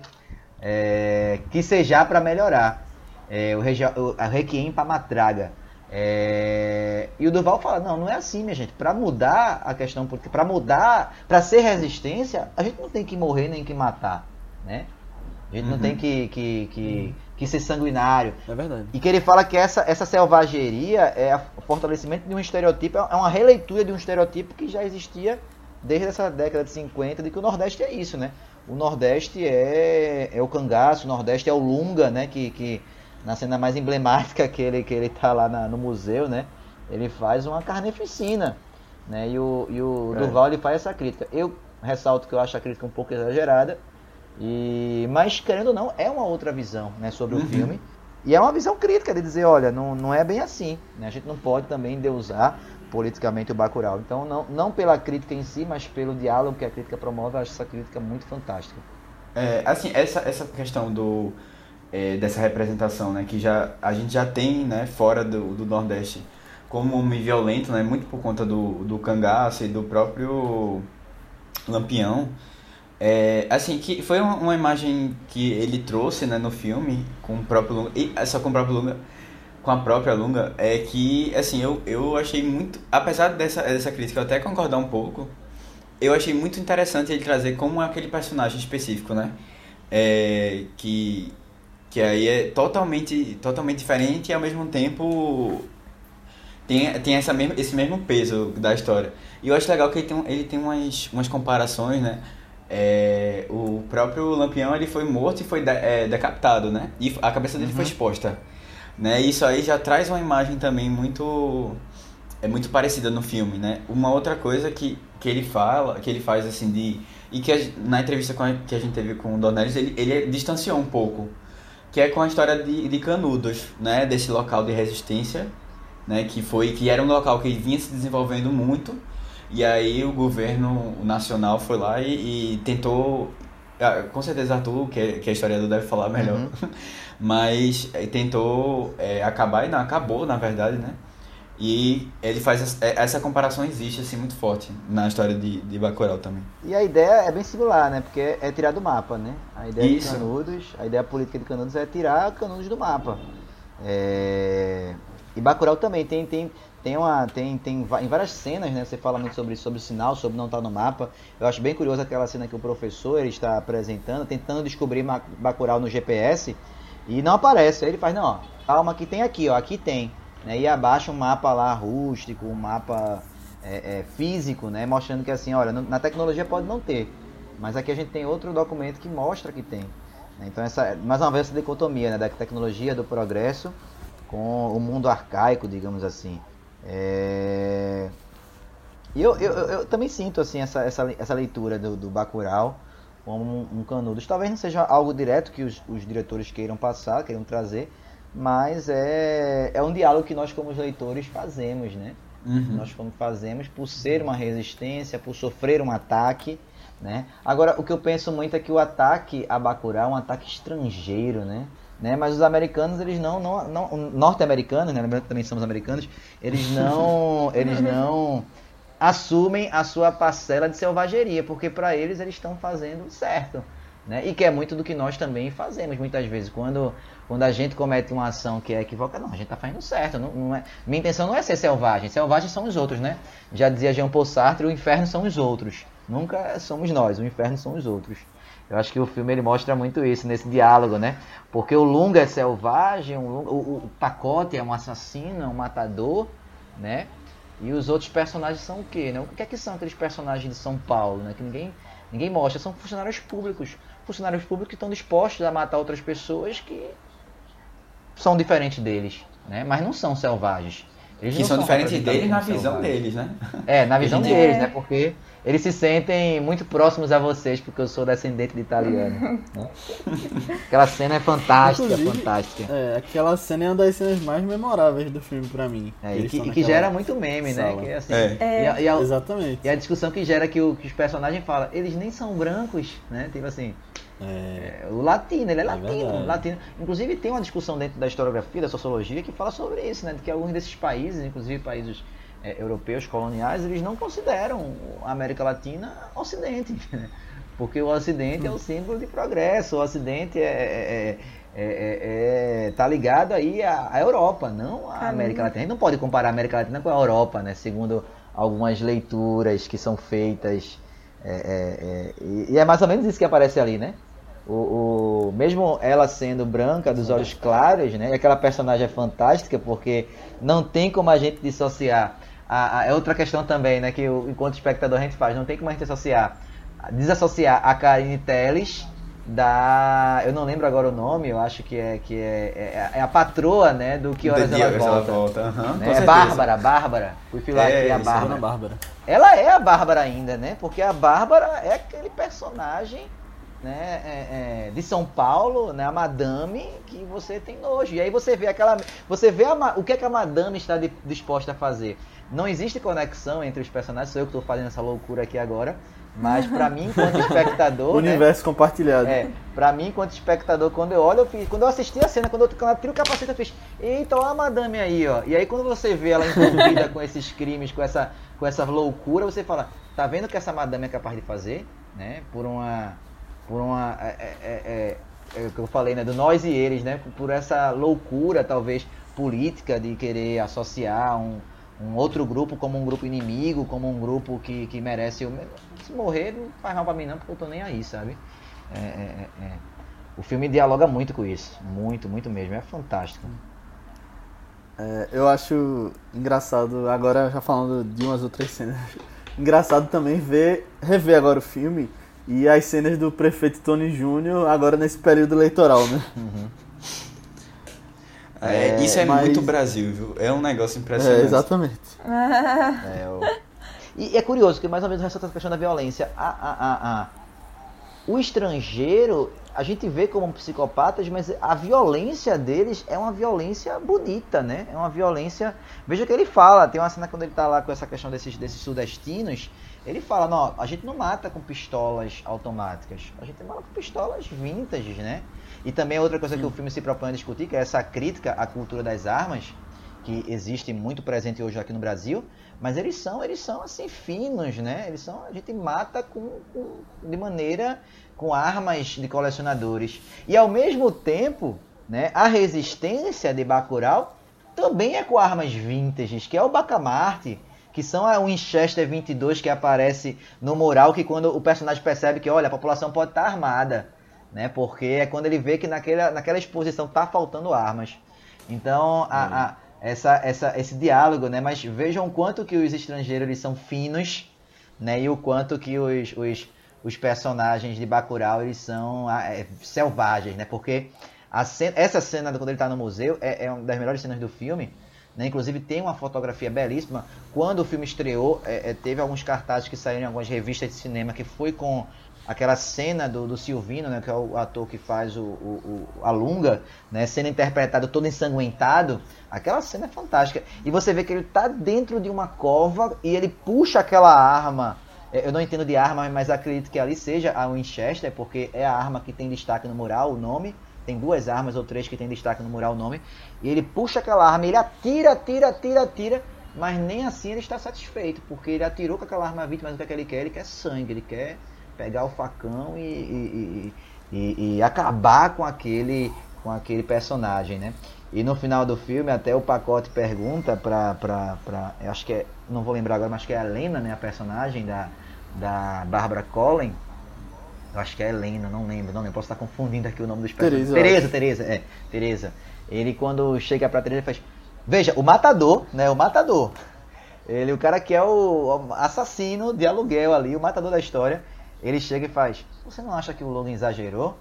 é, que seja para melhorar. É, o, o a Requiem para Matraga. É, e o Duval fala, não, não é assim, minha gente. Para mudar a questão política, para mudar, para ser resistência, a gente não tem que morrer nem que matar, né? A gente uhum. não tem que, que, que, que, ser sanguinário. É verdade. E que ele fala que essa, essa selvageria é o fortalecimento de um estereotipo, é uma releitura de um estereotipo que já existia desde essa década de 50, de que o Nordeste é isso, né? O Nordeste é, é o cangaço, o Nordeste é o Lunga, né? Que, que na cena mais emblemática que ele, que ele tá lá na, no museu, né? Ele faz uma carneficina, né? E o, e o é. Durval ele faz essa crítica. Eu ressalto que eu acho a crítica um pouco exagerada, e mas querendo ou não, é uma outra visão, né? Sobre uhum. o filme. E é uma visão crítica de dizer, olha, não, não é bem assim. Né? A gente não pode também deusar politicamente o Bacurau. Então, não, não pela crítica em si, mas pelo diálogo que a crítica promove, eu acho essa crítica muito fantástica. É, assim, essa, essa questão do, é, dessa representação, né, que já, a gente já tem né, fora do, do Nordeste como homem violento, né, muito por conta do, do cangaço e do próprio Lampião. É, assim, que foi uma, uma, imagem que ele trouxe né, no filme, com o próprio Lunga, e, só com o próprio Lunga, com a própria Lunga é que, assim, eu, eu achei muito. Apesar dessa, dessa crítica eu até concordar um pouco, eu achei muito interessante ele trazer como aquele personagem específico, né? É, que, que aí é totalmente, totalmente diferente e ao mesmo tempo tem, tem essa mesmo, esse mesmo peso da história. E eu acho legal que ele tem, ele tem umas, umas comparações, né? É, o próprio Lampião ele foi morto e foi de, é, decapitado, né? E a cabeça dele uhum. foi exposta. Né? Isso aí já traz uma imagem também muito é muito parecida no filme, né? Uma outra coisa que, que ele fala, que ele faz assim de e que a, na entrevista a, que a gente teve com o Dornelles, ele, ele distanciou um pouco, que é com a história de, de Canudos, né? Desse local de resistência, né? Que foi que era um local que vinha se desenvolvendo muito e aí o governo nacional foi lá e, e tentou ah, com certeza Arthur, que é, que é historiador, deve falar melhor. Uhum. Mas é, tentou é, acabar e não acabou, na verdade, né? E ele faz essa, é, essa comparação existe assim muito forte na história de, de Bacurau também. E a ideia é bem singular, né? Porque é tirar do mapa, né? A ideia Isso. de Canudos, a ideia política de Canudos é tirar Canudos do mapa. É... E Bacurau também tem, tem, tem, uma, tem, tem em várias cenas, né? Você fala muito sobre, sobre o sinal, sobre não estar no mapa. Eu acho bem curioso aquela cena que o professor ele está apresentando, tentando descobrir Bacurau no GPS e não aparece. Aí ele faz, não, ó, calma que tem aqui, ó, aqui tem. né? e abaixo um mapa lá rústico, um mapa é, é, físico, né? mostrando que assim, olha, na tecnologia pode não ter, mas aqui a gente tem outro documento que mostra que tem. Né? Então, essa, mais uma vez, essa dicotomia né? da tecnologia, do progresso, com o mundo arcaico, digamos assim. É... E eu, eu, eu, também sinto assim essa, essa, essa leitura do, do Bacurau como um, canudos. Talvez não seja algo direto que os, os diretores queiram passar, queiram trazer, mas é, é um diálogo que nós como leitores fazemos, né? Uhum. Nós como fazemos por ser uma resistência, por sofrer um ataque, né? Agora, o que eu penso muito é que o ataque a Bacurau é um ataque estrangeiro, né? né? Mas os americanos, eles não, não, não norte-americanos, né? Também somos americanos, eles não, eles não assumem a sua parcela de selvageria, porque para eles eles estão fazendo certo. Né? E que é muito do que nós também fazemos muitas vezes. Quando, quando a gente comete uma ação que é equivocada, não, a gente está fazendo certo. Não, não é, minha intenção não é ser selvagem. Selvagens são os outros, né? Já dizia Jean Paul Sartre, o inferno são os outros. Nunca somos nós, o inferno são os outros. Eu acho que o filme ele mostra muito isso nesse diálogo, né? Porque o Lunga é selvagem, o, Lunga, o, o Pacote é um assassino, é um matador, né? E os outros personagens são o quê? Né? O que é que são aqueles personagens de São Paulo, né? Que ninguém, ninguém mostra. São funcionários públicos. Funcionários públicos que estão dispostos a matar outras pessoas que são diferentes deles, né? Mas não são selvagens. Eles que são, são diferentes deles na visão selvagens. deles, né? É, na visão deles, né? Porque eles se sentem muito próximos a vocês, porque eu sou descendente de italiano. Né? Aquela cena é fantástica, Inclusive, fantástica. É, aquela cena é uma das cenas mais memoráveis do filme pra mim. É, e, que, e que, gera muito meme, né? sala. né? Que, assim, é. E a, e a, Exatamente. E a discussão que gera que, o, que os personagens falam, eles nem são brancos, né? Tipo assim. É. o latino, ele é, é latino, latino. Inclusive tem uma discussão dentro da historiografia, da sociologia, que fala sobre isso, né? De que alguns desses países, inclusive países é, europeus coloniais, eles não consideram a América Latina Ocidente. Né? Porque o Ocidente é o símbolo de progresso, o Ocidente é, é, é, é tá ligado aí à, à Europa, não à América Latina. A gente não pode comparar a América Latina com a Europa, né? Segundo algumas leituras que são feitas. E, e, é mais ou menos isso que aparece ali, né? O, o, mesmo ela sendo branca, dos olhos claros, né? E aquela personagem é fantástica porque não tem como a gente dissociar a, a, é outra questão também, né? Que o, enquanto espectador a gente faz. Não tem como a gente associar. Desassociar a Karine Telles da. Eu não lembro agora o nome, eu acho que é, que é, é, é a patroa, né? Do Que Horas Ela Volta. Ela volta. Uhum, né? É Bárbara, Bárbara. Fui filar é, aqui a Bárbara. Bárbara. Ela é a Bárbara ainda, né? Porque a Bárbara é aquele personagem né, é, é, de São Paulo, né, a madame, que você tem nojo. E aí você vê aquela. Você vê a, o que, é que a madame está de, disposta a fazer. Não existe conexão entre os personagens, sou eu que estou fazendo essa loucura aqui agora. Mas para mim, enquanto espectador. Universo né, compartilhado. É, pra mim, enquanto espectador, quando eu olho, eu fiz, quando eu assisti a cena, quando eu, quando eu tiro o capacete, eu fiz. Eita, olha a madame aí, ó. E aí quando você vê ela envolvida com esses crimes, com essa, com essa loucura, você fala, tá vendo o que essa madame é capaz de fazer? Né? Por uma. Por uma. É, é, é, é, é o que eu falei, né? Do nós e eles, né? Por essa loucura, talvez, política de querer associar um um outro grupo como um grupo inimigo, como um grupo que, que merece. Se morrer, não faz mal pra mim, não, porque eu tô nem aí, sabe? É, é, é. é. O filme dialoga muito com isso. Muito, muito mesmo. É fantástico. É, eu acho engraçado, agora já falando de umas outras cenas, engraçado também ver, rever agora o filme e as cenas do prefeito Tony Júnior agora nesse período eleitoral, né? Uhum. É, é, isso é mas... muito Brasil, viu? É um negócio impressionante. É, exatamente. é, o... E é curioso que mais ou menos ressalta a questão da violência. A, a, a, a... O estrangeiro, a gente vê como psicopatas, mas a violência deles é uma violência bonita, né? É uma violência. Veja o que ele fala, tem uma cena quando ele tá lá com essa questão desses, desses sudestinos. Ele fala, não, a gente não mata com pistolas automáticas, a gente mata com pistolas vintage, né? E também outra coisa que o filme se propõe a discutir, que é essa crítica à cultura das armas, que existe muito presente hoje aqui no Brasil, mas eles são, eles são assim finos, né? Eles são, a gente mata com, com de maneira com armas de colecionadores. E ao mesmo tempo, né, a resistência de Bacurau também é com armas vintage, que é o Bacamarte, que são o Winchester 22 que aparece no mural, que quando o personagem percebe que, olha, a população pode estar armada, né? Porque é quando ele vê que naquela, naquela exposição tá faltando armas. Então, a, a essa, essa, esse diálogo, né? Mas vejam o quanto que os estrangeiros eles são finos, né? E o quanto que os, os, os personagens de Bacurau eles são ah, é, selvagens, né? Porque cena, essa cena quando ele está no museu é, é uma das melhores cenas do filme. Né? Inclusive tem uma fotografia belíssima. Quando o filme estreou, é, é, teve alguns cartazes que saíram em algumas revistas de cinema que foi com aquela cena do, do Silvino, né, que é o ator que faz o, o, o a Lunga, né, sendo interpretado todo ensanguentado, aquela cena é fantástica. E você vê que ele está dentro de uma cova e ele puxa aquela arma. É, eu não entendo de arma, mas acredito que ali seja a Winchester, porque é a arma que tem destaque no mural, o nome. Tem duas armas ou três que tem destaque no mural, o nome. E ele puxa aquela arma, ele atira, atira, atira, atira, mas nem assim ele está satisfeito, porque ele atirou com aquela arma vítima, mas o que, é que ele quer? Ele quer sangue, ele quer pegar o facão e, e, e, e, acabar com aquele, com aquele personagem, né? E no final do filme até o pacote pergunta pra, pra, pra eu acho que é, não vou lembrar agora, mas que é a Helena, né? A personagem da, da Barbara Collen. Eu acho que é Helena, não lembro, não lembro, posso estar confundindo aqui o nome dos personagens. Tereza, Tereza, é, Tereza. Ele quando chega pra Tereza faz, veja, o matador, né? O matador. Ele, o cara que é o assassino de aluguel ali, o matador da história ele chega e faz: Você não acha que o Logan exagerou?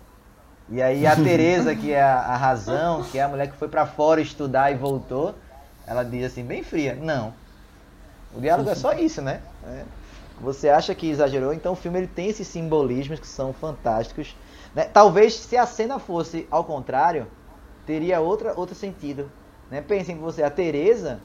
E aí a Tereza, que é a, a, razão, que é a mulher que foi para fora estudar e voltou, ela diz assim, bem fria: Não. O diálogo é só isso, né? É. Você acha que exagerou? Então o filme ele tem esses simbolismos que são fantásticos. Né? Talvez se a cena fosse ao contrário, teria outra, outro sentido. Né? Pensem que você, a Tereza,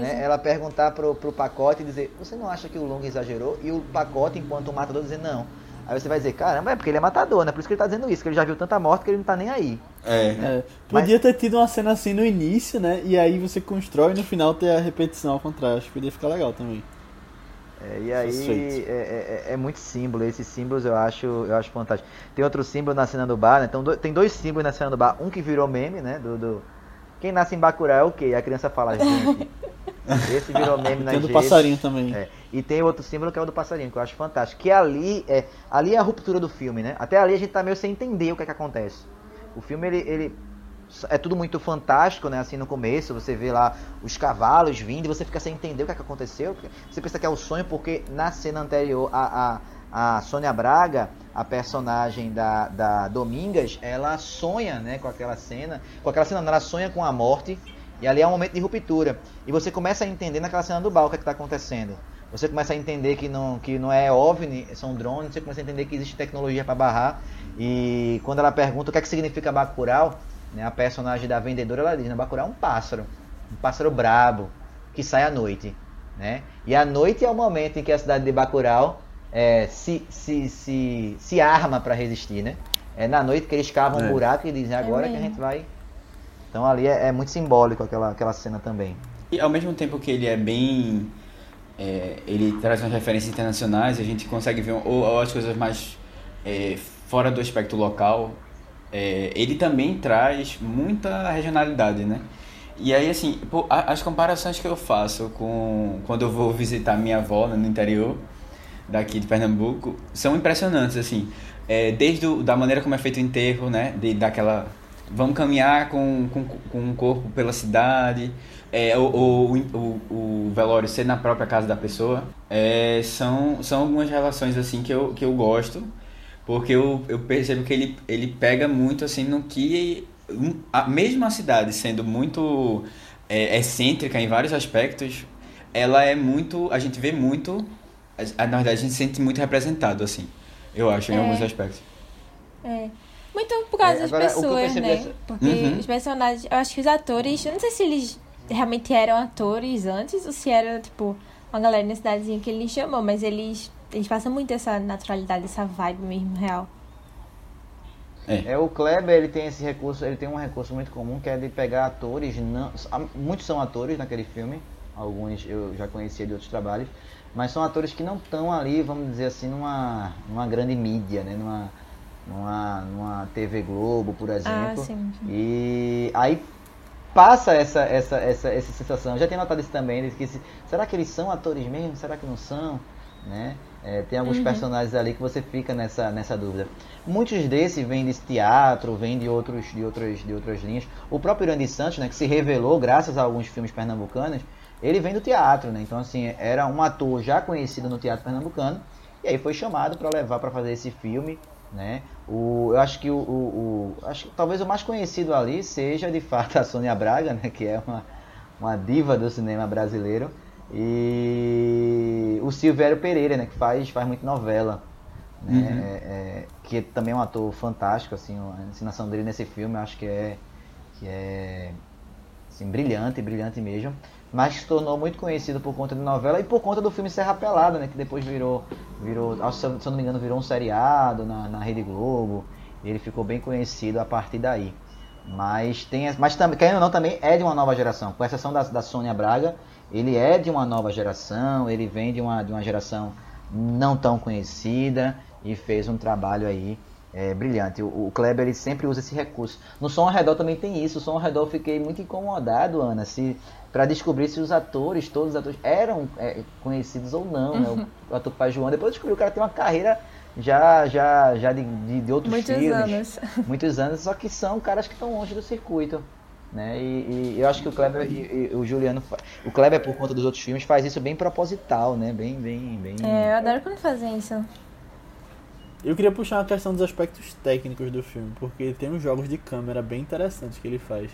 né, ela perguntar pro, pro pacote e dizer, você não acha que o Long exagerou? E o pacote, enquanto o matador, dizer, não. Aí você vai dizer, caramba, é porque ele é matador, né? Por isso que ele tá dizendo isso, que ele já viu tanta morte que ele não tá nem aí. É. é. Podia Mas... ter tido uma cena assim no início, né? E aí você constrói e no final ter a repetição ao contrário. Acho que podia ficar legal também. É, e aí é, é, é, muito símbolo, esses símbolos eu acho, eu acho fantástico. Tem outro símbolo na cena do bar, né? Então, do, tem dois símbolos na cena do bar, um que virou meme, né? Do, do, quem nasce em Bacurau é o quê? A criança fala, gente. Esse virou meme na Tem do passarinho também. É. E tem outro símbolo que é o do passarinho, que eu acho fantástico. Que ali é, ali é a ruptura do filme, né? Até ali a gente tá meio sem entender o que é que acontece. O filme, ele, ele é tudo muito fantástico, né? Assim, no começo, você vê lá os cavalos vindo e você fica sem entender o que, é que aconteceu. Você pensa que é o sonho porque na cena anterior a, a a Sônia Braga, a personagem da, da Domingas, ela sonha né, com aquela cena. Com aquela cena, ela sonha com a morte. E ali é um momento de ruptura. E você começa a entender naquela cena do o que é está acontecendo. Você começa a entender que não, que não é OVNI, são drones. Você começa a entender que existe tecnologia para barrar. E quando ela pergunta o que é que significa Bacurau, né, a personagem da vendedora, ela diz, né, Bacurau é um pássaro. Um pássaro brabo, que sai à noite. Né? E a noite é o momento em que a cidade de Bacurau é, se, se, se, se arma para resistir, né? É na noite que eles cavam é. um buraco e dizem agora é que a gente vai. Então ali é, é, muito simbólico aquela, aquela cena também. E ao mesmo tempo que ele é bem. É, ele traz umas referências internacionais, a gente consegue ver ou, ou as coisas mais é, fora do aspecto local. É, ele também traz muita regionalidade, né? E aí, assim, pô, as comparações que eu faço com quando eu vou visitar minha avó no interior, daqui de Pernambuco são impressionantes, assim. É, desde o, da maneira como é feito o enterro, né? De, daquela... Vamos caminhar com, com, com o corpo pela cidade, é, o, o, o, o, velório ser na própria casa da pessoa. É, são, são algumas relações, assim, que eu, que eu gosto, porque eu, eu percebo que ele, ele pega muito, assim, no que... Um, a, mesmo a cidade sendo muito é, excêntrica em vários aspectos, ela é muito... A gente vê muito na verdade, a gente se sente muito representado, assim, eu acho, em é. alguns aspectos. É. Muito por causa é, das pessoas, né? Essa... Porque uhum. os personagens, eu acho que os atores, eu não sei se eles realmente eram atores antes ou se era, tipo, uma galera na cidadezinha que ele chamou, mas eles, eles passam muito essa naturalidade, essa vibe mesmo real. É. é. o Kleber, ele tem esse recurso, ele tem um recurso muito comum que é de pegar atores, não, muitos são atores naquele filme, alguns eu já conhecia de outros trabalhos, mas são atores que não estão ali, vamos dizer assim, numa, numa grande mídia, né? Numa, numa, numa TV Globo, por ah, exemplo. Ah, sim, sim. E aí passa essa, essa, essa, essa sensação. Eu já tenho notado isso também, que se, será que eles são atores mesmo? Será que não são? Né? É, tem alguns uhum. personagens ali que você fica nessa, nessa dúvida. Muitos desses vêm desse teatro, vêm de, outros, de, outras, de outras linhas. O próprio Irandi Santos, né, que se revelou graças a alguns filmes pernambucanos, ele vem do teatro, né? Então, assim, era um ator já conhecido no teatro pernambucano, e aí foi chamado para levar para fazer esse filme, né? O, eu acho que o, o, o acho, talvez o mais conhecido ali seja de fato a Sônia Braga, né? Que é uma, uma diva do cinema brasileiro. E o Silvério Pereira, né? Que faz, faz muito novela. Né? Uhum. É, é, que também é um ator fantástico, assim, a ensinação dele nesse filme, eu acho que é, que é assim, brilhante, brilhante mesmo mas se tornou muito conhecido por conta de novela e por conta do filme Serra Pelada, né, que depois virou, virou se eu não me engano, virou um seriado na, na Rede Globo. Ele ficou bem conhecido a partir daí. Mas tem, mas também, querendo ou não, também é de uma nova geração. Com exceção da, da Sônia Braga, ele é de uma nova geração, ele vem de uma, de uma geração não tão conhecida e fez um trabalho aí é, brilhante. O, o, Kleber ele sempre usa esse recurso. No Som ao Redor também tem isso. O Som ao Redor eu fiquei muito incomodado, Ana, se para descobrir se os atores, todos os atores, eram é, conhecidos ou não, né? O, o ator Pai João. Depois eu descobri que o cara tem uma carreira já, já, já de, de, de outros muitos filmes. Anos. Muitos anos, só que são caras que estão longe do circuito. Né? E, e eu acho que o Kleber e, e, o Juliano, o Kleber por conta dos outros filmes faz isso bem proposital, né? Bem, bem, bem. É, eu adoro quando fazem isso. Eu queria puxar a questão dos aspectos técnicos do filme, porque tem uns jogos de câmera bem interessantes que ele faz.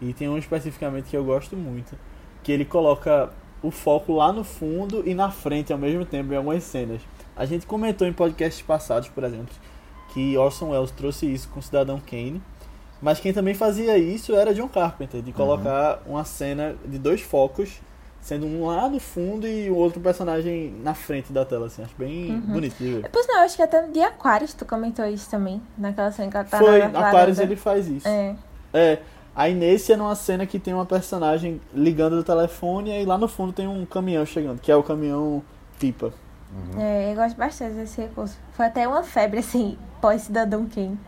E tem um especificamente que eu gosto muito, que ele coloca o foco lá no fundo e na frente ao mesmo tempo em algumas cenas. A gente comentou em podcasts passados, por exemplo, que Orson Welles trouxe isso com Cidadão Kane, mas quem também fazia isso era John Carpenter, de colocar uhum. uma cena de dois focos, sendo um lá no fundo e o outro personagem na frente da tela, assim, acho bem uhum. bonito de ver. Pois não, acho que até de Aquarius tu comentou isso também, naquela cena que ela tá Foi, na Aquarius ele faz isso. É. É, Aí nesse é numa cena que tem uma personagem ligando o telefone e aí lá no fundo tem um caminhão chegando, que é o caminhão pipa. Uhum. É, eu gosto bastante desse recurso. Foi até uma febre, assim, pós-Cidadão Kane.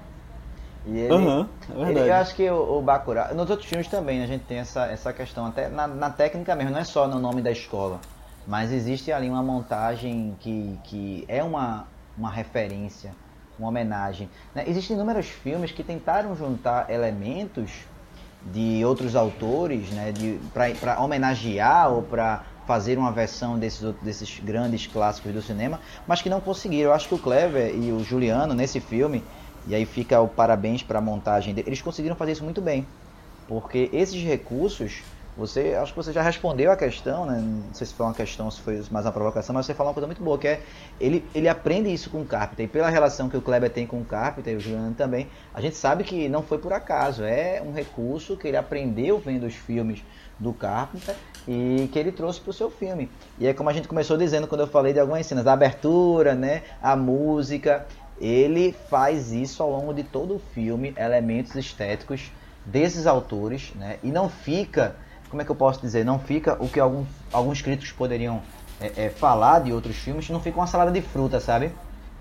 E ele, uhum, é ele, eu acho que o, o Bacurau, nos outros filmes também a gente tem essa, essa questão, até na, na, técnica mesmo, não é só no nome da escola, mas existe ali uma montagem que, que é uma, uma referência, uma homenagem. Né? Existem inúmeros filmes que tentaram juntar elementos de outros autores, né, para homenagear ou para fazer uma versão desses, desses grandes clássicos do cinema, mas que não conseguiram. Eu acho que o Clever e o Juliano, nesse filme, e aí fica o parabéns para a montagem dele, eles conseguiram fazer isso muito bem. Porque esses recursos você, acho que você já respondeu a questão, né? Não sei se foi uma questão, se foi mais uma provocação, mas você falou uma coisa muito boa, que é ele, ele aprende isso com o Carpenter. E pela relação que o Kleber tem com o Carpenter e o Juliano também, a gente sabe que não foi por acaso. É um recurso que ele aprendeu vendo os filmes do Carpenter e que ele trouxe para o seu filme. E é como a gente começou dizendo quando eu falei de algumas cenas, a abertura, né? A música. Ele faz isso ao longo de todo o filme, elementos estéticos desses autores, né? E não fica como é que eu posso dizer, não fica o que alguns, alguns críticos poderiam é, é, falar de outros filmes, não fica uma salada de fruta, sabe?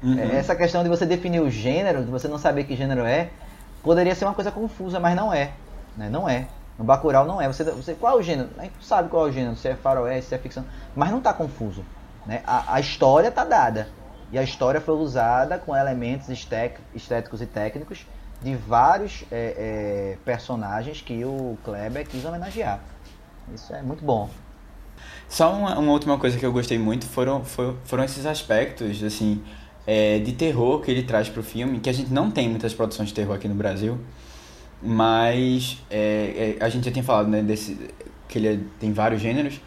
Uhum. É, essa questão de você definir o gênero, de você não saber que gênero é, poderia ser uma coisa confusa, mas não é. Né? Não é. No Bacurau não é. Você, você, qual é o gênero? A gente sabe qual é o gênero, se é faroeste, se é ficção, mas não está confuso. Né? A, a história está dada. E a história foi usada com elementos estéticos e técnicos de vários é, é, personagens que o Kleber quis homenagear. Isso é muito bom. Só uma, uma última coisa que eu gostei muito foram, foram, foram esses aspectos, assim, é, de terror que ele traz para o filme, que a gente não tem muitas produções de terror aqui no Brasil, mas é, é, a gente já tem falado, né, desse, que ele é, tem vários gêneros,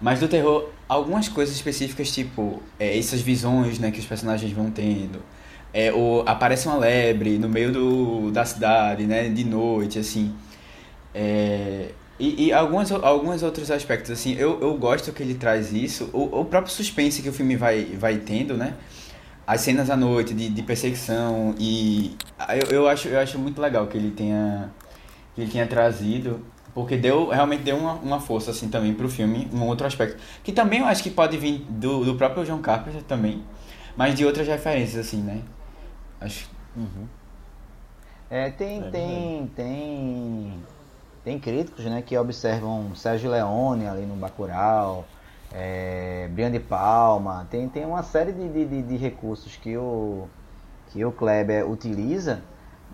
mas do terror, algumas coisas específicas, tipo, é, essas visões, né, que os personagens vão tendo, é, o, aparece uma lebre no meio do, da cidade, né, de noite, assim, é, e, e alguns, alguns outros aspectos, assim, eu, eu gosto que ele traz isso. O, o próprio suspense que o filme vai, vai tendo, né? As cenas à noite de, de perseguição e eu, eu, acho, eu acho muito legal que ele tenha, que ele tenha trazido, porque deu, realmente deu uma, uma força, assim, também pro filme, um outro aspecto. Que também eu acho que pode vir do, do próprio John Carpenter também, mas de outras referências, assim, né? Acho... Uhum. É, tem, é tem, tem tem críticos né, que observam Sérgio Leone ali no Bacurau, é, Brian de Palma, tem, tem uma série de, de, de recursos que o, que o Kleber utiliza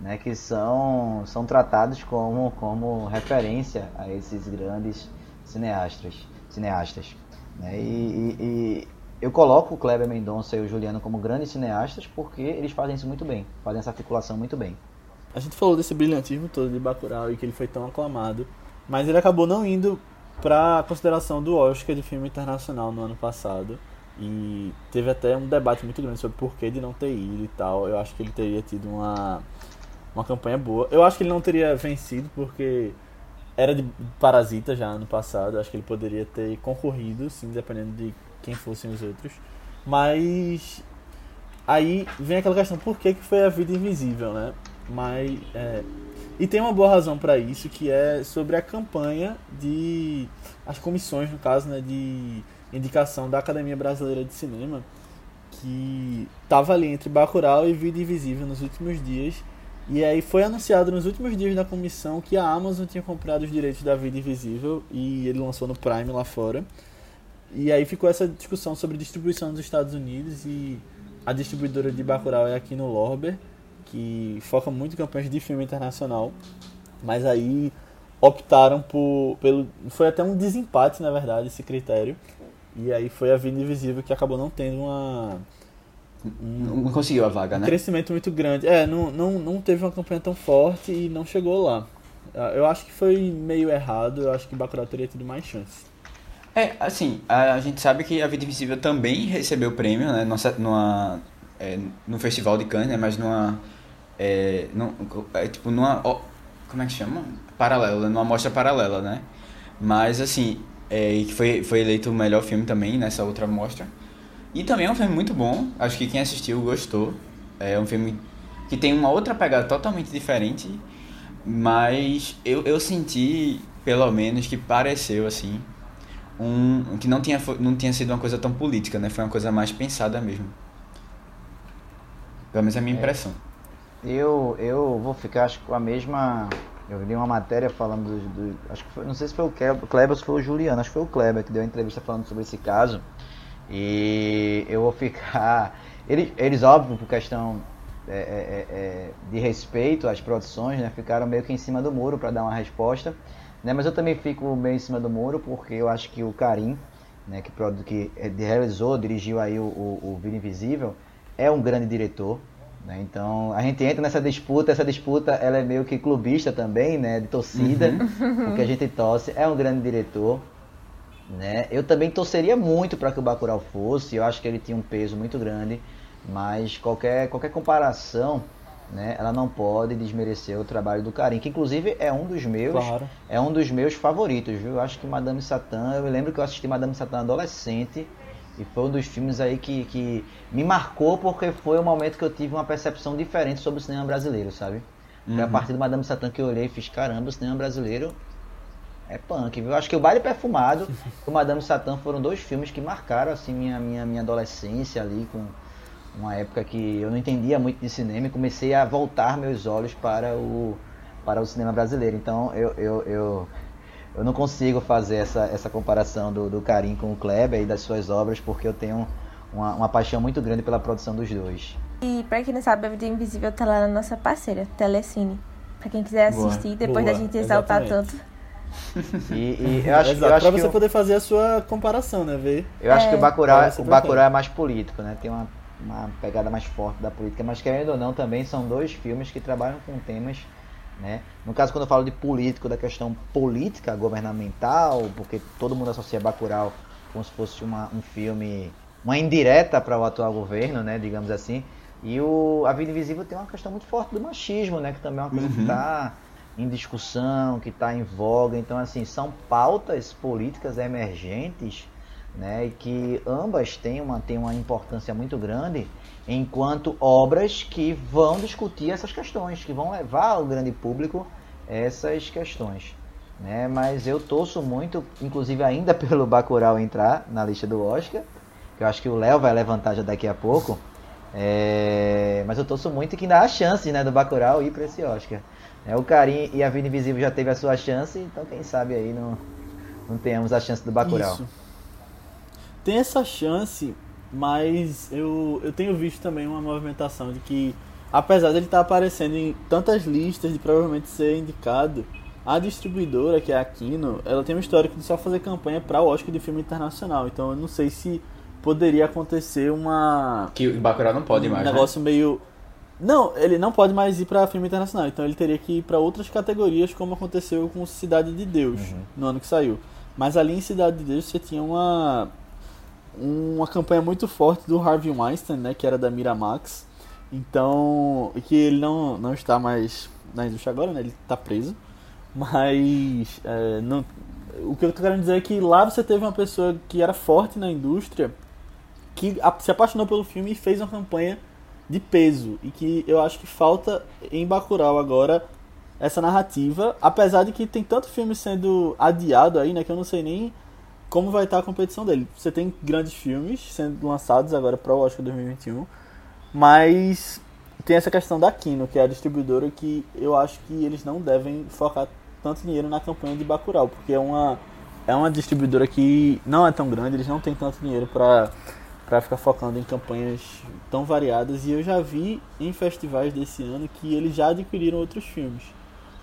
né, que são, são tratados como, como referência a esses grandes cineastas. cineastas né? e, e, e eu coloco o Kleber Mendonça e o Juliano como grandes cineastas porque eles fazem isso muito bem, fazem essa articulação muito bem. A gente falou desse brilhantismo todo de Bacurau e que ele foi tão aclamado, mas ele acabou não indo para consideração do Oscar de filme internacional no ano passado. E teve até um debate muito grande sobre por que de não ter ido e tal. Eu acho que ele teria tido uma, uma campanha boa. Eu acho que ele não teria vencido porque era de Parasita já ano passado. Acho que ele poderia ter concorrido, sim, dependendo de quem fossem os outros. Mas aí vem aquela questão, por que, que foi a vida invisível, né? Mas é, e tem uma boa razão para isso, que é sobre a campanha de as comissões, no caso, né, de indicação da Academia Brasileira de Cinema, que estava ali entre Bacurau e Vida Invisível nos últimos dias. E aí foi anunciado nos últimos dias da comissão que a Amazon tinha comprado os direitos da Vida Invisível e ele lançou no Prime lá fora. E aí ficou essa discussão sobre distribuição nos Estados Unidos e a distribuidora de Bacurau é aqui no Lorber que foca muito em campanhas de filme internacional, mas aí optaram por pelo foi até um desempate na verdade esse critério e aí foi a Vida Invisível que acabou não tendo uma um, não conseguiu a vaga, um né? crescimento muito grande. É, não, não, não teve uma campanha tão forte e não chegou lá. Ah, eu acho que foi meio errado, eu acho que Bacurau teria tido mais chance. É, assim, a, a gente sabe que a Vida Invisível também recebeu prêmio, né? Nossa, numa, é, no Festival de Cannes, né? Mas numa é, não, é tipo numa ó, como é que chama paralela numa mostra paralela né mas assim é, foi foi eleito o melhor filme também nessa outra mostra e também é um filme muito bom acho que quem assistiu gostou é um filme que tem uma outra pegada totalmente diferente mas eu, eu senti pelo menos que pareceu assim um que não tinha não tinha sido uma coisa tão política né foi uma coisa mais pensada mesmo pelo menos é a minha é. impressão eu, eu vou ficar acho, com a mesma. Eu li uma matéria falando do. do acho que foi, não sei se foi o Kleber ou se foi o Juliano, acho que foi o Kleber que deu a entrevista falando sobre esse caso. E eu vou ficar. Eles, eles óbvio, por questão é, é, é, é, de respeito às produções, né, ficaram meio que em cima do muro para dar uma resposta. Né, mas eu também fico meio em cima do muro porque eu acho que o Karim, né, que, que realizou, dirigiu aí o, o, o Invisível, é um grande diretor. Né? Então a gente entra nessa disputa, essa disputa ela é meio que clubista também, né? De torcida, uhum. porque a gente torce, é um grande diretor. Né? Eu também torceria muito para que o Bacurau fosse, eu acho que ele tinha um peso muito grande, mas qualquer, qualquer comparação, né, ela não pode desmerecer o trabalho do Karim, que inclusive é um dos meus, claro. é um dos meus favoritos, viu? Eu acho que Madame Satã, eu lembro que eu assisti Madame Satã adolescente, e foi um dos filmes aí que, que me marcou porque foi o momento que eu tive uma percepção diferente sobre o cinema brasileiro, sabe? Uhum. Foi a partir do Madame Satã que eu olhei e fiz, caramba, o cinema brasileiro é punk, viu? Acho que o Baile Perfumado e o Madame Satã foram dois filmes que marcaram assim minha, minha, minha adolescência ali, com uma época que eu não entendia muito de cinema e comecei a voltar meus olhos para o, para o cinema brasileiro. Então eu, eu, eu eu não consigo fazer essa, essa comparação do, do Karim com o Kleber e das suas obras, porque eu tenho uma, uma paixão muito grande pela produção dos dois. E pra quem não sabe, a Vida Invisível tá lá na nossa parceira, Telecine. Pra quem quiser assistir, Boa. depois Boa. da gente exaltar tanto. E, e, eu acho, Exato, eu acho pra você poder fazer a sua comparação, né? Ver. Eu acho é. que o Bacurau, o Bacurau é mais político, né? Tem uma, uma pegada mais forte da política, mas querendo ou não, também são dois filmes que trabalham com temas né? No caso, quando eu falo de político, da questão política governamental, porque todo mundo associa Bacurau como se fosse uma, um filme, uma indireta para o atual governo, né, digamos assim. E o A Vida Invisível tem uma questão muito forte do machismo, né, que também é uma coisa uhum. que está em discussão, que está em voga. Então, assim, são pautas políticas emergentes, né, que ambas têm uma, têm uma importância muito grande enquanto obras que vão discutir essas questões, que vão levar ao grande público essas questões. Né? Mas eu torço muito, inclusive ainda pelo Bacurau entrar na lista do Oscar, que eu acho que o Léo vai levantar já daqui a pouco. É... Mas eu torço muito que ainda há chance né, do Bacurau ir para esse Oscar. É, o Karim e a Vida Invisível já teve a sua chance, então quem sabe aí não, não tenhamos a chance do Bacurau. Isso. tem essa chance, mas eu, eu tenho visto também uma movimentação de que, apesar de ele estar aparecendo em tantas listas de provavelmente ser indicado, a distribuidora, que é a Kino, ela tem um histórico de só fazer campanha para o Oscar de filme internacional. Então eu não sei se poderia acontecer uma. Que o Bacurau não pode um mais. negócio né? meio. Não, ele não pode mais ir para filme internacional. Então ele teria que ir para outras categorias, como aconteceu com Cidade de Deus, Uhum. no ano que saiu. Mas ali em Cidade de Deus você tinha uma uma campanha muito forte do Harvey Weinstein, né, que era da Miramax. Então, que ele não, não está mais na indústria agora, né? Ele está preso. Mas é, não, o que eu tô querendo dizer é que lá você teve uma pessoa que era forte na indústria, que se apaixonou pelo filme e fez uma campanha de peso. E que eu acho que falta em Bacurau agora essa narrativa, apesar de que tem tanto filme sendo adiado aí, né, que eu não sei nem como vai estar a competição dele. Você tem grandes filmes sendo lançados agora para o Oscar 2021, mas tem essa questão da Kino, que é a distribuidora que eu acho que eles não devem focar tanto dinheiro na campanha de Bacurau, porque é uma é uma distribuidora que não é tão grande, eles não têm tanto dinheiro para para ficar focando em campanhas tão variadas e eu já vi em festivais desse ano que eles já adquiriram outros filmes.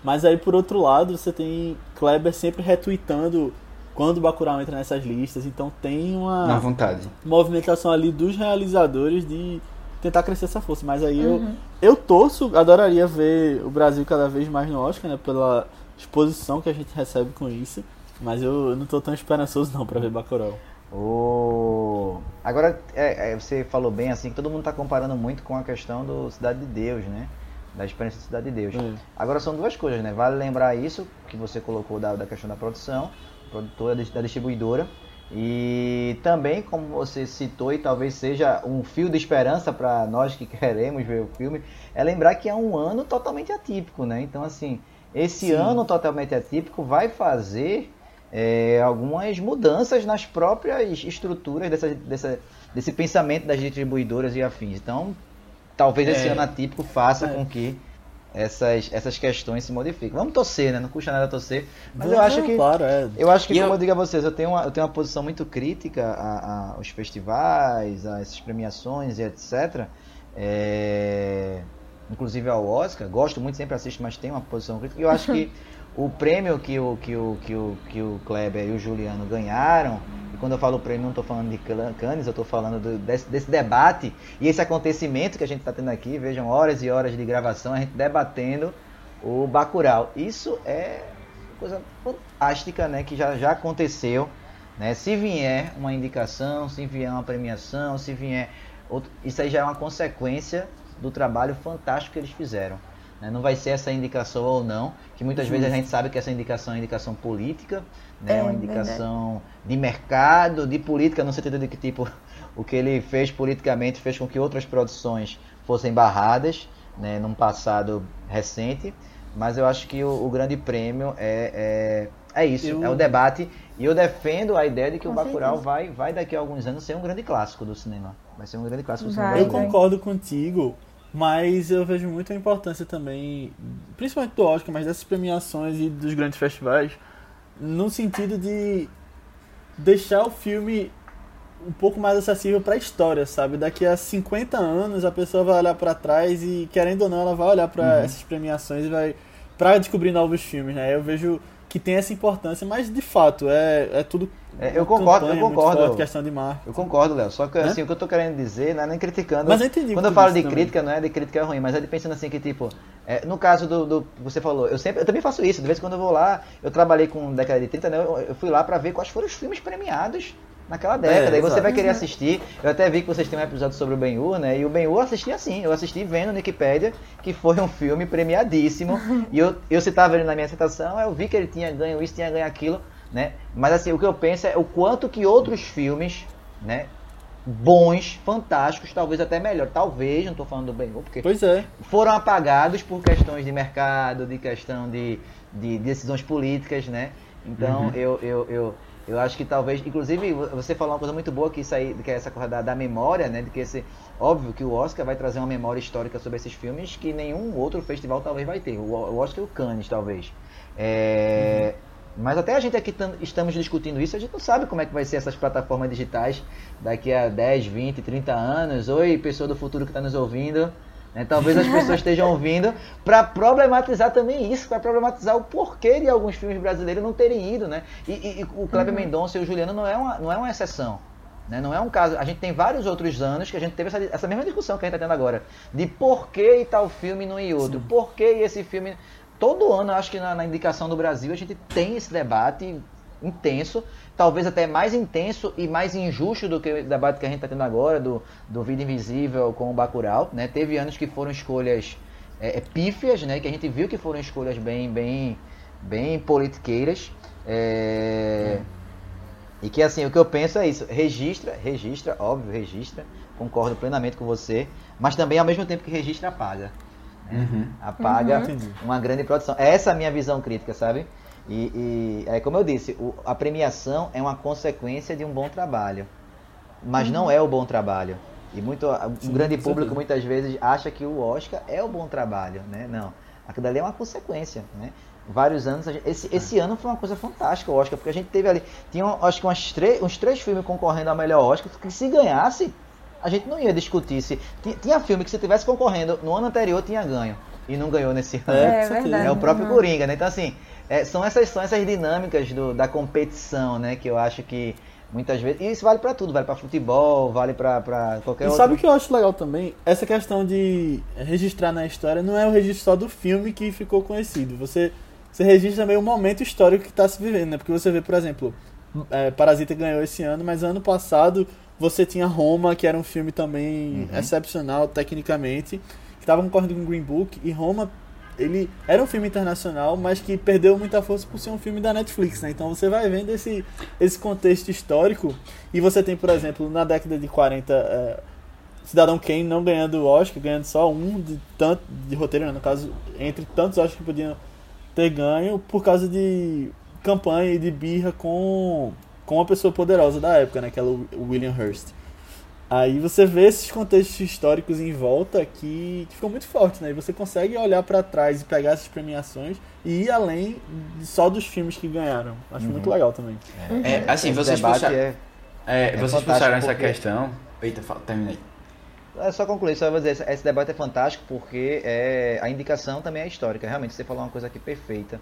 Mas aí por outro lado, você tem Kleber sempre retweetando quando o Bacurau entra nessas listas, então tem uma Na vontade. movimentação ali dos realizadores de tentar crescer essa força. Mas aí Uhum. eu, eu torço, adoraria ver o Brasil cada vez mais no Oscar, né? Pela exposição que a gente recebe com isso. Mas eu, não tô tão esperançoso não pra ver Bacurau. O... Agora, é, é, você falou bem assim, que todo mundo está comparando muito com a questão do Cidade de Deus, né? Da experiência de Cidade de Deus. É. Agora são duas coisas, né? Vale lembrar isso, que você colocou da, da questão da produção, produtora, da distribuidora. E também, como você citou, e talvez seja um fio de esperança para nós que queremos ver o filme, é lembrar que é um ano totalmente atípico, né? Então, assim, esse Sim. ano totalmente atípico vai fazer é, algumas mudanças nas próprias estruturas dessa, dessa, desse pensamento das distribuidoras e afins. Então, talvez esse É. ano atípico faça É. com que essas, essas questões se modifiquem. Vamos torcer, né? Não custa nada torcer. Mas eu Não, acho que Claro, é. eu acho que, E como eu- eu digo a vocês, eu tenho uma, eu tenho uma posição muito crítica a- a- aos festivais, a essas premiações e etc. É, inclusive ao Oscar. Gosto muito, sempre assisto, mas tenho uma posição crítica. Eu acho que o prêmio que o, que, o, que, o, que o Kleber e o Juliano ganharam, e quando eu falo prêmio, não estou falando de Cannes, eu estou falando do- desse, desse debate e esse acontecimento que a gente está tendo aqui. Vejam, horas e horas de gravação, a gente debatendo o Bacurau. Isso é coisa fantástica, né? Que já, já aconteceu, né? Se vier uma indicação, se vier uma premiação, se vier outro, isso aí já é uma consequência do trabalho fantástico que eles fizeram. Né? Não vai ser essa indicação ou não, que muitas vezes a gente sabe que essa indicação é indicação política, né? É, uma indicação de mercado, de política, no sentido de que tipo o que ele fez politicamente fez com que outras produções fossem barradas, né? Num passado recente. Mas eu acho que o, o grande prêmio é, é, é isso, Eu- é o debate. E eu defendo a ideia de que o Com Bacurau certeza. vai, vai daqui a alguns anos ser um grande clássico do cinema. Vai ser um grande clássico do cinema Vai, Eu concordo contigo, mas eu vejo muita importância também, principalmente do Oscar, mas dessas premiações e dos grandes festivais, no sentido de deixar o filme um pouco mais acessível para a história, sabe? Daqui a 50 anos a pessoa vai olhar para trás e querendo ou não ela vai olhar para essas premiações e vai para descobrir novos filmes, né? Eu vejo que tem essa importância, mas de fato é, é tudo É, eu concordo, eu concordo. forte, questão de marca. Eu concordo, Léo. Só que Né? assim, o que eu tô querendo dizer não é nem criticando. Mas eu entendi Quando eu falo de também. crítica, não é de crítica ruim, mas é de pensando assim que, tipo, é, no caso do, do você falou, eu sempre, eu também faço isso, de vez em quando eu vou lá, eu trabalhei com década de 30, né? Eu, eu fui lá pra ver quais foram os filmes premiados naquela década. É, e você exato. vai querer assistir. Eu até vi que vocês têm um episódio sobre o Ben-Hur, né? E o Ben-Hur eu assisti assim, eu assisti vendo no Wikipedia que foi um filme premiadíssimo. e eu, eu citava ele na minha citação, eu vi que ele tinha ganho isso, tinha ganho aquilo, né? Mas assim, o que eu penso é o quanto que outros filmes, né? Bons, fantásticos, talvez até melhor. Talvez, não tô falando do Ben-Hur, porque Pois é. foram apagados por questões de mercado, de questão de, de decisões políticas, né? Então eu, eu, eu, eu acho que talvez, inclusive você falou uma coisa muito boa que isso aí, que é essa coisa da, da memória, né? De que esse, óbvio que o Oscar vai trazer uma memória histórica sobre esses filmes que nenhum outro festival talvez vai ter. O, o Oscar e o Cannes talvez. É, Mas até a gente aqui estamos discutindo isso, a gente não sabe como é que vai ser essas plataformas digitais daqui a 10, 20, 30 anos. Oi, pessoa do futuro que está nos ouvindo. Né? Talvez as pessoas estejam ouvindo para problematizar também isso, para problematizar o porquê de alguns filmes brasileiros não terem ido. Né? E, e, e o Kleber uhum. Mendonça e o Juliano não é uma, não é uma exceção. Né? Não é um caso. A gente tem vários outros anos que a gente teve essa, essa mesma discussão que a gente está tendo agora. De por que tal filme não e outro. Sim. Por que esse filme todo ano, acho que na, na, indicação do Brasil, a gente tem esse debate intenso, talvez até mais intenso e mais injusto do que o debate que a gente está tendo agora, do, do Vida Invisível com o Bacurau. Né? Teve anos que foram escolhas é, é, pífias, né? que a gente viu que foram escolhas bem, bem, bem politiqueiras. É... E que assim, o que eu penso é isso, registra, registra, óbvio, registra, concordo plenamente com você, mas também ao mesmo tempo que registra, apaga. Uhum. Apaga uhum. uma grande produção. Essa é a minha visão crítica, sabe? E, e é como eu disse, o, a premiação é uma consequência de um bom trabalho. Mas uhum. não é o bom trabalho. E muito, um grande público muitas vezes acha que o Oscar é o bom trabalho, né? Não. Aquilo dali é uma consequência, né? Vários anos, gente, esse, esse ano foi uma coisa fantástica o Oscar, porque a gente teve ali, tinha acho que umas três, uns três filmes concorrendo ao melhor Oscar, que se ganhasse, a gente não ia discutir se. Tinha filme que se tivesse concorrendo no ano anterior tinha ganho. E não ganhou nesse ano. É, é, verdade, é o próprio uhum. Coringa, né? Então, assim, é, são, essas, são essas dinâmicas do, da competição, né? Que eu acho que muitas vezes. E isso vale para tudo, vale para futebol, vale para qualquer e outro. sabe o que eu acho legal também? Essa questão de registrar na história não é o registro só do filme que ficou conhecido. Você, você registra também o momento histórico que está se vivendo, né? Porque você vê, por exemplo, é, Parasita ganhou esse ano, mas ano passado você tinha Roma, que era um filme também uhum. excepcional tecnicamente, que estava concorrendo com Green Book, e Roma ele era um filme internacional, mas que perdeu muita força por ser um filme da Netflix, né? Então você vai vendo esse, esse contexto histórico e você tem, por exemplo, na década de 40, é, Cidadão Kane não ganhando o Oscar, ganhando só um de tanto de roteiro, né? no caso, entre tantos Oscars que podiam ter ganho por causa de campanha e de birra com com uma pessoa poderosa da época, né, que era o William Hearst. Aí você vê esses contextos históricos em volta que, que ficam muito fortes, né? E você consegue olhar para trás e pegar essas premiações e ir além só dos filmes que ganharam. Acho uhum. muito legal também. É, é assim, vocês puxaram, é, é, é vocês puxaram essa porque... questão. Eita, terminei. É só concluir, só vou dizer, esse debate é fantástico porque é, a indicação também é histórica. Realmente, você falou uma coisa aqui perfeita.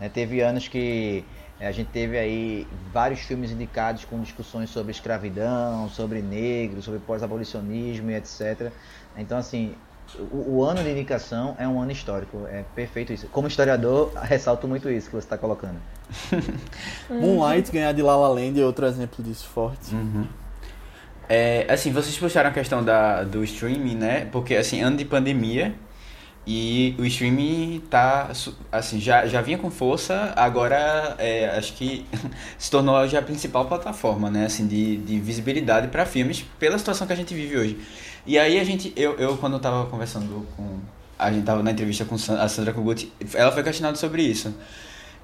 Né? Teve anos que é, a gente teve aí vários filmes indicados com discussões sobre escravidão, sobre negros, sobre pós-abolicionismo e etc. Então, assim, o, o, ano de indicação é um ano histórico. É perfeito isso. Como historiador, ressalto muito isso que você está colocando. Moonlight ganhar de La La Land é outro exemplo disso forte. Uhum. É, assim, vocês puxaram a questão da, do streaming, né? Porque, assim, ano de pandemia, e o streaming tá, assim, já, já vinha com força, agora é, acho que se tornou já a principal plataforma, né, assim, de, de visibilidade para filmes, pela situação que a gente vive hoje. E aí a gente, eu, eu quando eu tava conversando com, a gente tava na entrevista com a Sandra Kogut, ela foi questionada sobre isso.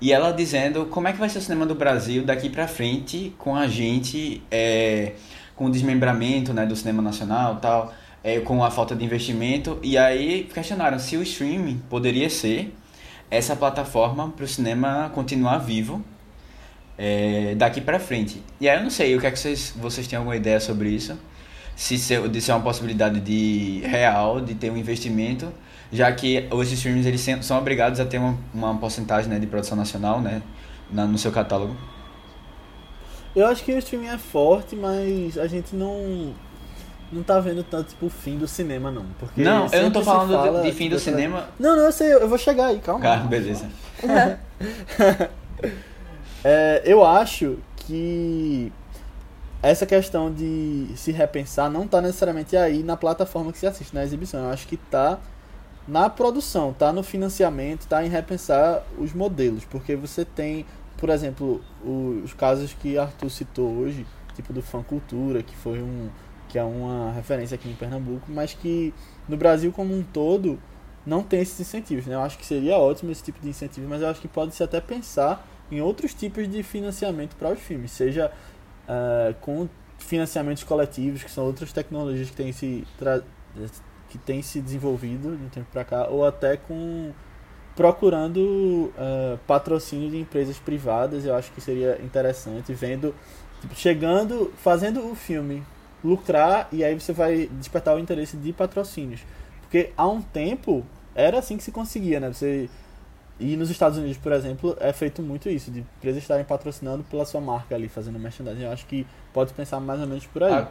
E ela dizendo como é que vai ser o cinema do Brasil daqui para frente com a gente, é, com o desmembramento, né, do cinema nacional tal é, com a falta de investimento. E aí questionaram se o streaming poderia ser essa plataforma para o cinema continuar vivo é, daqui para frente. E aí eu não sei, o que é que vocês, vocês têm alguma ideia sobre isso? Se de ser uma possibilidade de real, de ter um investimento, já que os streams eles são obrigados a ter uma, uma porcentagem né, de produção nacional né, na, no seu catálogo. Eu acho que o streaming é forte, mas a gente não não tá vendo tanto, tipo, o fim do cinema, não. Porque não, eu não tô falando fala, de fim do cinema. Não, não, eu sei, eu vou chegar aí, calma. Ah, beleza. é, eu acho que essa questão de se repensar não tá necessariamente aí na plataforma que se assiste, na exibição. Eu acho que tá na produção, tá no financiamento, tá em repensar os modelos. Porque você tem, por exemplo, os casos que Arthur citou hoje, tipo do Fã Cultura, que foi um que é uma referência aqui em Pernambuco, mas que no Brasil como um todo não tem esses incentivos. Né? Eu acho que seria ótimo esse tipo de incentivo, mas eu acho que pode-se até pensar em outros tipos de financiamento para os filmes, seja uh, com financiamentos coletivos, que são outras tecnologias que têm se, que têm se desenvolvido de um tempo para cá, ou até com procurando uh, patrocínio de empresas privadas, eu acho que seria interessante, vendo, tipo, chegando, fazendo o filme lucrar e aí você vai despertar o interesse de patrocínios. Porque há um tempo era assim que se conseguia, né? Você e nos Estados Unidos, por exemplo, é feito muito isso, de empresas estarem patrocinando pela sua marca ali, fazendo merchandising. Eu acho que pode pensar mais ou menos por aí. Ah.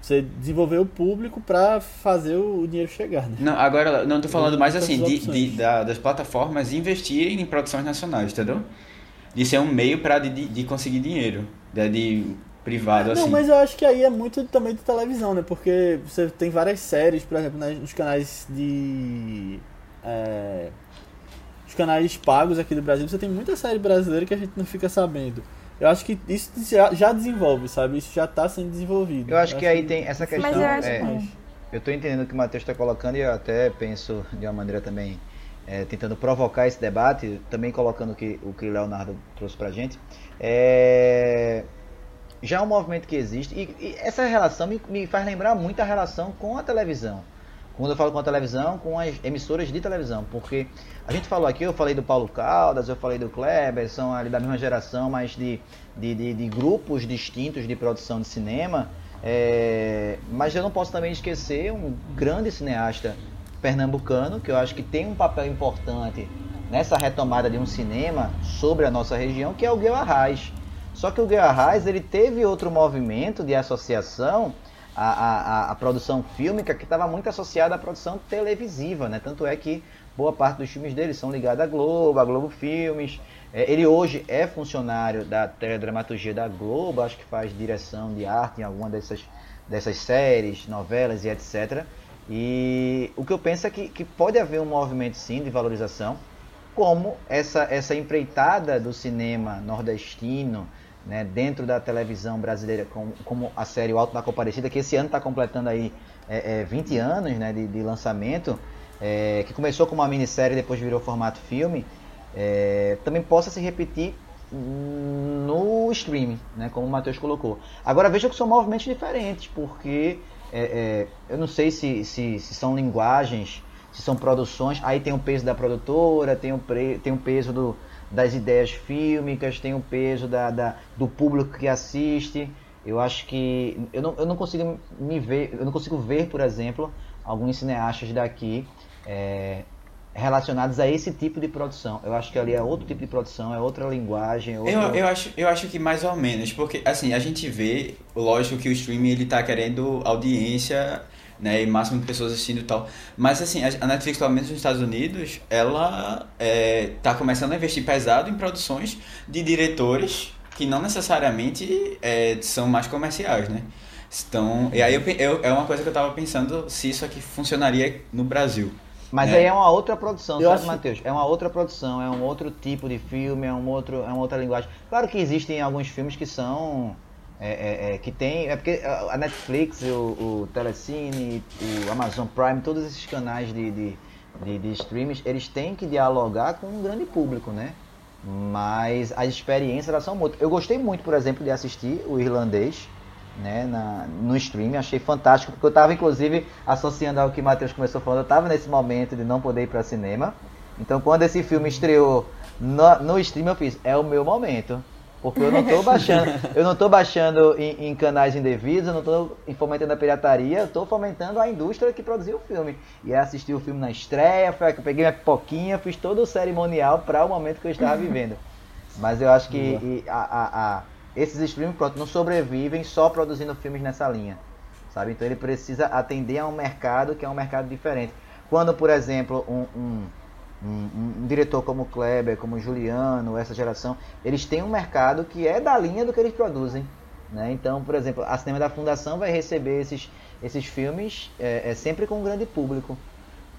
Você desenvolver o público para fazer o dinheiro chegar, né? Não, agora, não tô falando mais assim, de, de, da, das plataformas investirem em produções nacionais, entendeu? De ser um meio para de, de conseguir dinheiro, de, de privado, não, assim. Não, mas eu acho que aí é muito também de televisão, né? Porque você tem várias séries, por exemplo, nos canais de... É, os canais pagos aqui do Brasil, você tem muita série brasileira que a gente não fica sabendo. Eu acho que isso já, desenvolve, sabe? Isso já está sendo desenvolvido. Eu acho, eu que acho aí que... tem essa questão. Mas eu acho é, que... Eu estou entendendo o que o Matheus está colocando e eu até penso de uma maneira também é, tentando provocar esse debate, também colocando que, o que o Leonardo trouxe para a gente. É, já é um movimento que existe e, e essa relação me, me, faz lembrar muito a relação com a televisão. Quando eu falo com a televisão, com as emissoras de televisão, porque a gente falou aqui, eu falei do Paulo Caldas, eu falei do Kleber, são ali da mesma geração, mas de, de, de, de grupos distintos de produção de cinema. É, mas eu não posso também esquecer um grande cineasta pernambucano, que eu acho que tem um papel importante nessa retomada de um cinema sobre a nossa região, que é o Guilherme Arraes. Só que o Arraes ele teve outro movimento de associação a, a, a produção fílmica que estava muito associada à produção televisiva, né? Tanto é que boa parte dos filmes dele são ligados à Globo, à Globo Filmes. É, ele hoje é funcionário da teledramaturgia da Globo, acho que faz direção de arte em alguma dessas, dessas séries, novelas e etc. E o que eu penso é que, que pode haver um movimento sim de valorização, como essa, essa empreitada do cinema nordestino, né, dentro da televisão brasileira, como, como, a série O Alto da Comparecida, que esse ano está completando aí é, é, 20 anos né, de, de lançamento, é, que começou como uma minissérie depois virou formato filme, é, também possa se repetir no streaming, né, como o Matheus colocou. Agora veja que são movimentos diferentes, porque é, é, eu não sei se, se, se são linguagens, se são produções, aí tem o peso da produtora, tem o, pre, tem o peso do, das ideias fílmicas, tem o peso da, da, do público que assiste. Eu acho que eu não, eu não consigo me ver, eu não consigo ver, por exemplo, alguns cineastas daqui é, relacionados a esse tipo de produção. Eu acho que ali é outro tipo de produção, é outra linguagem. Outro... Eu, eu, acho, eu acho que mais ou menos, porque assim, a gente vê, lógico que o streaming ele tá querendo audiência né, e máximo de pessoas assistindo e tal. Mas assim, a Netflix, pelo menos nos Estados Unidos, ela é, tá começando a investir pesado em produções de diretores que não necessariamente é, são mais comerciais, né? Então, e aí eu, eu, é uma coisa que eu tava pensando se isso aqui funcionaria no Brasil. Mas né? aí é uma outra produção, eu sabe, acho... Matheus? É uma outra produção, é um outro tipo de filme, é um outro, é uma outra linguagem. Claro que existem alguns filmes que são é, é, é, que tem. É porque a Netflix, o, o Telecine, o Amazon Prime, todos esses canais de, de, de, de streams, eles têm que dialogar com um grande público, né? Mas as experiências elas são muito. Eu gostei muito, por exemplo, de assistir o irlandês né, na, no stream, achei fantástico, porque eu estava inclusive associando ao que o Matheus começou falando, eu estava nesse momento de não poder ir para cinema. Então quando esse filme estreou no, no stream, eu fiz, é o meu momento. Porque eu não estou baixando, eu não tô baixando em, em, canais indevidos, eu não estou fomentando a pirataria, eu estou fomentando a indústria que produziu o filme. E é assistir o filme na estreia, foi, eu peguei minha pipoquinha, fiz todo o cerimonial para o momento que eu estava vivendo. Mas eu acho que a, a, a, esses streams pronto, não sobrevivem só produzindo filmes nessa linha. Sabe? Então ele precisa atender a um mercado que é um mercado diferente. Quando, por exemplo, um, um um, um, diretor como Kleber, como Juliano, essa geração, eles têm um mercado que é da linha do que eles produzem. Né? Então, por exemplo, a Cinema da Fundação vai receber esses, esses filmes é, é sempre com um grande público.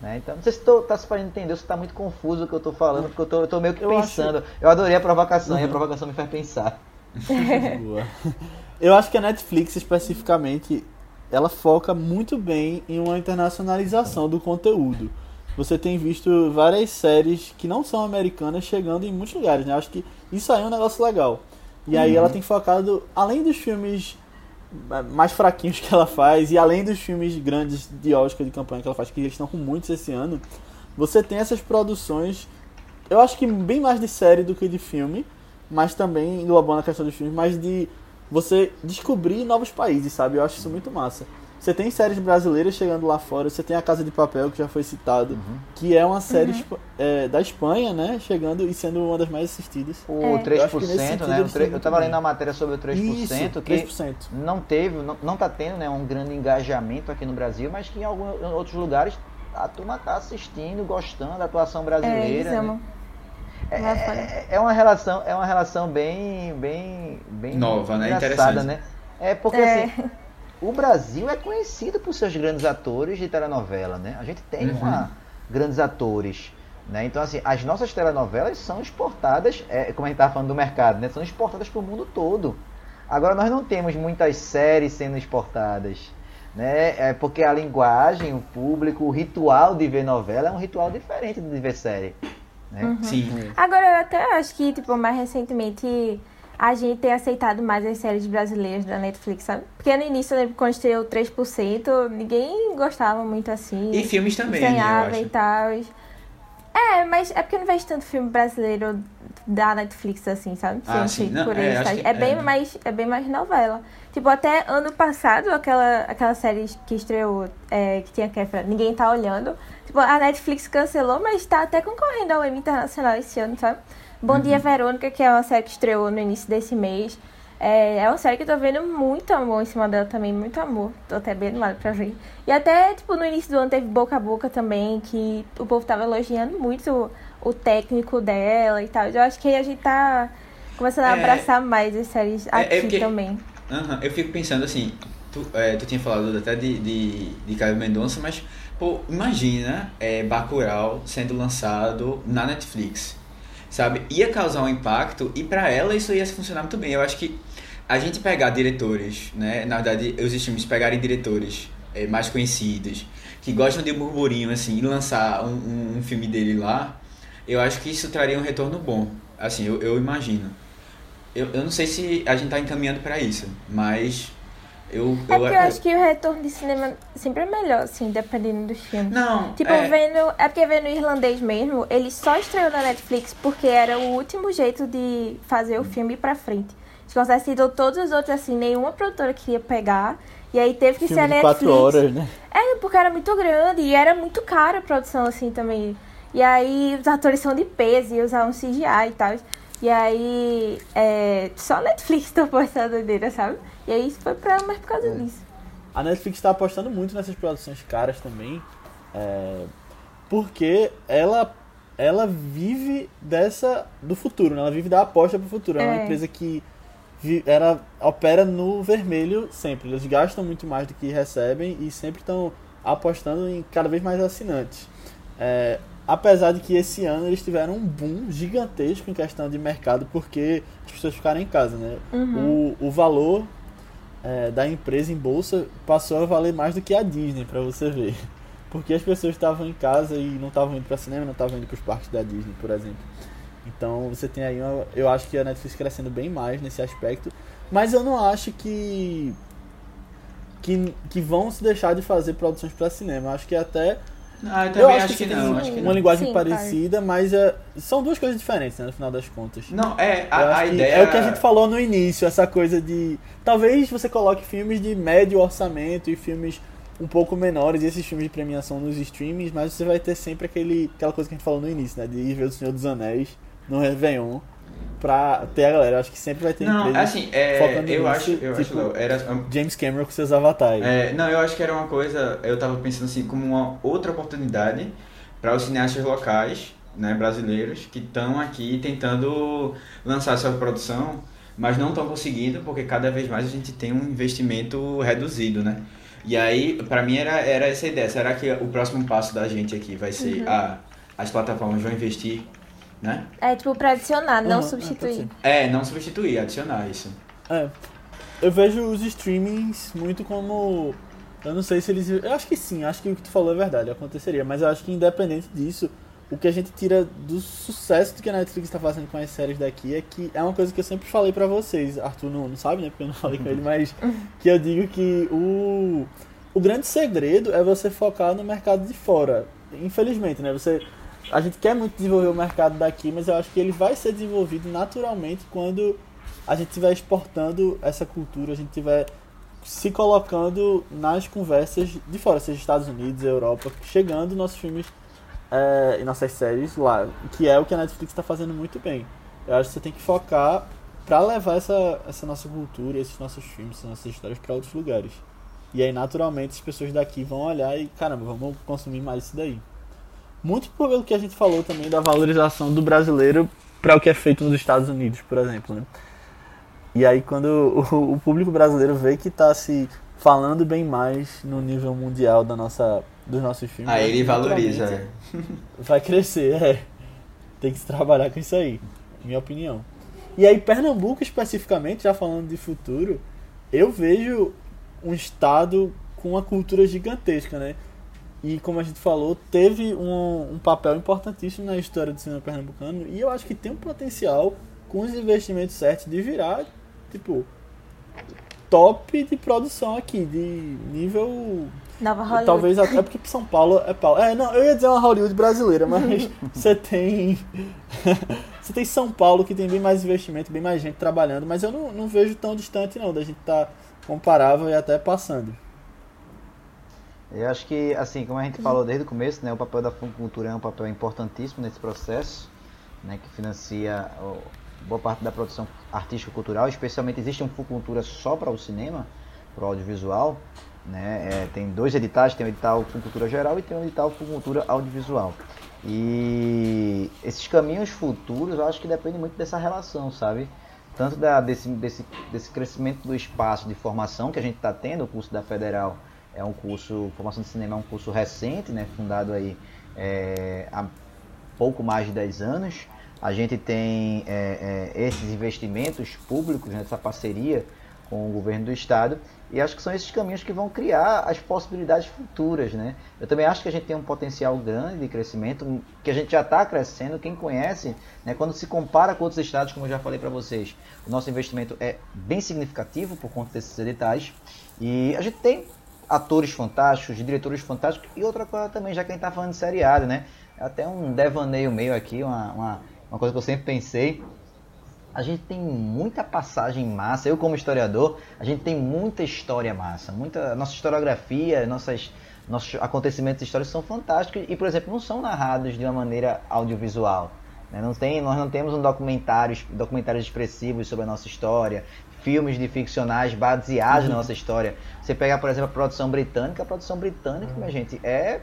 Né? Então, não sei se está se fazendo entender, se está muito confuso o que eu estou falando, porque eu estou meio que eu pensando. Acho... Eu adorei a provocação uhum. e a uhum. provocação me faz pensar. eu acho que a Netflix, especificamente, ela foca muito bem em uma internacionalização do conteúdo você tem visto várias séries que não são americanas chegando em muitos lugares, né? Acho que isso aí é um negócio legal. E uhum. aí ela tem focado, além dos filmes mais fraquinhos que ela faz, e além dos filmes grandes de Oscar de campanha que ela faz, que eles estão com muitos esse ano, você tem essas produções eu acho que bem mais de série do que de filme, mas também englobando a questão dos filmes, mas de você descobrir novos países, sabe? Eu acho isso muito massa. Você tem séries brasileiras chegando lá fora, você tem a Casa de Papel, que já foi citado, Uhum. que é uma série espa- é, da Espanha, né? Chegando e sendo uma das mais assistidas. O É. Eu acho que 3%, nesse sentido né? O eles tre- tão Eu muito tava lendo a matéria sobre o 3%, Isso, que 3%. não teve, não, não tá tendo né, um grande engajamento aqui no Brasil, mas que em alguns em outros lugares a turma tá assistindo, gostando da atuação É, brasileira. né? Lá fora. É, é uma relação, é uma relação bem, bem, bem Nova, né? Interessante. né? É porque É. assim, o Brasil é conhecido por seus grandes atores de telenovela, né? A gente tem Uhum. uma- grandes atores, né? Então assim, as nossas telenovelas são exportadas, é, como a gente estava falando do mercado, né? São exportadas para o mundo todo. Agora nós não temos muitas séries sendo exportadas, né? É porque a linguagem, o público, o ritual de ver novela é um ritual diferente de ver série, né? Sim. Agora, eu até acho que, tipo, mais recentemente a gente tem aceitado mais as séries brasileiras da Netflix, sabe? Porque no início, eu lembro quando estreou 3%, ninguém gostava muito assim. E filmes também, né, e tal. É, mas é porque eu não vejo tanto filme brasileiro da Netflix assim, sabe? Ah, sim. Não, por é, eles, que- é, bem é. mais é bem mais novela. Tipo, até ano passado, aquela, aquela série que estreou, é, que tinha Kefra, Ninguém Tá Olhando. Tipo, a Netflix cancelou, mas tá até concorrendo ao Emmy Internacional esse ano, sabe? Bom Dia Verônica, que é uma série que estreou no início desse mês. É, é uma série que eu tô vendo muito amor em cima dela também, muito amor. Tô até bem animada pra ver. E até, tipo, no início do ano teve Boca a Boca também, que o povo tava elogiando muito o, o técnico dela e tal. Eu acho que a gente tá começando a É. abraçar mais as séries É- é aqui porque- também. Aham, Eu fico pensando assim, tu, é, tu tinha falado até de, de, de Caio Mendonça, mas, pô, imagina é, Bacurau sendo lançado na Netflix, sabe? Ia causar um impacto e pra ela isso ia funcionar muito bem. Eu acho que a gente pegar diretores, né? Na verdade, os streams pegarem diretores é, mais conhecidos, que gostam de burburinho, assim, e lançar um, um, um filme dele lá, eu acho que isso traria um retorno bom. Assim, eu, eu imagino. Eu, eu não sei se a gente tá encaminhando pra isso, mas eu. É porque eu acho que o retorno de cinema sempre é melhor, assim, dependendo dos filmes. Não, Tipo, é, vendo. É porque vendo o irlandês mesmo, ele só estreou na Netflix porque era o último jeito de fazer o filme ir pra frente. Se tivesse sido todos os outros, assim, nenhuma produtora queria pegar. E aí teve que ser a Filme Netflix. quatro horas, né? É, porque era muito grande e era muito cara a produção, assim, também. E aí os atores são de peso e usavam CGI e tal. E aí é, só a Netflix topou essa doideira, sabe? E aí isso foi pra mais por causa disso. A Netflix está apostando muito nessas produções caras também, é, porque ela ela vive dessa do futuro, né? ela vive da aposta pro futuro. É, uma É. empresa que vi- ela opera no vermelho sempre. Eles gastam muito mais do que recebem e sempre estão apostando em cada vez mais assinantes. É, apesar de que esse ano eles tiveram um boom gigantesco em questão de mercado porque as pessoas ficaram em casa, né? Uhum. O, o valor é, da empresa em bolsa passou a valer mais do que a Disney, pra você ver. Porque as pessoas estavam em casa e não estavam indo para cinema, não estavam indo para os parques da Disney, por exemplo. Então você tem aí uma, eu acho que a Netflix crescendo bem mais nesse aspecto, mas eu não acho que que, que vão se deixar de fazer produções para cinema. Eu acho que até Ah, eu eu também acho acho que tem não, acho que uma não. linguagem Sim, parecida, mas é, são duas coisas diferentes, né, no final das contas. Não, é, a, a que ideia. É o que a gente falou no início, essa coisa de. Talvez você coloque filmes de médio orçamento e filmes um pouco menores, e esses filmes de premiação nos streamings, mas você vai ter sempre aquele, aquela coisa que a gente falou no início, né? De ir ver o Senhor dos Anéis no Réveillon pra ter a galera. Eu acho que sempre vai ter Não, empresas assim, é, focando eu nisso, acho, eu tipo, acho, Léo, era, James Cameron com seus avatares. É, não, eu acho que era uma coisa, eu tava pensando assim, como uma outra oportunidade para os cineastas locais, né, brasileiros, que estão aqui tentando lançar sua produção, mas não estão conseguindo, porque cada vez mais a gente tem um investimento reduzido, né? E aí, para mim, era, era essa a ideia. Será que o próximo passo da gente aqui vai ser, ah, as plataformas vão investir, né? É tipo pra adicionar, não Uhum, é, substituir. pode É, não substituir, adicionar isso. É. Eu vejo os streamings muito como. Eu não sei se eles. Eu acho que sim, acho que o que tu falou é verdade, aconteceria. Mas eu acho que independente disso, o que a gente tira do sucesso que a Netflix está fazendo com as séries daqui é que é uma coisa que eu sempre falei pra vocês. Arthur não, não sabe, né? Porque eu não falei com ele, mas que eu digo que o. O grande segredo é você focar no mercado de fora. Infelizmente, né? Você a gente quer muito desenvolver o mercado daqui, mas eu acho que ele vai ser desenvolvido naturalmente quando a gente estiver exportando essa cultura, a gente estiver se colocando nas conversas de fora, seja Estados Unidos, Europa, chegando nossos filmes é, e nossas séries lá, que é o que a Netflix está fazendo muito bem. Eu acho que você tem que focar para levar essa, essa nossa cultura, esses nossos filmes, essas nossas histórias para outros lugares. E aí, naturalmente, as pessoas daqui vão olhar e, caramba, vamos consumir mais isso daí. Muito pelo que a gente falou também da valorização do brasileiro para o que é feito nos Estados Unidos, por exemplo, né? E aí quando o, o público brasileiro vê que está se falando bem mais no nível mundial da nossa, dos nossos filmes. Aí ele valoriza. É. Vai crescer, é. Tem que se trabalhar com isso aí, minha opinião. E aí Pernambuco especificamente, já falando de futuro, eu vejo um estado com uma cultura gigantesca, né? E como a gente falou, teve um, um papel importantíssimo na história do cinema pernambucano e eu acho que tem um potencial com os investimentos certos de virar tipo, top de produção aqui, de nível. Nova Hollywood. Talvez até porque São Paulo é Paulo. É, não, eu ia dizer uma Hollywood brasileira, mas você tem. você tem São Paulo que tem bem mais investimento, bem mais gente trabalhando, mas eu não, não vejo tão distante não, da gente estar tá comparável e até passando. Eu acho que, assim, como a gente falou desde o começo, né, o papel da Funcultura é um papel importantíssimo nesse processo, né, que financia boa parte da produção artística cultural, especialmente existe uma cultura só para o cinema, para o audiovisual, né? É, tem dois editais, tem o edital Cultura Geral e tem o edital Cultura Audiovisual. E esses caminhos futuros, eu acho que depende muito dessa relação, sabe? Tanto da, desse, desse, desse crescimento do espaço de formação que a gente está tendo, o curso da Federal é um curso, formação de cinema é um curso recente, né? Fundado aí é, há pouco mais de 10 anos, a gente tem é, é, esses investimentos públicos, né, essa parceria com o governo do estado, e acho que são esses caminhos que vão criar as possibilidades futuras. Né? Eu também acho que a gente tem um potencial grande de crescimento, que a gente já está crescendo. Quem conhece, né, quando se compara com outros estados, como eu já falei para vocês, o nosso investimento é bem significativo por conta desses editais. E a gente tem atores fantásticos, diretores fantásticos, e outra coisa também, já que a gente está falando de seriado, né? Até um devaneio meio aqui, uma, uma uma coisa que eu sempre pensei. A gente tem muita passagem massa. Eu, como historiador, a gente tem muita história massa. Muita, nossa historiografia, nossas, nossos acontecimentos históricos são fantásticos e, por exemplo, não são narrados de uma maneira audiovisual. Né? Não tem, nós não temos um documentários, documentários expressivos sobre a nossa história, filmes de ficcionais baseados uhum. na nossa história. Você pega, por exemplo, a produção britânica, a produção britânica, uhum. minha gente, é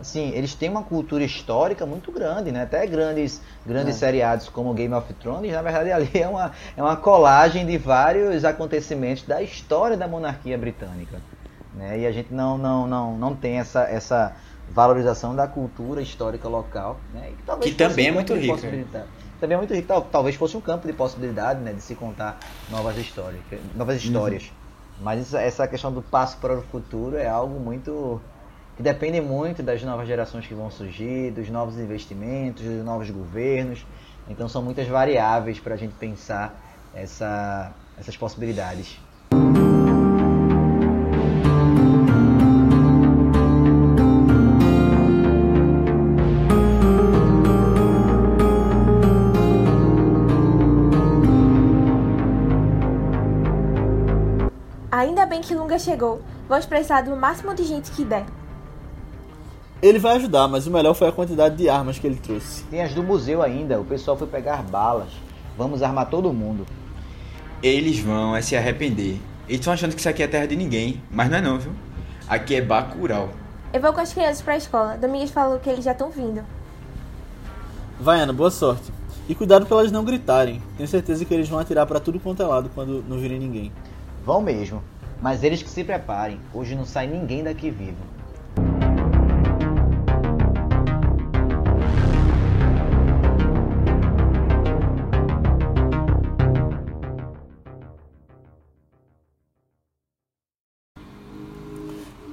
assim, eles têm uma cultura histórica muito grande, né? Até grandes, grandes é. seriados como Game of Thrones, na verdade ali é uma, é uma colagem de vários acontecimentos da história da monarquia britânica. Né? E a gente não, não, não, não tem essa, essa valorização da cultura histórica local. Né? que também é muito rico. Também é muito rico. Talvez fosse um campo de possibilidade né, de se contar novas histórias. Novas uhum. histórias. Uhum. Mas essa questão do passo para o futuro é algo muito que dependem muito das novas gerações que vão surgir, dos novos investimentos, dos novos governos. Então são muitas variáveis para a gente pensar essa, essas possibilidades. Bem que Lunga chegou. Vamos precisar do máximo de gente que der. Ele vai ajudar, mas o melhor foi a quantidade de armas que ele trouxe. Tem as do museu ainda, o pessoal foi pegar balas. Vamos armar todo mundo. Eles vão é se arrepender. Eles estão achando que isso aqui é terra de ninguém, mas não é não, viu? Aqui é Bacurau. Eu vou com as crianças pra escola. Domingues falou que eles já estão vindo. Vai, Ana, boa sorte. E cuidado pra elas não gritarem. Tenho certeza que eles vão atirar para tudo quanto é lado quando não virem ninguém. Vão mesmo. Mas eles que se preparem. Hoje não sai ninguém daqui vivo.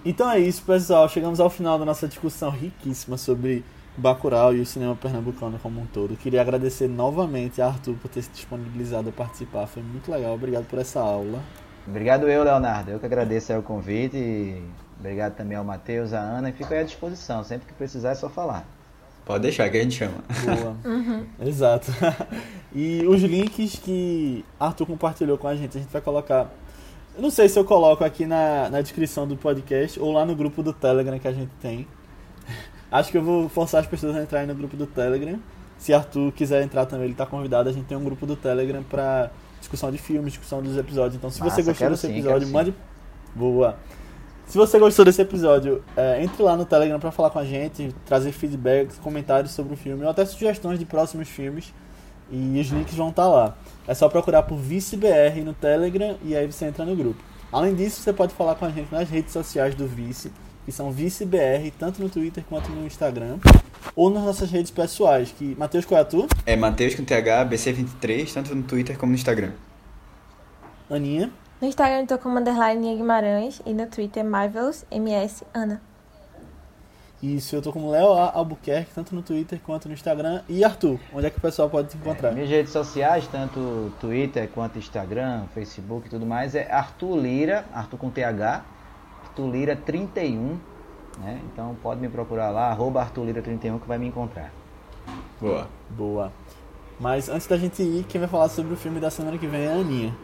Então é isso, pessoal. Chegamos ao final da nossa discussão riquíssima sobre Bacurau e o cinema pernambucano como um todo. Queria agradecer novamente a Arthur por ter se disponibilizado a participar. Foi muito legal. Obrigado por essa aula. Obrigado eu, Leonardo. Eu que agradeço o convite. Obrigado também ao Matheus, à Ana. E fico aí à disposição. Sempre que precisar é só falar. Pode deixar que a gente chama. Boa. Exato. e os links que Arthur compartilhou com a gente, a gente vai colocar. Eu não sei se eu coloco aqui na, na descrição do podcast ou lá no grupo do Telegram que a gente tem. Acho que eu vou forçar as pessoas a entrarem no grupo do Telegram. Se Arthur quiser entrar também, ele está convidado. A gente tem um grupo do Telegram para discussão de filmes, discussão dos episódios. Então, se Massa, você gostou desse sim, episódio, mande. Boa. Se você gostou desse episódio, é, entre lá no Telegram para falar com a gente, trazer feedbacks, comentários sobre o filme ou até sugestões de próximos filmes. E os links vão estar lá. É só procurar por ViceBR no Telegram e aí você entra no grupo. Além disso, você pode falar com a gente nas redes sociais do Vice, que são ViceBR, tanto no Twitter quanto no Instagram, ou nas nossas redes pessoais, que Matheus qual é a tua? É Matheus com TH, BC23, tanto no Twitter como no Instagram. Aninha. No Instagram eu tô como underline Guimarães e no Twitter Marvelous MS Ana. Isso, eu tô como Léo A. Albuquerque, tanto no Twitter quanto no Instagram. E Arthur, onde é que o pessoal pode te encontrar? Minhas redes sociais, tanto Twitter quanto Instagram, Facebook e tudo mais, é Arthur Lira, Arthur com TH, Arthur Lira 31, né? Então pode me procurar lá, arroba Arthur Lira 31 que vai me encontrar. Boa. Boa. Mas antes da gente ir, quem vai falar sobre o filme da semana que vem é a Aninha.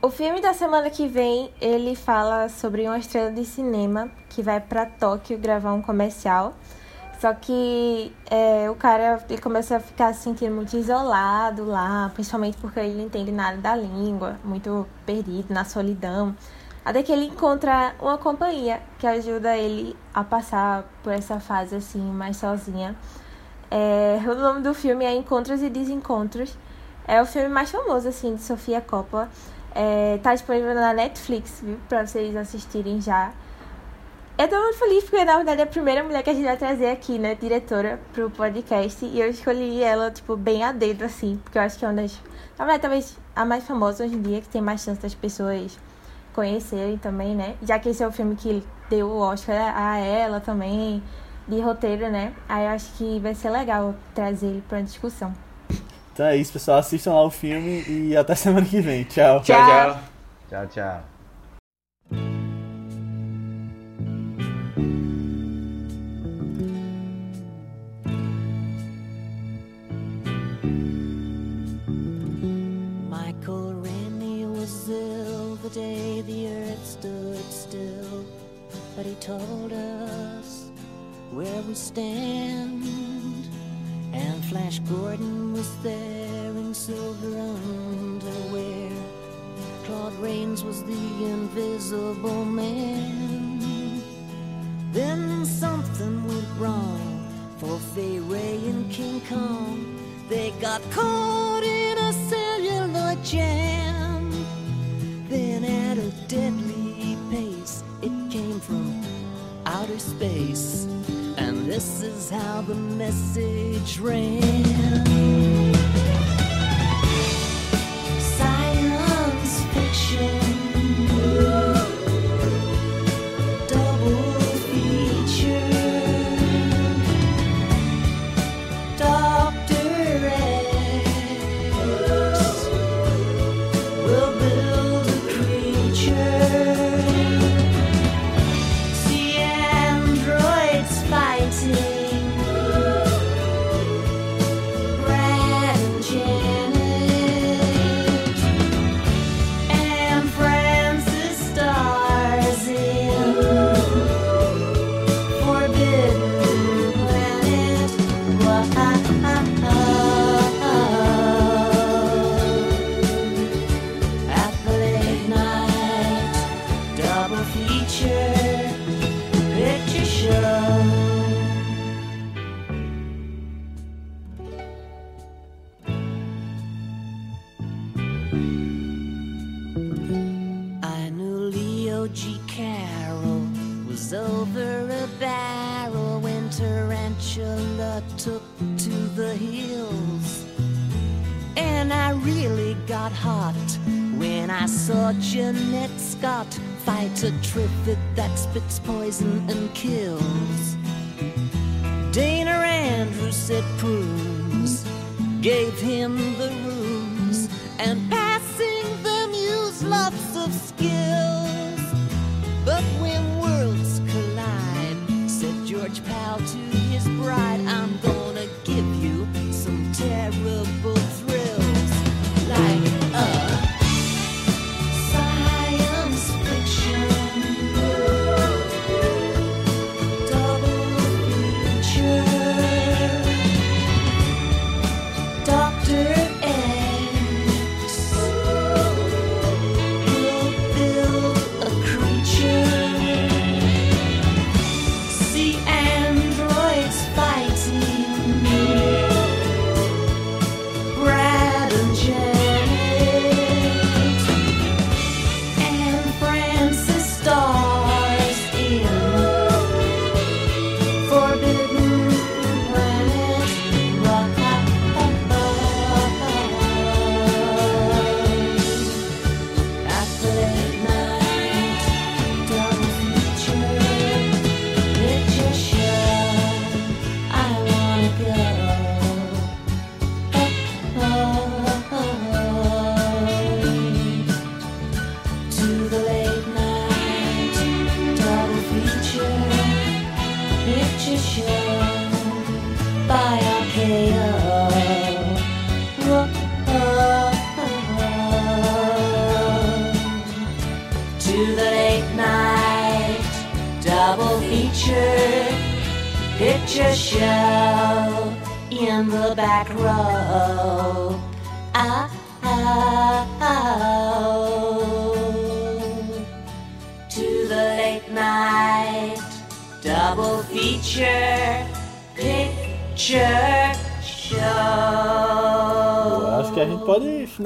O filme da semana que vem, ele fala sobre uma estrela de cinema que vai pra Tóquio gravar um comercial. Só que é, o cara ele começa a ficar se sentindo muito isolado lá, principalmente porque ele não entende nada da língua, muito perdido na solidão. Até que ele encontra uma companhia que ajuda ele a passar por essa fase assim, mais sozinha. É, o nome do filme é Encontros e Desencontros. É o filme mais famoso assim de Sofia Coppola. É, tá disponível na Netflix, viu? Vocês assistirem já. Eu tô muito feliz porque, na verdade, é a primeira mulher que a gente vai trazer aqui, né? Diretora pro podcast. E eu escolhi ela, tipo, bem a dedo, assim. Porque eu acho que é uma das... Na verdade, talvez a mais famosa hoje em dia, que tem mais chance das pessoas conhecerem também, né? Já que esse é o filme que deu o Oscar a ela também, de roteiro, né? Aí eu acho que vai ser legal trazer ele pra discussão. Então é isso, pessoal. Assistam lá o filme e até semana que vem. Tchau. Tchau, tchau. Tchau, tchau. Michael day the earth stood still, but he told us where we stand. And Flash Gordon was there in silver underwear. Claude Rains was the invisible man. Then something went wrong for Fay Ray and King Kong. They got caught outer space. And this is how the message ran.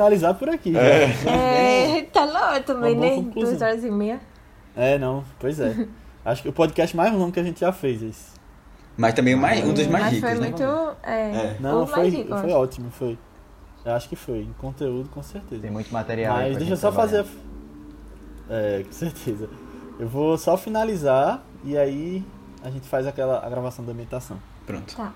Finalizar por aqui. já. É, tá longe também, né? Duas horas e meia. É, não, pois é. Acho que o podcast mais longo que a gente já fez esse. Mas também mais, um dos mais Mas ricos, foi né? muito. É, É. Não, foi, mais rico, foi ótimo, foi. Eu acho que foi. Em conteúdo, com certeza. Tem muito material. Mas deixa eu só fazer. É, com certeza. Eu vou só finalizar e aí a gente faz aquela a gravação da ambientação. Pronto. Tá.